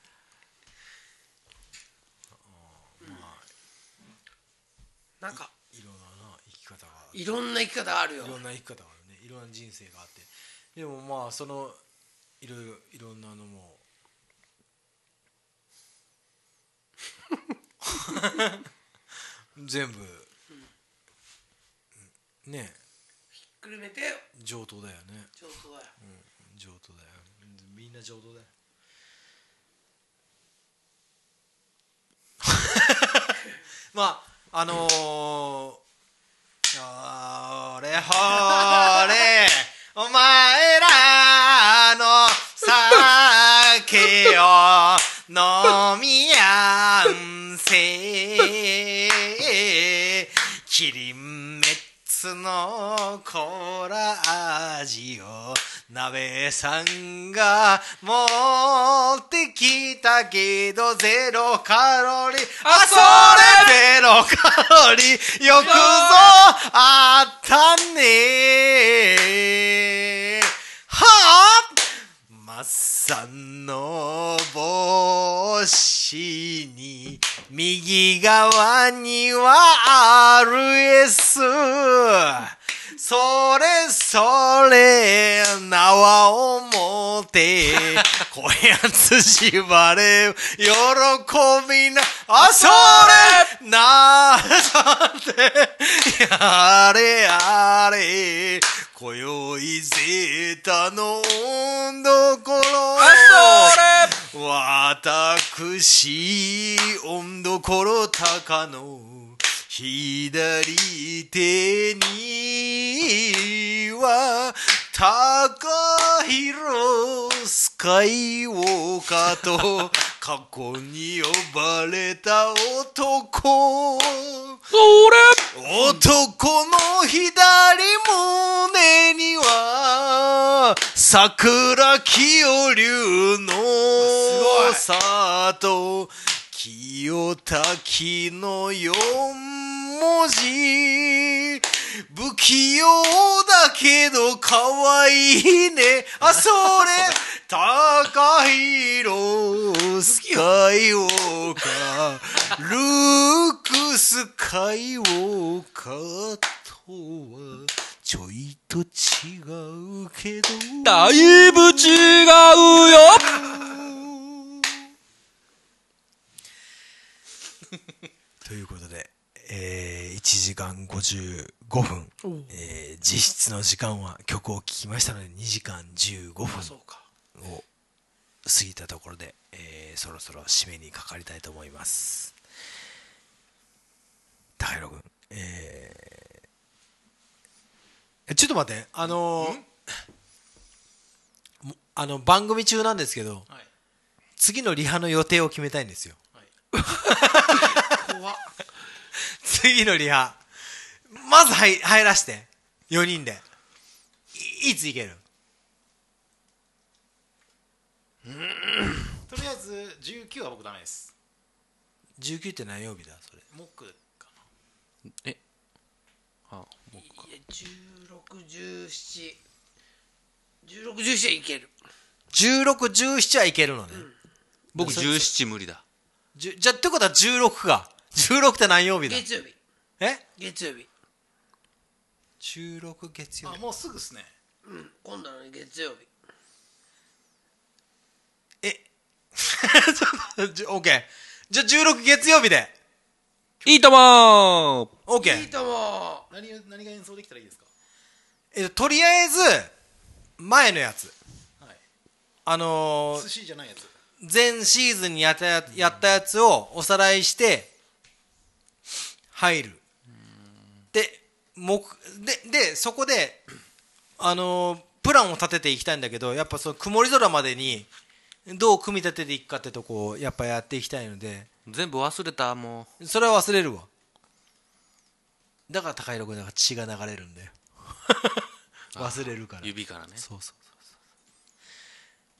なんなな生き方がいろんな生き方あるよ。いろんな生き方があるね。いろんな人生があって。でもまあそのいろいろいろんなのも。*laughs* 全部、ね。ひっくるめて。上等だよね。上等だよ。上等だよ。みんな上等だよ。*laughs* まああのー、ほれほれ。お前らの酒を飲みやんせ。キリンメッツのコーラ味を鍋さんが持ってきたけどゼロカロリー。あそれゼロカロリー。よくぞあったね。はあ？マッサンの帽子に右側には RS それそれ縄を持って *laughs* こやつ縛れ喜びなあそれなさてやれやれ今宵ゼータの温度ころ。私温度ころ高の左手には高弘スカイウォーカーと *laughs* 過去に呼ばれた男。男の左胸には桜清流の里清滝の四文字。不器用だけど可愛いね。あそれ。*laughs* 高弘スカイウォーカールークスカイウォーカーとはちょいと違うけど。だいぶ違うよということで、えー、1時間55分、えー実質の時間は曲を聴きましたので2時間15分を過ぎたところで、えーそろそろ締めにかかりたいと思います。高弘君えーちょっと待ってあのーもあの番組中なんですけどはい。次のリハの予定を決めたいんですよ *laughs* 怖っ。次のリハ。まず入入らして。4人で。いいつ行ける？とりあえず19は僕ダメです。19って何曜日だ？それ。木かえ？あ僕か。いや1617 1617はいける。1617はいけるのね、僕そ17無理だ。じゅじゃってことは16か16って何曜日だ？月曜日。え？月曜日。16月曜あもうすぐっすね。うん。今度の月曜日。え？*laughs* ちょっと OK じゃあ16月曜日で。いいとも OK いいとも何を何が演奏できたらいいですか？えっととりあえず前のやつ。はい。あのー寿司じゃないやつ。前シーズンにやったややったやつをおさらいして入る。で目ででそこであのープランを立てていきたいんだけどやっぱその曇り空までにどう組み立てていくかってとこをやっぱやっていきたいので。全部忘れたもそれは忘れるわ。だから高弘君だから血が流れるんだよ。*laughs* 忘れるから。う指からね。そうそう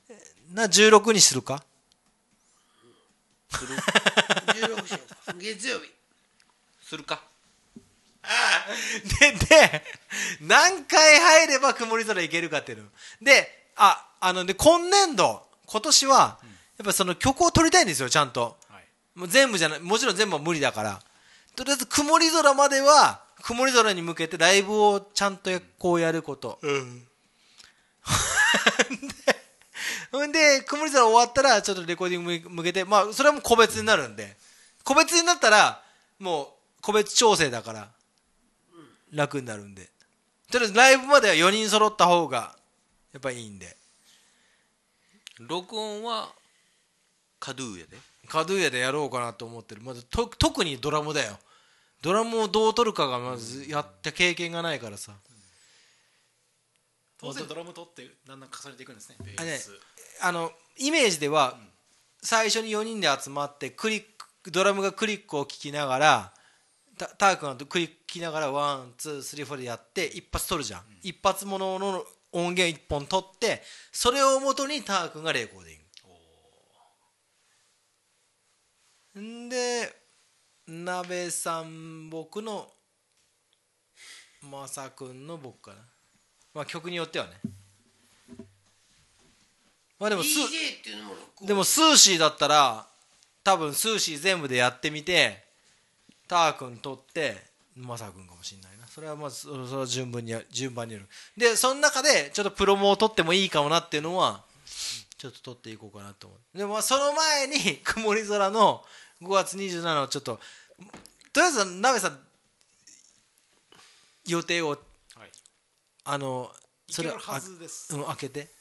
そうそう。な16にするか？16しよう。か月曜日するかで、で、何回入れば曇り空いけるかっていうの。で、あ、あの、で、今年度、今年は、やっぱその曲を取りたいんですよ、ちゃんと。はいもう全部じゃない、もちろん全部は無理だから。とりあえず曇り空までは、曇り空に向けてライブをちゃんとこうやること。*laughs* で、ほんで、曇り空終わったら、ちょっとレコーディングに向けて、まあ、それはもう個別になるんで、個別になったら、もう、個別調整だから楽になるんで。とりあえずライブまでは4人揃った方がやっぱいいんで。録音はカドゥーヤで？カドゥーヤでやろうかなと思ってる。まずと特にドラムだよ。ドラムをどう取るかがまずやった経験がないからさ、当然ドラム取ってだんだん重ねていくんですねベース。あのイメージでは、最初に4人で集まってクリックドラムがクリックを聴きながらタークがクリック聞きながら one two three four でやって一発取るじゃん、うん、一発ものの音源一本取ってそれをもとにタークがレコーディング。んで鍋さん僕のまさくんの僕かな。まあ曲によってはね。まあでもでもスーシーだったら多分スーシー全部でやってみてター君取ってまさ君かもしれないな。それはまずそれ順番にや順番による。でその中でちょっとプロモを取ってもいいかもなっていうのはちょっと取っていこうかなと思う。でもその前に *laughs* 曇り空の5月27をちょっととりあえずなべさん予定を、はい、あのそれははずです、うん、開けて。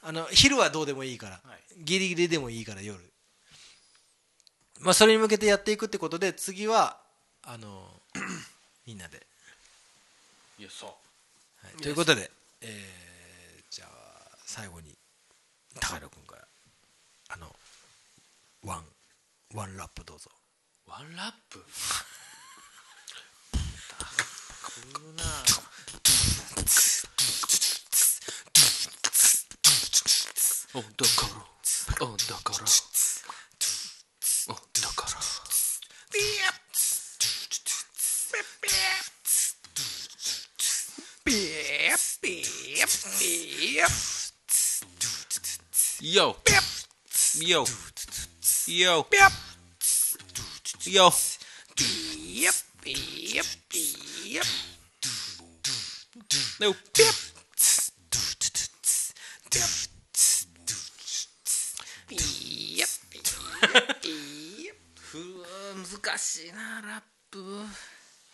あの昼はどうでもいいから、はい、ギリギリでもいいから夜。まあそれに向けてやっていくってことで次はあの *clears throat* みんなで。いやそう、はい、ということで、えー、じゃあ最後に高野君からあのワンワンラップどうぞ。ワンラップ？だから。Yep. Yep. Yo. Yep. Yo. Yo. Yep. Yo. Yep. Yep. Yep. No. Yep. Yep. 難しいなラップ。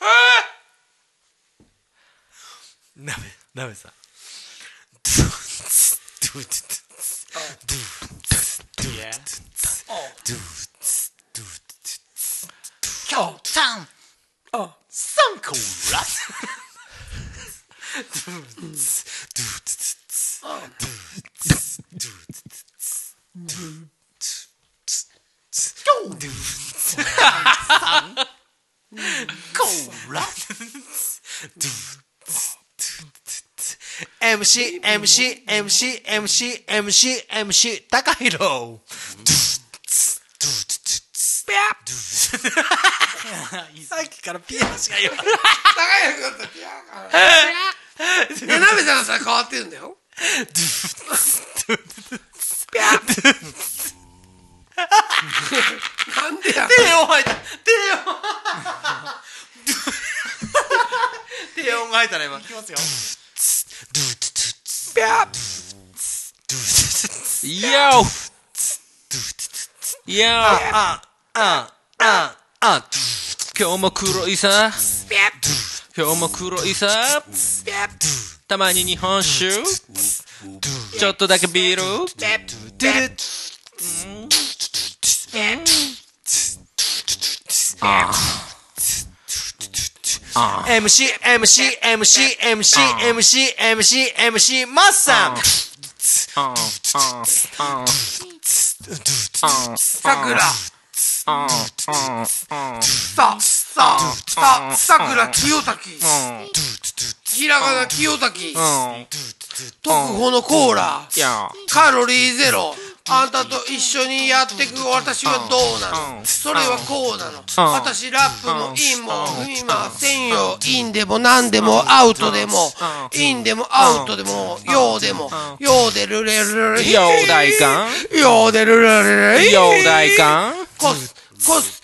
ああ。なべなべさん。Yeah. Som Katan! Oh. Korat! MC、MC、MC、MC、MC、MC、高弘。ドゥピャッさっきからピアしか言わない。高弘君とピアーか。え、なべさんさ、変わってるんだよ。ドゥピャッなんでや低音入った低音低音が入ったね今い。きますよ Yo! Yo! あん、あ、あ、あ。今日も黒いさ。今日も黒いさ。たまに日本酒。ちょっとだけビール。MC、MC、MC、MC、MC、MC、MC、マッサン。さくら。さ、さ、さ、さくら清滝。ひらがな清滝。特保のコーラ。カロリーゼロ。あんたと一緒にやってく私はどうなの？それはこうなの？私ラップもインも踏みません。よインでも何でもアウトでもインでもアウトでもようでもようでるれるれようだいかんようでるれるレようだいかんこすこす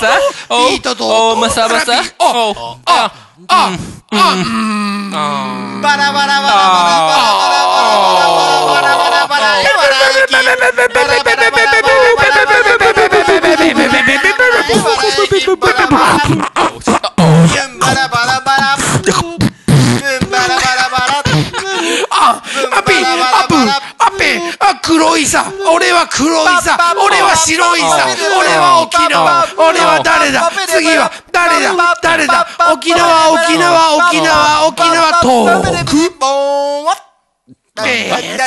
baca, oh, oh, masa-masa, oh, oh, oh, oh, para, para, para, para, para, para, para, para, para, para, para, para, para, para, 黒いさ。俺は黒いさ。俺は白いさ。俺は沖縄。俺は誰だ次は誰だ誰だ沖縄、沖縄、沖縄、沖縄、東北。ボーンワッえー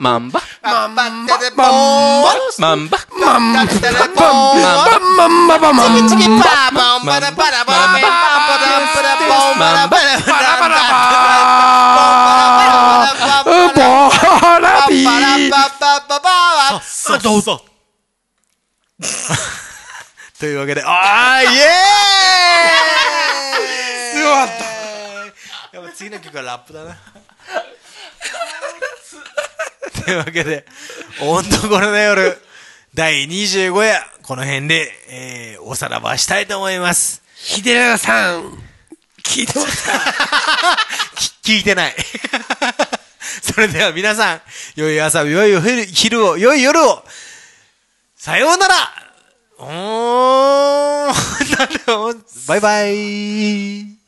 マンバマンバマンテレボバーンワッマンバマンバテレボーンバワッンバマンババマンチキパーボンバラバラバラバラバラバラボンバラバラバラバラボーラビバラーババババそうそうそうというわけで、あーイエーイすごかっやっぱ次の曲はラップだな。というわけで、ほんとこれの夜、第25夜、この辺で、えー、おさらばしたいと思います。秀永さん、聞いてますか？き *laughs* 聞いてない。*laughs* それでは皆さん、良い朝、良い昼を、良い夜を、さようなら。おー、*laughs* バイバイ。